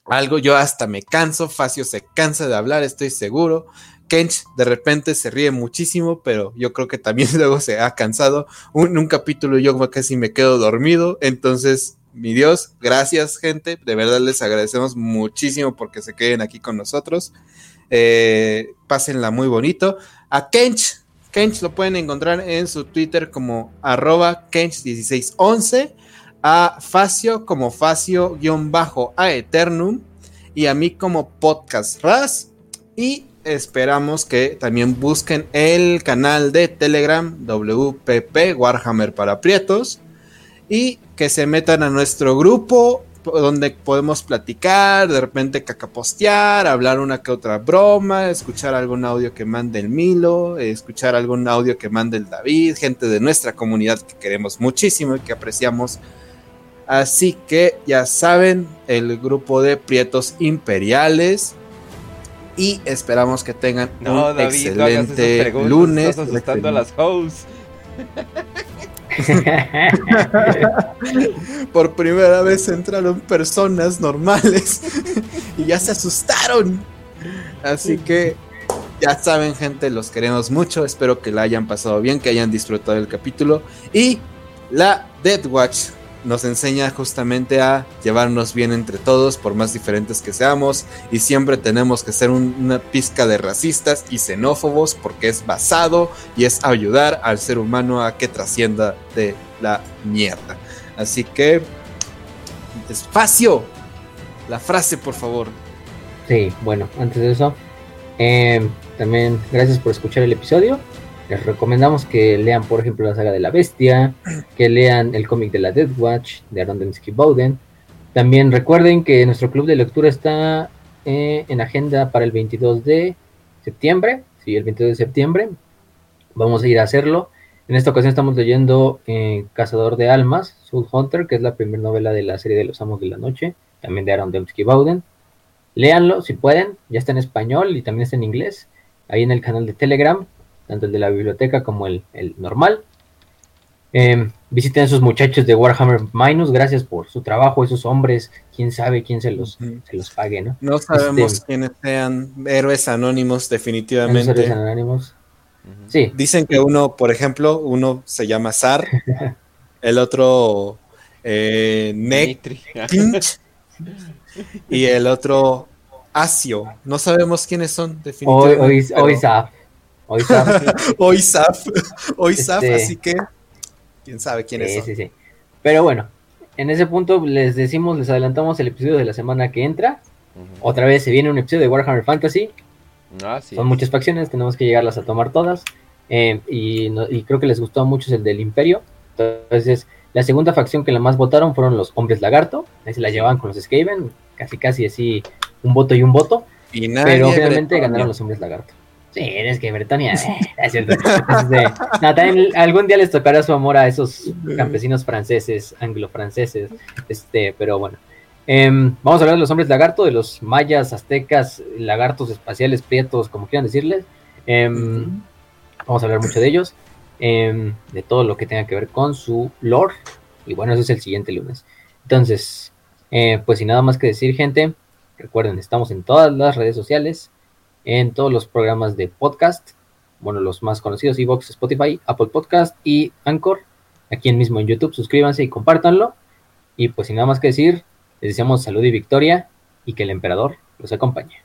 algo. Yo hasta me canso, Facio se cansa de hablar, estoy seguro. Kench de repente se ríe muchísimo, pero yo creo que también luego se ha cansado. Un, un capítulo yo casi me quedo dormido, entonces mi Dios, gracias gente, de verdad les agradecemos muchísimo porque se queden aquí con nosotros. Eh, pásenla muy bonito. A Kench, Kench lo pueden encontrar en su Twitter como arroba Kench1611, a Facio como Facio-a Eternum y a mí como Podcast Ras. Y esperamos que también busquen el canal de Telegram WPP Warhammer para Prietos y que se metan a nuestro grupo donde podemos platicar, de repente cacapostear, hablar una que otra broma, escuchar algún audio que mande el Milo, escuchar algún audio que mande el David, gente de nuestra comunidad que queremos muchísimo y que apreciamos. Así que ya saben, el grupo de Prietos Imperiales. Y esperamos que tengan un excelente lunes. Estás asustando a las hosts. Por primera vez entraron personas normales y ya se asustaron. Así que ya saben, gente, los queremos mucho. Espero que la hayan pasado bien, que hayan disfrutado el capítulo. Y la Dead Watch nos enseña justamente a llevarnos bien entre todos, por más diferentes que seamos, y siempre tenemos que ser una pizca de racistas y xenófobos, porque es basado y es ayudar al ser humano a que trascienda de la mierda. Así que, espacio, la frase, por favor. Sí, bueno, antes de eso, eh, también gracias por escuchar el episodio. Les recomendamos que lean, por ejemplo, la saga de la bestia, que lean el cómic de la Death Watch de Arondensky Bowden. También recuerden que nuestro club de lectura está eh, en agenda para el 22 de septiembre. Sí, el 22 de septiembre. Vamos a ir a hacerlo. En esta ocasión estamos leyendo eh, Cazador de Almas, Soul Hunter, que es la primera novela de la serie de los Amos de la Noche, también de Aaron Dembski Bowden. Léanlo si pueden, ya está en español y también está en inglés, ahí en el canal de Telegram, tanto el de la biblioteca como el, el normal. Eh, visiten a esos muchachos de Warhammer Minus, gracias por su trabajo, esos hombres, quién sabe quién se los, se los pague, ¿no? No sabemos Este- quiénes sean héroes anónimos, definitivamente. héroes anónimos. Sí, Dicen que uno, por ejemplo, uno se llama Zar, el otro eh, y el otro Asio. No sabemos quiénes son, definitivamente. hoy, hoy hoy Zaf, hoy Zaf, Este- así que quién sabe quiénes Sí, son. sí, sí. Pero bueno, en ese punto les decimos, les adelantamos el episodio de la semana que entra. Otra vez se viene un episodio de Warhammer Fantasy. Ah, sí. Son muchas facciones, tenemos que llegarlas a tomar todas. Eh, y, no- y creo que les gustó mucho el del Imperio. Entonces, la segunda facción que la más votaron fueron los Hombres Lagarto. Ahí se la llevaban con los Skaven, casi casi así un voto y un voto. Y nadie Pero finalmente Bretonia. ganaron los Hombres Lagarto. Sí, es que Bretonia. eh, es cierto. No, también algún día les tocará su amor a esos campesinos franceses, anglo-franceses. Este, pero bueno. Em, vamos a hablar de los hombres lagarto, de los mayas, aztecas, lagartos espaciales, prietos, como quieran decirles. Em. Vamos a hablar mucho de ellos, em, de todo lo que tenga que ver con su lore. Y bueno, eso es el siguiente lunes. Entonces, eh, pues sin nada más que decir, gente, recuerden, estamos en todas las redes sociales, en todos los programas de podcast, bueno, los más conocidos, Evox, Spotify, Apple Podcast y Anchor, aquí mismo en YouTube, suscríbanse y compártanlo. Y pues sin nada más que decir, les deseamos salud y victoria y que el emperador los acompañe.